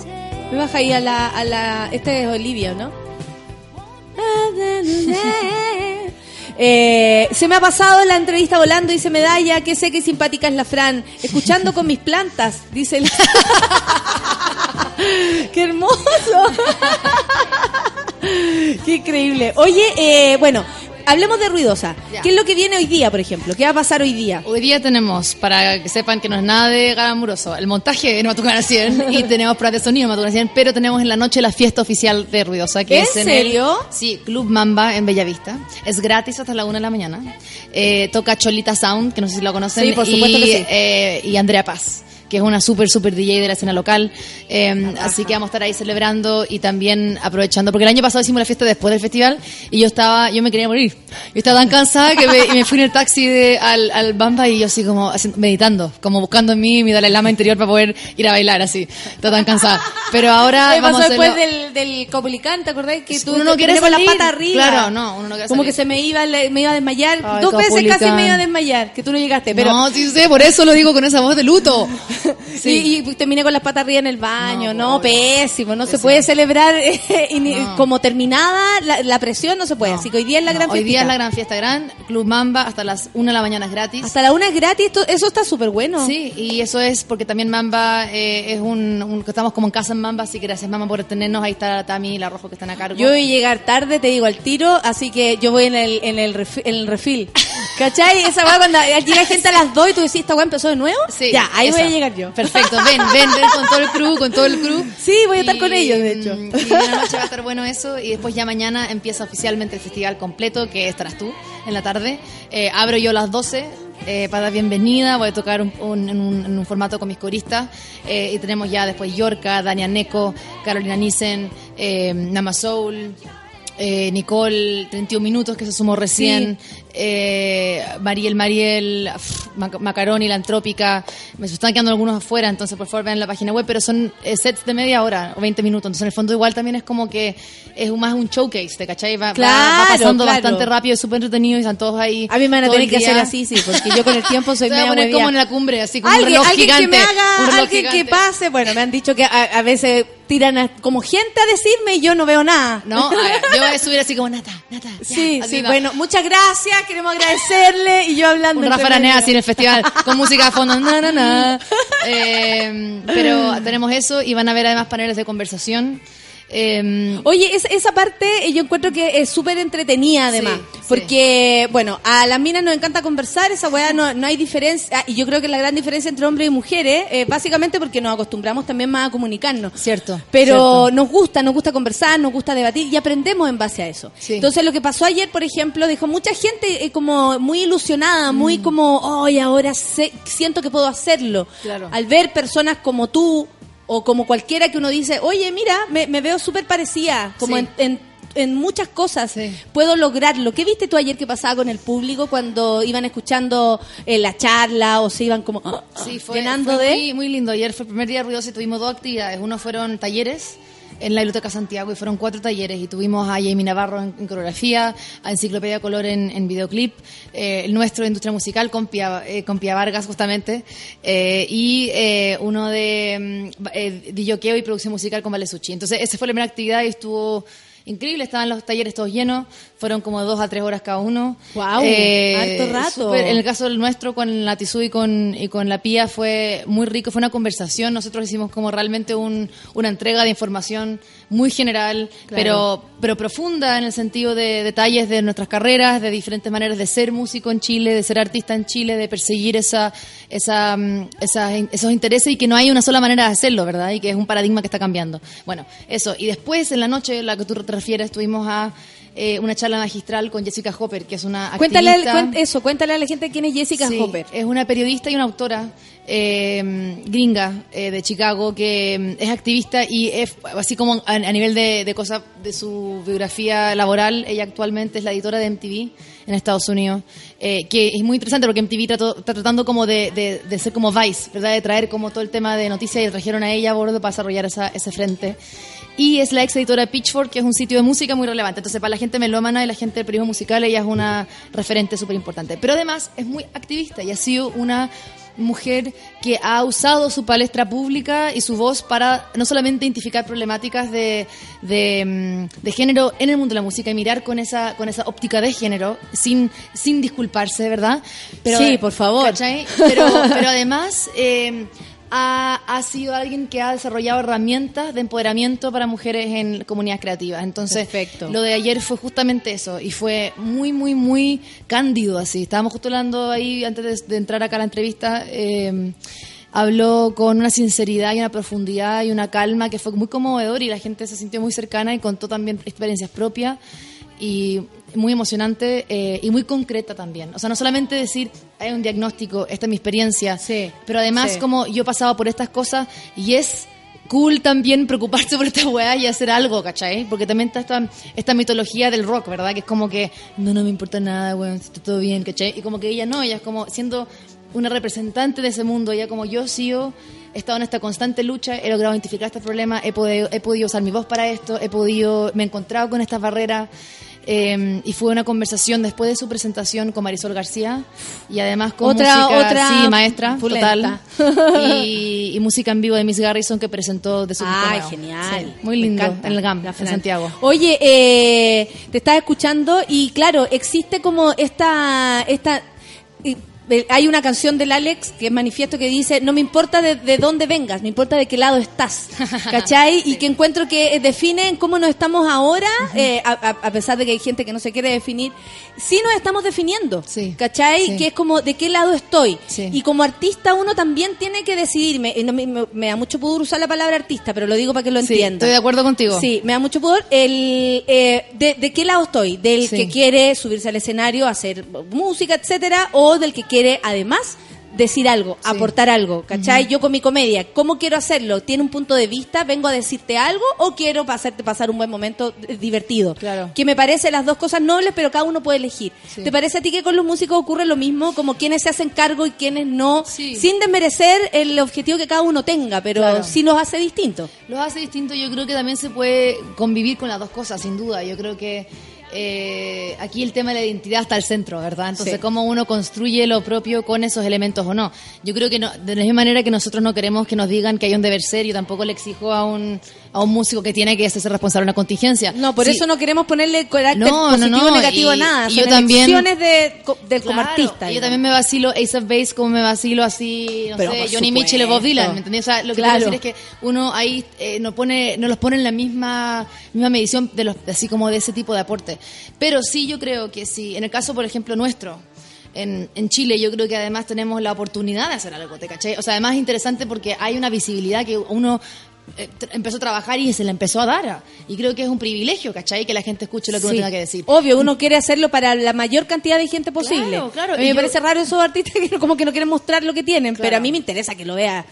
Me baja ahí a la, a la... Este es Olivia, ¿no? Eh, se me ha pasado la entrevista volando, dice Medalla, que sé que simpática es la Fran. Escuchando con mis plantas, dice la... ¡Qué hermoso! ¡Qué increíble! Oye, eh, bueno, hablemos de Ruidosa. Ya. ¿Qué es lo que viene hoy día, por ejemplo? ¿Qué va a pasar hoy día? Hoy día tenemos, para que sepan que no es nada de glamuroso, el montaje en Matucana 100 y tenemos pruebas de sonido en Matucana 100, pero tenemos en la noche la fiesta oficial de Ruidosa, que ¿En es en serio? el sí, Club Mamba en Bellavista. Es gratis hasta la una de la mañana. Eh, toca Cholita Sound, que no sé si lo conocen, Sí, por y, supuesto que sí. eh, y Andrea Paz que es una super, super DJ de la escena local. Eh, así que vamos a estar ahí celebrando y también aprovechando, porque el año pasado hicimos la fiesta después del festival y yo estaba, yo me quería morir. Yo estaba tan cansada que me, me fui en el taxi de, al, al Bamba y yo así como meditando, como buscando en mí mi Dalai Lama interior para poder ir a bailar así. Estaba tan cansada. Pero ahora vamos pasó a hacerlo. después del, del ¿te acordás? Que tú Uno no quiere salir. patas arriba. Claro, no, uno no quiere Como salir. que se me iba, me iba a desmayar. Ay, Dos veces casi me iba a desmayar, que tú no llegaste. Pero, No, sí sé, por eso lo digo con esa voz de luto. Sí, y, terminé con las patas arriba en el baño. No, No, pésimo. No se puede celebrar y No. como terminada la, la presión, no se puede. Así que hoy día es la gran hoy día es la gran fiesta gran, Club Mamba hasta las 1 de la mañana es gratis. Hasta la una es gratis, esto- eso está súper bueno. Sí, y eso es porque también Mamba eh, es un, un- estamos como en casa en Mamba, así que gracias Mamba por tenernos, ahí está la Tami y la Rojo que están a cargo. Yo voy a llegar tarde, te digo al tiro, así que yo voy en el, en el, refi- en el refil. ¿Cachai? Esa weá cuando llega gente a las 2 y tú decís, ¿esta weá empezó de nuevo? Sí, ya, ahí voy esa. a llegar yo. Perfecto, ven, ven, ven con todo el crew, con todo el crew. Sí, voy a estar con ellos, de hecho. Y una noche va a estar bueno eso y después ya mañana empieza oficialmente el festival completo, que estarás tú en la tarde. Eh, abro yo a las 12 eh, para dar bienvenida, voy a tocar un- un- en, un, en un formato con mis coristas eh, y tenemos ya después Yorka, Dania Neco, Carolina Nissen, eh, Nama Soul. eh, Nicole, 31 minutos que se sumó recién, eh, Mariel Mariel, Mac- Macaroni, la Antrópica, me están quedando algunos afuera, entonces por favor vean la página web, pero son eh, sets de media hora o 20 minutos, entonces en el fondo igual también es como que es más un showcase, ¿te cachai? Va, va- va Claro, pasando claro. bastante rápido, es súper entretenido y están todos ahí. A mí me van a tener que hacer así, sí, porque yo con el tiempo soy media poner como en la cumbre, así como un alguien, reloj alguien gigante. que me un haga, alguien que gigante. pase. Bueno, me han dicho que a, a veces tiran a- como gente a decirme y yo no veo nada. No, a yo voy a subir así como Nata, Nata. ya", Sí, sí, bueno, muchas gracias, queremos agradecerle y yo hablando. Un Rafa Aranea así en el festival, con música de fondo, na, na, na. Eh, pero tenemos eso y van a ver además paneles de conversación. Eh, Oye, esa, esa parte eh, yo encuentro que es súper entretenida además, Sí, sí. porque, bueno, a las minas nos encanta conversar, esa weá no, no hay diferencia, ah, y yo creo que la gran diferencia entre hombres y mujeres, eh, básicamente porque nos acostumbramos también más a comunicarnos. Cierto. Pero cierto. nos gusta, nos gusta conversar, nos gusta debatir y aprendemos en base a eso. Sí. Entonces lo que pasó ayer, por ejemplo, dejó mucha gente eh, como muy ilusionada, Mm. muy como, hoy ahora sé- siento que puedo hacerlo. Claro. Al ver personas como tú o como cualquiera que uno dice, oye, mira, me, me veo súper parecida, como Sí. en, en- en muchas cosas Sí. puedo lograrlo. ¿Qué viste tú ayer que pasaba con el público cuando iban escuchando eh, la charla o se iban como ah, Sí, fue, llenando fue de... muy, muy lindo. Ayer fue el primer día de ruidoso y tuvimos dos actividades. Uno fueron talleres en la Biblioteca Santiago y fueron cuatro talleres y tuvimos a Jamie Navarro en, coreografía, a Enciclopedia Color en, videoclip, eh, nuestro de Industria Musical con Pia, eh, con Pia Vargas justamente eh, y eh, uno de mm, eh, Dilloqueo y producción musical con Vale Suchi. Entonces esa fue la primera actividad y estuvo increíble, estaban los talleres todos llenos, fueron como dos a tres horas cada uno. Harto rato. en el caso del nuestro con la y con, y con la Pía fue muy rico, fue una conversación. Nosotros hicimos como realmente un- una entrega de información muy general, pero, pero profunda en el sentido de detalles de nuestras carreras, de diferentes maneras de ser músico en Chile, de ser artista en Chile, de perseguir esa, esa, mm, esa- esos intereses y que no hay una sola manera de hacerlo, ¿verdad? Y que es un paradigma que está cambiando. Bueno, eso. Y después, en la noche, la que tú te refieres, tuvimos a eh, una charla magistral con Jessica Hopper, que es una Cuéntale, activista. cuen- eso, cuéntale a la gente quién es Jessica Sí, Hopper. Es una periodista y una autora eh, gringa eh, de Chicago que mm, es activista y es así como a, a nivel de, de cosas de su biografía laboral, ella actualmente es la editora de MTV en Estados Unidos, eh, que es muy interesante porque MTV trató- está tratando como de, de- de ser como Vice, ¿verdad? De traer como todo el tema de noticias y trajeron a ella a bordo para desarrollar esa- ese frente. Y es la ex editora de Pitchfork, que es un sitio de música muy relevante. Entonces, para la gente melómana y la gente del periodismo musical, ella es una referente súper importante. Pero además es muy activista y ha sido una mujer que ha usado su palestra pública y su voz para no solamente identificar problemáticas de, de, mm, de género en el mundo de la música y mirar con esa, con esa óptica de género sin, sin disculparse, ¿verdad? Sí, por favor. ¿cachai? Pero, pero además eh, ha, ha sido alguien que ha desarrollado herramientas de empoderamiento para mujeres en comunidades creativas. Entonces, Perfecto. lo de ayer fue justamente eso y fue muy, muy, muy cándido así. Estábamos justo hablando ahí antes de, de entrar acá a la entrevista. eh, habló con una sinceridad y una profundidad y una calma que fue muy conmovedor y la gente se sintió muy cercana y contó también experiencias propias y muy emocionante eh, y muy concreta también. O sea, no solamente decir, hay un diagnóstico, esta es mi experiencia, Sí, pero además sí. como yo he pasado por estas cosas y es cool también preocuparse por esta weá y hacer algo, ¿cachai? Porque también está esta, esta mitología del rock, ¿verdad? Que es como que, no, no me importa nada, weón, está todo bien, ¿cachai? Y como que ella no, ella es como siendo una representante de ese mundo, ella como yo sigo, he estado en esta constante lucha, he logrado identificar este problema, he podido, he podido usar mi voz para esto, he podido, me he encontrado con estas barreras. Eh, y fue una conversación después de su presentación con Marisol García y además con Otra- música, otra sí, maestra, total. Y, y música en vivo de Miss Garrison que presentó de su Ay, genial. Sí, muy lindo, encanta. en el GAM, en. Santiago. Oye, eh, te estás escuchando y claro, existe como esta, esta, hay una canción del Alex que es manifiesto que dice, no me importa de, de dónde vengas, me importa de qué lado estás, ¿cachai? Y que encuentro que eh, define en cómo nos estamos ahora, eh, a, pesar de que hay gente que no se quiere definir, sí nos estamos definiendo, ¿cachai? Sí. Que es como de qué lado estoy. Y como artista uno también tiene que decidir, me, me, me- da mucho pudor usar la palabra artista, pero lo digo para que lo entiendan. estoy de acuerdo contigo. Sí, me da mucho pudor. El, eh, de, de qué lado estoy? ¿Del que quiere subirse al escenario, hacer música, etcétera? ¿O del que quiere, además, decir algo, aportar algo? ¿Cachai? Yo con mi comedia, ¿cómo quiero hacerlo? ¿Tiene un punto de vista? ¿Vengo a decirte algo? ¿O quiero hacerte pasar un buen momento eh, divertido? Claro. Que me parece las dos cosas nobles, pero cada uno puede elegir. Sí. ¿Te parece a ti que con los músicos ocurre lo mismo? Como quienes se hacen cargo y quienes no, sin desmerecer el objetivo que cada uno tenga, pero Claro. sí los hace distintos. Los hace distinto, yo creo que también se puede convivir con las dos cosas, sin duda. Yo creo que eh, aquí el tema de la identidad está al centro, ¿verdad? Entonces, Sí. cómo uno construye lo propio con esos elementos o no. Yo creo que no, de la misma manera que nosotros no queremos que nos digan que hay un deber ser, yo tampoco le exijo a un, a un músico que tiene que ser responsable de una contingencia. No, por Sí. eso no queremos ponerle carácter No, no, positivo o no, negativo a y- nada. y Son yo también- de, co- del como artista. y Yo digamos. también me vacilo Ace of Base como me vacilo así, no Pero sé, Johnny. Mitchell o Bob Dylan, ¿me entendés? O sea, lo que Claro. quiero decir es que uno ahí eh, no pone, no los pone en la misma, misma medición de los, así como de ese tipo de aporte. Pero sí yo creo que sí, en el caso, por ejemplo, nuestro, en, en Chile, yo creo que además tenemos la oportunidad de hacer algo, ¿te caché? O sea, además es interesante porque hay una visibilidad que uno empezó a trabajar y se le empezó a dar. Y creo que es un privilegio, ¿cachai? Que la gente escuche lo que uno tenga que decir. Obvio, uno quiere hacerlo para la mayor cantidad de gente posible. Claro, claro. A mí Y me yo- parece raro esos artistas que como que no quieren mostrar lo que tienen, Claro. pero a mí me interesa que lo vea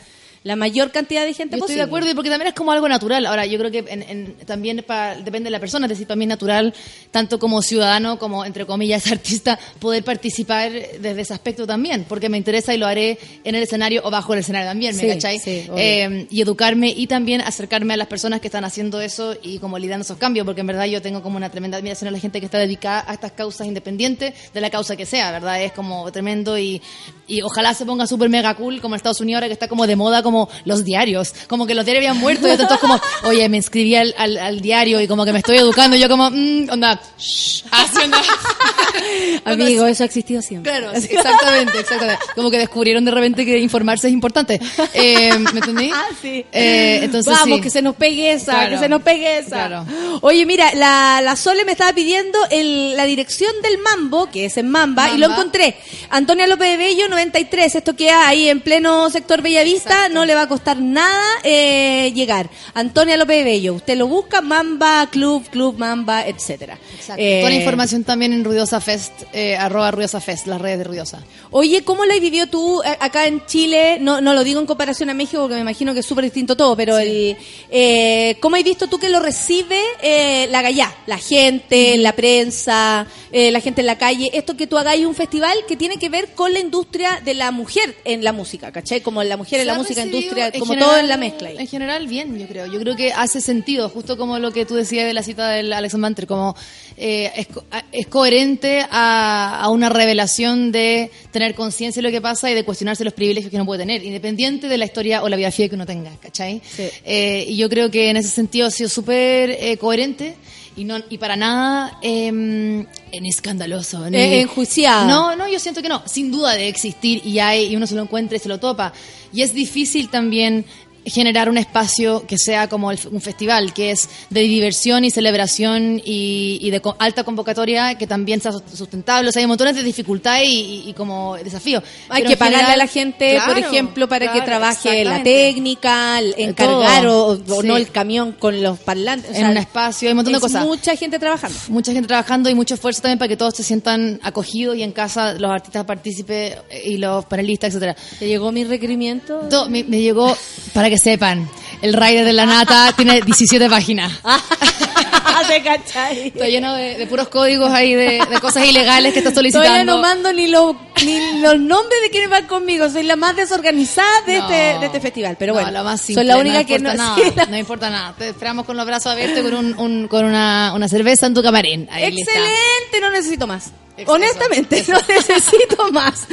la mayor cantidad de gente Yo estoy posible. de acuerdo y porque también es como algo natural. Ahora, yo creo que en- en- también depende de la persona, es decir, para mí es natural, tanto como ciudadano como, entre comillas, artista, poder participar desde ese aspecto también, porque me interesa y lo haré en el escenario o bajo el escenario también, ¿me Sí, cachai? sí. Eh, y educarme y también acercarme a las personas que están haciendo eso y como lidiando esos cambios, porque en verdad yo tengo como una tremenda admiración a la gente que está dedicada a estas causas independientes de la causa que sea, ¿verdad? Es como tremendo y, y ojalá se ponga súper mega cool como en Estados Unidos ahora que está como de moda como los diarios, como que los diarios habían muerto y entonces todos como, oye, me inscribí al, al, al diario y como que me estoy educando y yo como, mm, onda, shh, así onda. Amigo, eso ha existido siempre. Claro, sí, exactamente, exactamente. Como que descubrieron de repente que informarse es importante. Eh, ¿Me entendí? Ah, sí. Eh, entonces Vamos, sí. que se nos pegue esa, Claro. que se nos pegue esa. Claro. Oye, mira, la, la Sole me estaba pidiendo el- la dirección del Mambo, que es en Mamba, y lo Mamba. encontré. Antonia López de Bello, 93. Esto queda ahí en pleno sector Bellavista. No le va a costar nada eh, llegar. Antonia López Bello. Usted lo busca, Mamba, Club, Club Mamba, etcétera. Exacto. Eh, Toda la información también en Ruidosa Fest, eh, arroba Ruidosa Fest, las redes de Ruidosa. Oye, ¿cómo lo has vivido tú eh, acá en Chile? No, no lo digo en comparación a México, porque me imagino que es súper distinto todo, pero el, eh, ¿cómo has visto tú que lo recibe eh, la gallá? La gente, la prensa, eh, la gente en la calle. Esto que tú hagáis un festival que tiene que ver con la industria de la mujer en la música, ¿cachai? Como la mujer en la música, industria, en como general- todo en la mezcla. ahí. En general, bien, yo creo. Yo creo que hace sentido, justo como lo que tú decías de la cita del Alex Manter, como eh, es, es coherente a, a una revelación de tener conciencia de lo que pasa y de cuestionarse los privilegios que uno puede tener, independiente de la historia o la biografía que uno tenga, ¿cachai? Eh, y yo creo que en ese sentido ha sido súper eh, coherente. Y, no, y para nada eh, en escandaloso. ni- Eh, enjuiciada. No, no, yo siento que no. Sin duda de existir y hay, y uno se lo encuentra y se lo topa. Y es difícil también generar un espacio que sea como el- un festival, que es de diversión y celebración y, y de co- alta convocatoria, que también sea sus- sustentable. O sea, hay montones de dificultades y, y- y como desafíos. Hay Pero que pagarle general- a la gente, por ejemplo, para que trabaje la técnica, el encargar o, o Sí. no el camión con los parlantes. o En un espacio, hay un montón de cosas. Mucha gente trabajando. mucha gente trabajando y mucho esfuerzo también para que todos se sientan acogidos y en casa los artistas partícipes y los panelistas, etcétera. ¿Te llegó mi requerimiento? Todo, me, me llegó, para que sepan, el Rider de la Nata tiene 17 páginas. ¿Te cachai? Está lleno de, de puros códigos ahí de, de cosas ilegales que está Todavía solicitando. no mando ni los, ni los nombres de quienes van conmigo. Soy la más desorganizada de, No. este, de este festival. Pero No, bueno, la más soy simple, la única no que no. importa nada, sí, la- no importa nada. Te esperamos con los brazos abiertos y con, un, un- con una, una cerveza en tu camarín. Ahí lista. Excelente, no necesito más. Honestamente, no necesito más.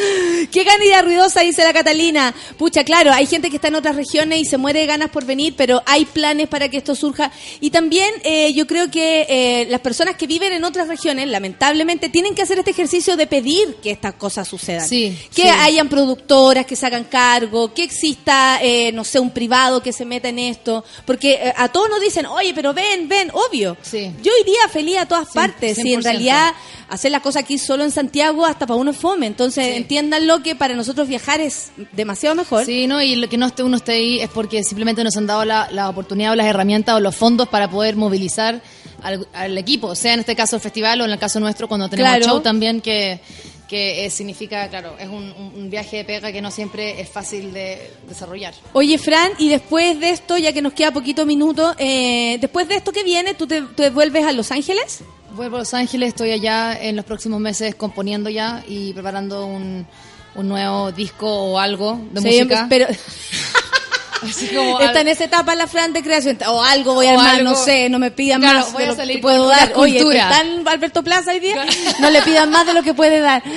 Qué ganidad ruidosa, dice la Catalina. Pucha, claro, hay gente que está en otras regiones y se muere de ganas por venir, pero hay planes para que esto surja. Y también eh, yo creo que eh, las personas que viven en otras regiones, lamentablemente, tienen que hacer este ejercicio de pedir que estas cosas sucedan. Sí, que sí. hayan productoras que se hagan cargo, que exista, eh, no sé, un privado que se meta en esto. Porque eh, a todos nos dicen, oye, pero ven, ven, obvio. Sí. Yo iría feliz a todas partes. Si en 100%. realidad hacer las cosas aquí solo en Santiago hasta para uno es fome. Entonces entiéndanlo que para nosotros viajar es demasiado mejor. Sí, ¿no? Y lo que no esté uno esté ahí es porque simplemente nos han dado la, la oportunidad o las herramientas o los fondos para poder movilizar al, al equipo, sea en este caso el festival o en el caso nuestro cuando tenemos Claro. show también que, que eh, significa, claro, es un viaje de pega que no siempre es fácil de desarrollar. Oye, Fran, y después de esto, ya que nos queda poquito minuto, eh, después de esto que viene, ¿tú te, te vuelves a Los Ángeles? Vuelvo a Los Ángeles, estoy allá en los próximos meses componiendo ya y preparando un, un nuevo disco o algo de Sí, música. pero Así como está en esa etapa la Fran de creación. O algo voy a O armar, algo- no sé, no me pidan Claro, más voy de a lo salir que puedo dar. Oye, escultura. ¿está en Alberto Plaza hoy día? No le pidan más de lo que puede dar.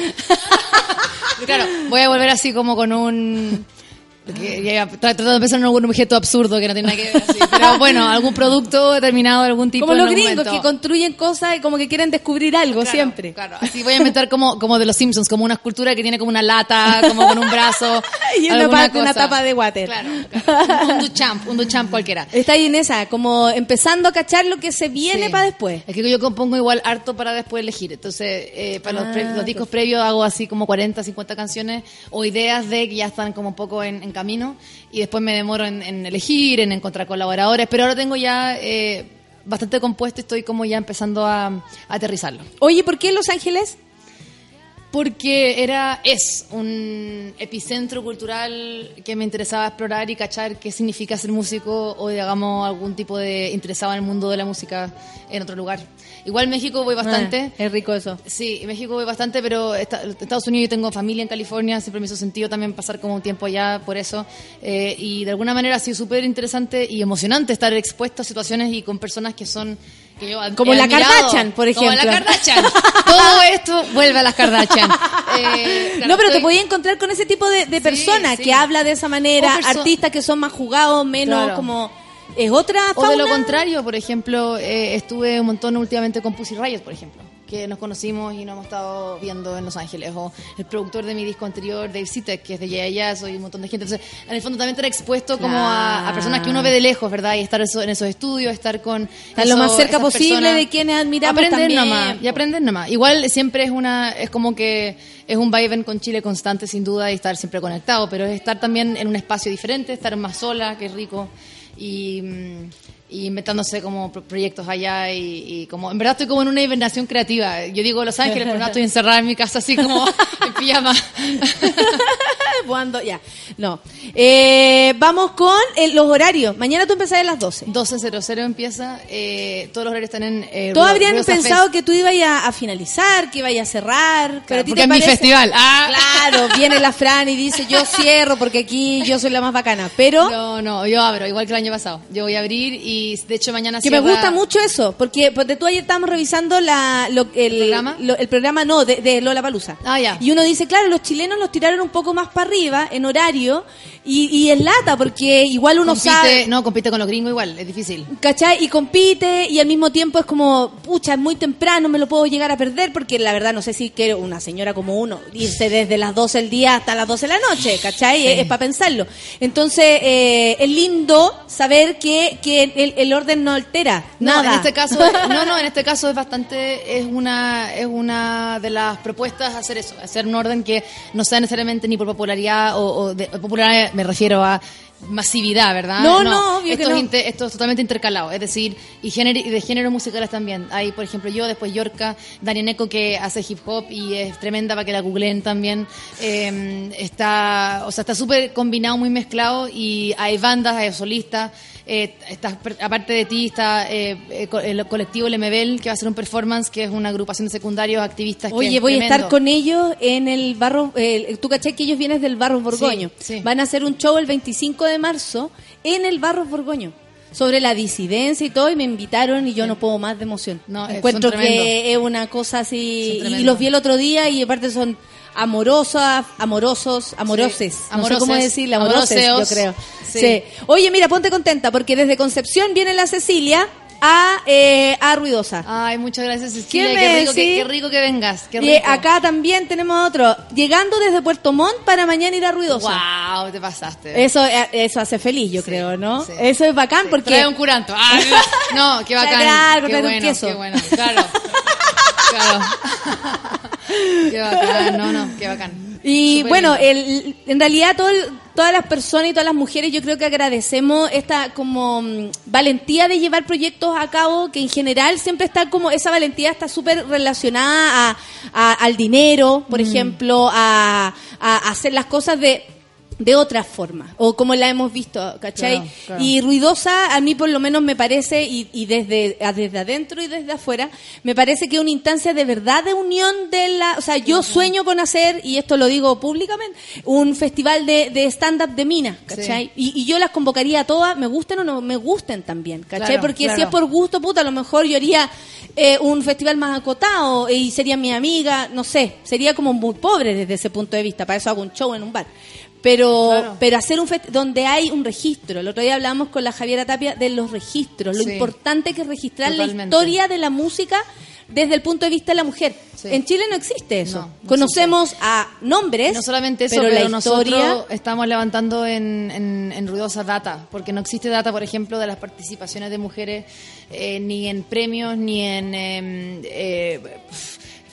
Claro, voy a volver así como con un... tra- tratando de pensar en algún objeto absurdo que no tiene nada que ver así. Pero bueno, algún producto determinado, algún tipo Como los gringos momento. que construyen cosas y como que quieren descubrir algo siempre. Claro, así voy a inventar como, como de los Simpsons, como una escultura que tiene como una lata, como con un brazo. Y una, parte, una tapa de water. Claro, claro. Un Duchamp, un Duchamp cualquiera. Está ahí en esa, como empezando a cachar lo que se viene Sí. para después. Es que yo compongo igual harto para después elegir. Entonces, eh, para los, pre- Ah, los discos previos hago así como 40, 50 canciones o ideas de que ya están como un poco en, en camino y después me demoro en, en elegir, en encontrar colaboradores. Pero ahora tengo ya eh, bastante compuesto y estoy como ya empezando a, a aterrizarlo. Oye, ¿por qué Los Ángeles? Porque era, es un epicentro cultural que me interesaba explorar y cachar qué significa ser músico o, digamos, algún tipo de interesado en el mundo de la música en otro lugar. Igual México voy bastante. Ah, es rico eso. Sí, México voy bastante, pero esta- Estados Unidos yo tengo familia en California, siempre me hizo sentido también pasar como un tiempo allá por eso. Eh, y de alguna manera ha sido súper interesante y emocionante estar expuesto a situaciones y con personas que son... Que yo Como la admirado. Kardashian, por Como la ejemplo. Kardashian. Todo esto vuelve a las Kardashian. Eh, claro, no, pero te podías encontrar con ese tipo de, de personas sí. que habla de esa manera, perso- artistas que son más jugados, menos Claro. como... Es otra O de lo fauna. contrario, por ejemplo, eh, estuve un montón últimamente con Pussy Riot, por ejemplo, que nos conocimos y nos hemos estado viendo en Los Ángeles. O el productor de mi disco anterior, Dave Sitek, que es de Yeah Yeah, soy un montón de gente. Entonces, en el fondo también estar expuesto como a, a personas que uno ve de lejos, ¿verdad? Y estar eso- en esos estudios, estar con... Estar lo más cerca posible personas. de quienes admiramos Aprender también. nomás, y aprender nomás. Igual siempre es una, es como que es un vaivén con Chile constante sin duda y estar siempre conectado, pero es estar también en un espacio diferente, estar más sola, que es rico, y, mm, y inventándose como pro- proyectos allá y, y como, en verdad estoy como en una hibernación creativa. Yo digo Los Ángeles, pero no estoy encerrada en mi casa así como en pijama. Cuando, ya. No. Eh, vamos con eh, los horarios. Mañana tú empezás a las 12. 12.00 empieza, eh, todos los horarios están en... Eh, Todos habrían pensado Fest. que tú ibas a, a finalizar, que ibas a cerrar. pero a ti porque te es mi festival. Ah. Claro, viene la Fran y dice yo cierro porque aquí yo soy la más bacana. Pero No, no, yo abro, igual que el año pasado. Yo voy a abrir y de hecho mañana que me gusta mucho eso, porque porque tú ayer estábamos revisando la, lo- el, programa? lo- el programa no, de, de Lola Palusa. Ah, ya. Y uno dice, claro, los chilenos los tiraron un poco más para arriba en horario y, y en lata, porque igual uno compite, sabe. No, compite con los gringos igual, es difícil. ¿Cachai? Y compite y al mismo tiempo es como, pucha, es muy temprano, me lo puedo llegar a perder porque la verdad no sé si quiero una señora como uno irse desde las 12 del día hasta las 12 de la noche, ¿cachai? Es, para pensarlo. Entonces, eh, es lindo saber que, que el, el orden no altera No, nada. en este caso, no, no, en este caso es bastante, es una, es una de las propuestas hacer eso, hacer un orden que no sea necesariamente ni por popularidad o, o de, popularidad me refiero a masividad, ¿verdad? No, no, obvio esto que es no. inte- esto es totalmente intercalado, es decir, y, género, y de géneros musicales también. Hay, por ejemplo, yo, después Yorka, Daniel Eco que hace hip hop y es tremenda para que la googleen también. Eh, está, o sea, está súper combinado, muy mezclado y hay bandas, hay solistas. Eh, está, aparte de ti está eh, eh, el colectivo Lemebel que va a hacer un performance que es una agrupación de secundarios activistas que Oye, es voy a tremendo. estar con ellos en el barro. eh, Tú caché que ellos vienen del barro Borgoño. Sí, sí. Van a hacer un show el 25 de marzo en el barro Borgoño. sobre la disidencia y todo, y me invitaron y yo no puedo más de emoción. No, Encuentro que es una cosa así, y los vi el otro día y aparte son amorosas, amorosos, amoroses, Sí, no sé cómo decirle, amoroses, yo creo. Sí. Sí. Oye, mira, ponte contenta, porque desde Concepción viene la Cecilia a, eh, a Ruidosa. Ay, muchas gracias, Cecilia. ¿Quién Qué rico, que, qué rico que vengas. Qué Y acá también tenemos otro, llegando desde Puerto Montt para mañana ir a Ruidosa. Wow, te pasaste. Eso, eh, eso hace feliz, yo creo, ¿no? Eso es bacán porque... Trae un curanto. Ah, no, qué bacán. Qué bueno, queso. qué bueno. Claro. claro. qué bacán, no, no, qué bacán. Y bueno, el, en realidad todo el- todas las personas y todas las mujeres yo creo que agradecemos esta como mm, valentía de llevar proyectos a cabo que en general siempre está como esa valentía está súper relacionada a, a- al dinero, por Mm. ejemplo, a, a hacer las cosas de de otra forma, o como la hemos visto, ¿cachai? Claro, claro. Y ruidosa, a mí por lo menos me parece, y, y desde, a- desde adentro y desde afuera, me parece que es una instancia de verdad de unión de la... O sea, yo sueño con hacer, y esto lo digo públicamente, un festival de, de stand-up de minas, ¿cachai? Y, y yo las convocaría a todas, me gusten o no me gusten también, ¿cachai? Claro, Porque si es por gusto, puta, a lo mejor yo haría eh, un festival más acotado y sería mi amiga, no sé, sería como muy pobre desde ese punto de vista, para eso hago un show en un bar. Pero, Claro. pero hacer un fest donde hay un registro. El otro día hablamos con la Javiera Tapia de los registros, lo Sí. importante que es registrar la historia de la música desde el punto de vista de la mujer. Sí. En Chile no existe eso. No, no Conocemos a nombres, No solamente eso, pero, pero, la historia... nosotros estamos levantando en, en, en ruidosa data, porque no existe data, por ejemplo, de las participaciones de mujeres eh, ni en premios ni en em, eh,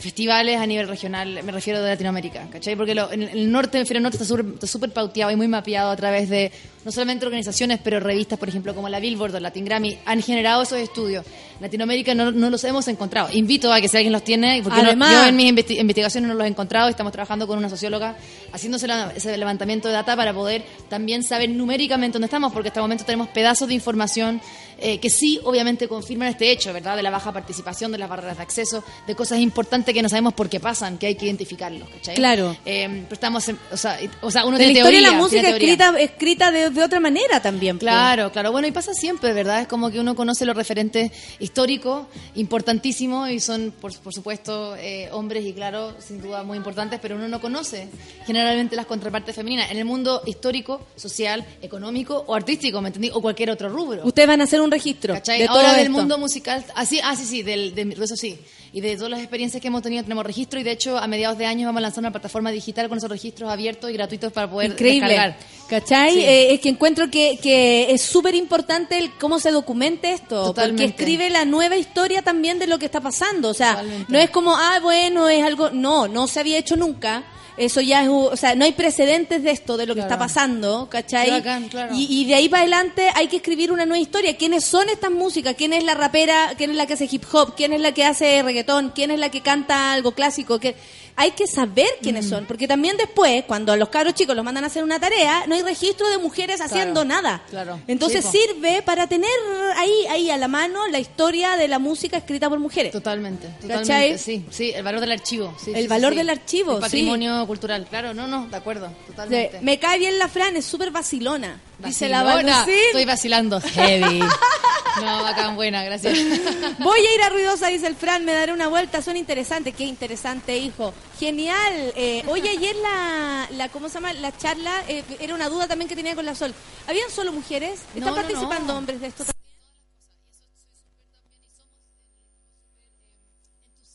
festivales a nivel regional, me refiero de Latinoamérica, ¿cachai? Porque lo- en el norte, el hemisferio norte está súper pauteado y muy mapeado a través de no solamente organizaciones, pero revistas, por ejemplo, como la Billboard o Latin Grammy, han generado esos estudios. Latinoamérica no, no los hemos encontrado. Invito a que si alguien los tiene, porque no- Además- yo en mis investi- investigaciones no los he encontrado y estamos trabajando con una socióloga haciéndose la- ese levantamiento de data para poder también saber numéricamente dónde estamos, porque hasta el momento tenemos pedazos de información eh, que sí, obviamente, confirman este hecho, ¿verdad? De la baja participación, de las barreras de acceso, de cosas importantes que no sabemos por qué pasan, que hay que identificarlos, ¿cachai? Claro. Eh, pero estamos, en- o, sea, o sea, uno de la historia de la música escrita, escrita de, de otra manera también. pues. Claro, claro. Bueno, y pasa siempre, ¿verdad? Es como que uno conoce los referentes históricos, importantísimos, y son, por, por supuesto, eh, hombres y, claro, sin duda muy importantes, pero uno no conoce generalmente las contrapartes femeninas en el mundo histórico, social, económico o artístico, ¿me entendí? O cualquier otro rubro. Ustedes van a hacer un registro ¿Cachai? de todo Ahora del mundo musical, así, ah, sí, sí, del, de, eso sí. Y de todas las experiencias que hemos tenido tenemos registro y de hecho a mediados de año vamos a lanzar una plataforma digital con esos registros abiertos y gratuitos para poder Increíble. descargar. ¿Cachai? Sí. Eh, es que encuentro que, que es súper importante cómo se documente esto. Totalmente. Porque escribe la nueva historia también de lo que está pasando. O sea, Totalmente. no es como, ah, bueno, es algo. No, no se había hecho nunca. Eso ya es. O sea, no hay precedentes de esto, de lo que Claro. está pasando, ¿cachai? Bacán, claro. y, y de ahí para adelante hay que escribir una nueva historia. ¿Quiénes son estas músicas? ¿Quién es la rapera? ¿Quién es la que hace hip hop? ¿Quién es la que hace reggaetón? ¿Quién es la que canta algo clásico? ¿Qué- Hay que saber Mm. quiénes son, porque también después, cuando a los cabros chicos los mandan a hacer una tarea, no hay registro de mujeres haciendo nada. claro. Entonces Sí, sirve para tener ahí, ahí a la mano la historia de la música escrita por mujeres. Totalmente, ¿Cachai? totalmente, sí, sí, el valor del archivo. sí, El sí, valor del archivo, El sí. patrimonio cultural, claro, no, no, de acuerdo, totalmente. Me cae bien la Fran, es súper vacilona. Dice la sí. Estoy vacilando, heavy. no, bacán, buena, gracias. Voy a ir a Ruidosa, dice el Fran, me daré una vuelta, son interesantes. Qué interesante, hijo. Genial. Eh, oye, ayer la, la, ¿cómo se llama? La charla, eh, era una duda también que tenía con la Sol. ¿Habían solo mujeres? ¿Están No, participando no. hombres de esto?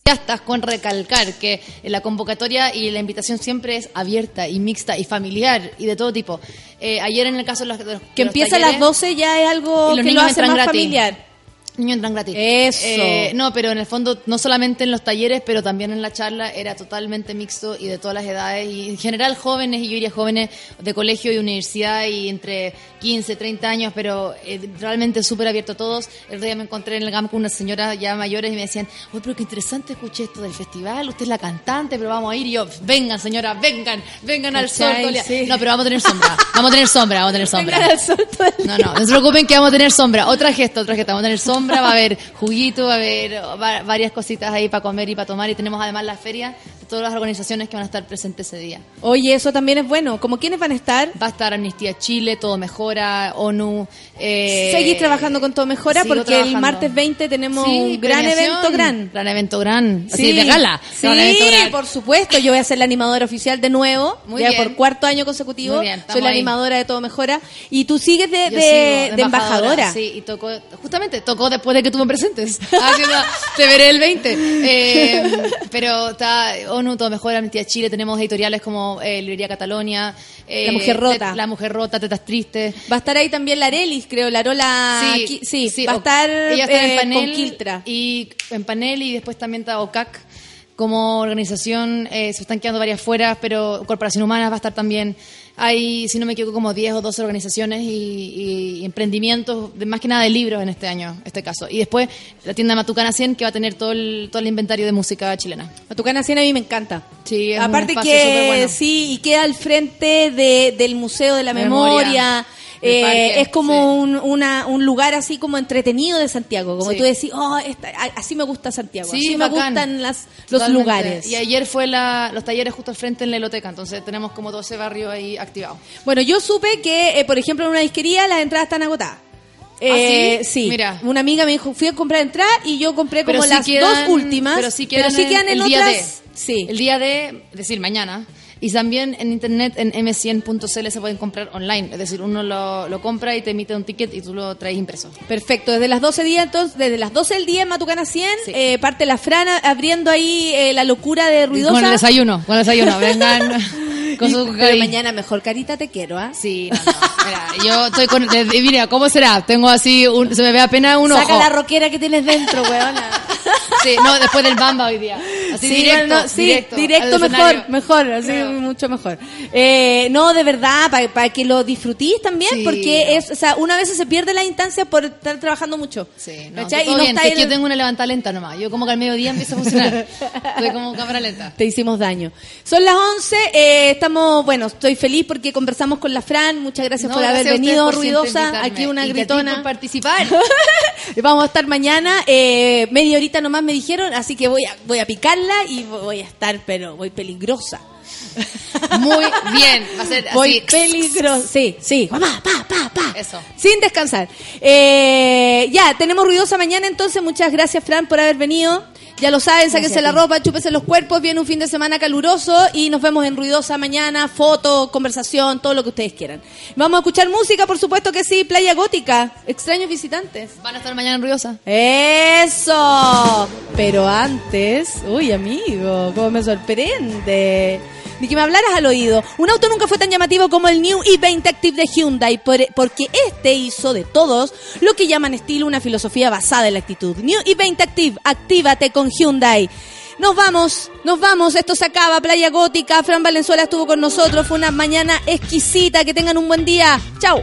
Entusiastas con recalcar que la convocatoria y la invitación siempre es abierta y mixta y familiar y de todo tipo. Eh, ayer en el caso de los, de los- de Que los empieza a las talleres, 12 ya es algo que lo hace más gratis. familiar. Niños entran gratis. Eso. Eh, no, pero en el fondo, no solamente en los talleres, pero también en la charla era totalmente mixto y de todas las edades. Y en general jóvenes, y yo diría jóvenes de colegio y universidad y entre 15, 30 años, pero eh, realmente súper abierto a todos. El día me encontré en el GAM con unas señoras ya mayores y me decían, uy, pero qué interesante escuché esto del festival, usted es la cantante, pero vamos a ir. Y yo, vengan señora, vengan, vengan al sol. ¿Cachai? todo el día". Sí. No, pero vamos a tener sombra, vamos a tener sombra, vamos a tener sombra. Vengan al sol todo el No, no, no se preocupen que vamos a tener sombra. Otra gesta, otra gesta. Vamos a tener sombra, va a haber juguito, va a haber va- varias cositas ahí para comer y para tomar. Y tenemos además la feria de todas las organizaciones que van a estar presentes ese día. Oye, eso también es bueno. ¿Como quiénes van a estar? Va a estar Amnistía Chile, Todo Mejora, ONU. Eh, Seguís trabajando con Todo Mejora porque el martes 20 tenemos Sí, un gran evento, gran. Gran evento, gran. Así Sí, de gala. Sí, Gran por supuesto. Yo voy a ser la animadora oficial de nuevo. Muy ya bien. por cuarto año consecutivo. Bien, Soy la ahí. animadora de Todo Mejora. Y tú sigues de, de- de embajadora. Sí, y tocó, justamente tocó después de que tú me presentes. Haciendo, te veré el 20. Eh, pero está ONU, todo mejor, Amnistía Chile, tenemos editoriales como eh, Librería Catalonia, eh, La Mujer Rota. La Mujer Rota, Tetas Tristes. Va a estar ahí también la Arelis, creo, la Arola. Qui- sí, va a estar, ella está en panel con Quiltra. y en panel y después también está OCAC como organización eh, se están quedando varias fuera pero Corporación Humana va a estar también hay si no me equivoco como 10 o 12 organizaciones y, y emprendimientos de más que nada de libros en este año este caso y después la tienda Matucana 100 que va a tener todo el, todo el inventario de música chilena Matucana 100 a mí me encanta. sí es un Aparte espacio que superbueno. sí, y queda al frente de, del Museo de la Memoria. Memoria. Eh, parque, es como un, una- un lugar así como entretenido de Santiago, como Sí. tú decís, oh, esta- así me gusta Santiago, Sí, así me gustan las, los Totalmente. lugares. Y ayer fue la, los talleres justo al frente en la biblioteca, entonces tenemos como 12 barrios ahí activados. Bueno, yo supe que, eh, por ejemplo, en una disquería las entradas están agotadas. ¿Ah, Eh, sí? Mira. una amiga me dijo, fui a comprar entradas y yo compré como Pero sí las quedan- dos últimas, pero sí quedan, quedan en el día otras. de. Sí. El día de, es decir, mañana. Y también en internet, en m100.cl se pueden comprar online. Es decir, uno lo, lo compra y te emite un ticket y tú lo traes impreso. Perfecto, desde las 12 días, entonces, desde las 12 del día en Matucana 100, eh, parte la Frana abriendo ahí eh, la locura de ruidosa. Con el desayuno, con el desayuno. Vengan con su Pero mañana mejor carita te quiero, ¿ah? Sí, no, no. Mira, yo estoy con. Mira, ¿cómo será? Tengo así. Un, se me ve apenas un Saca ojo. la roquera que tienes dentro, weona. Sí, no, después del bamba hoy día. Así Sí, directo. no, sí, directo, directo, mejor, mejor, así mucho mejor. Eh, no, de verdad, para que lo disfrutís también, Sí, porque es, o sea, una vez se pierde la instancia por estar trabajando mucho. Sí, no, todo Y no bien, está es el- que yo tengo una levantada lenta nomás. Yo como que al mediodía empiezo a funcionar. Estoy como cámara lenta. Te hicimos daño. Son las 11, eh, estamos, bueno, estoy feliz porque conversamos con la Fran, muchas gracias No, por haber gracias a venido, por ruidosa, aquí una Y a ti gritona. por participar. Vamos a estar mañana, eh, media horita nomás me dijeron, así que voy a, voy a picarla y voy a estar, pero voy peligrosa. Muy bien. Va a ser Voy peligrosa. Sí, sí. Pa, pa, pa, pa. Eso. Sin descansar. Eh, ya, tenemos ruidosa mañana, entonces muchas gracias, Fran, por haber venido. Ya lo saben, sáquense la ropa, chúpense los cuerpos, viene un fin de semana caluroso y nos vemos en Ruidosa mañana, foto, conversación, todo lo que ustedes quieran. Vamos a escuchar música, por supuesto que sí, Playa Gótica, extraños visitantes. Van a estar mañana en Ruidosa. Eso. Pero antes, uy, amigo, cómo me sorprende. Ni que me hablaras al oído. Un auto nunca fue tan llamativo como el New i20 Active de Hyundai, por- porque este hizo de todos lo que llaman estilo una filosofía basada en la actitud. New i20 Active, actívate con Hyundai. Nos vamos, nos vamos, esto se acaba, Playa Gótica, Fran Valenzuela estuvo con nosotros, fue una mañana exquisita, que tengan un buen día. Chao.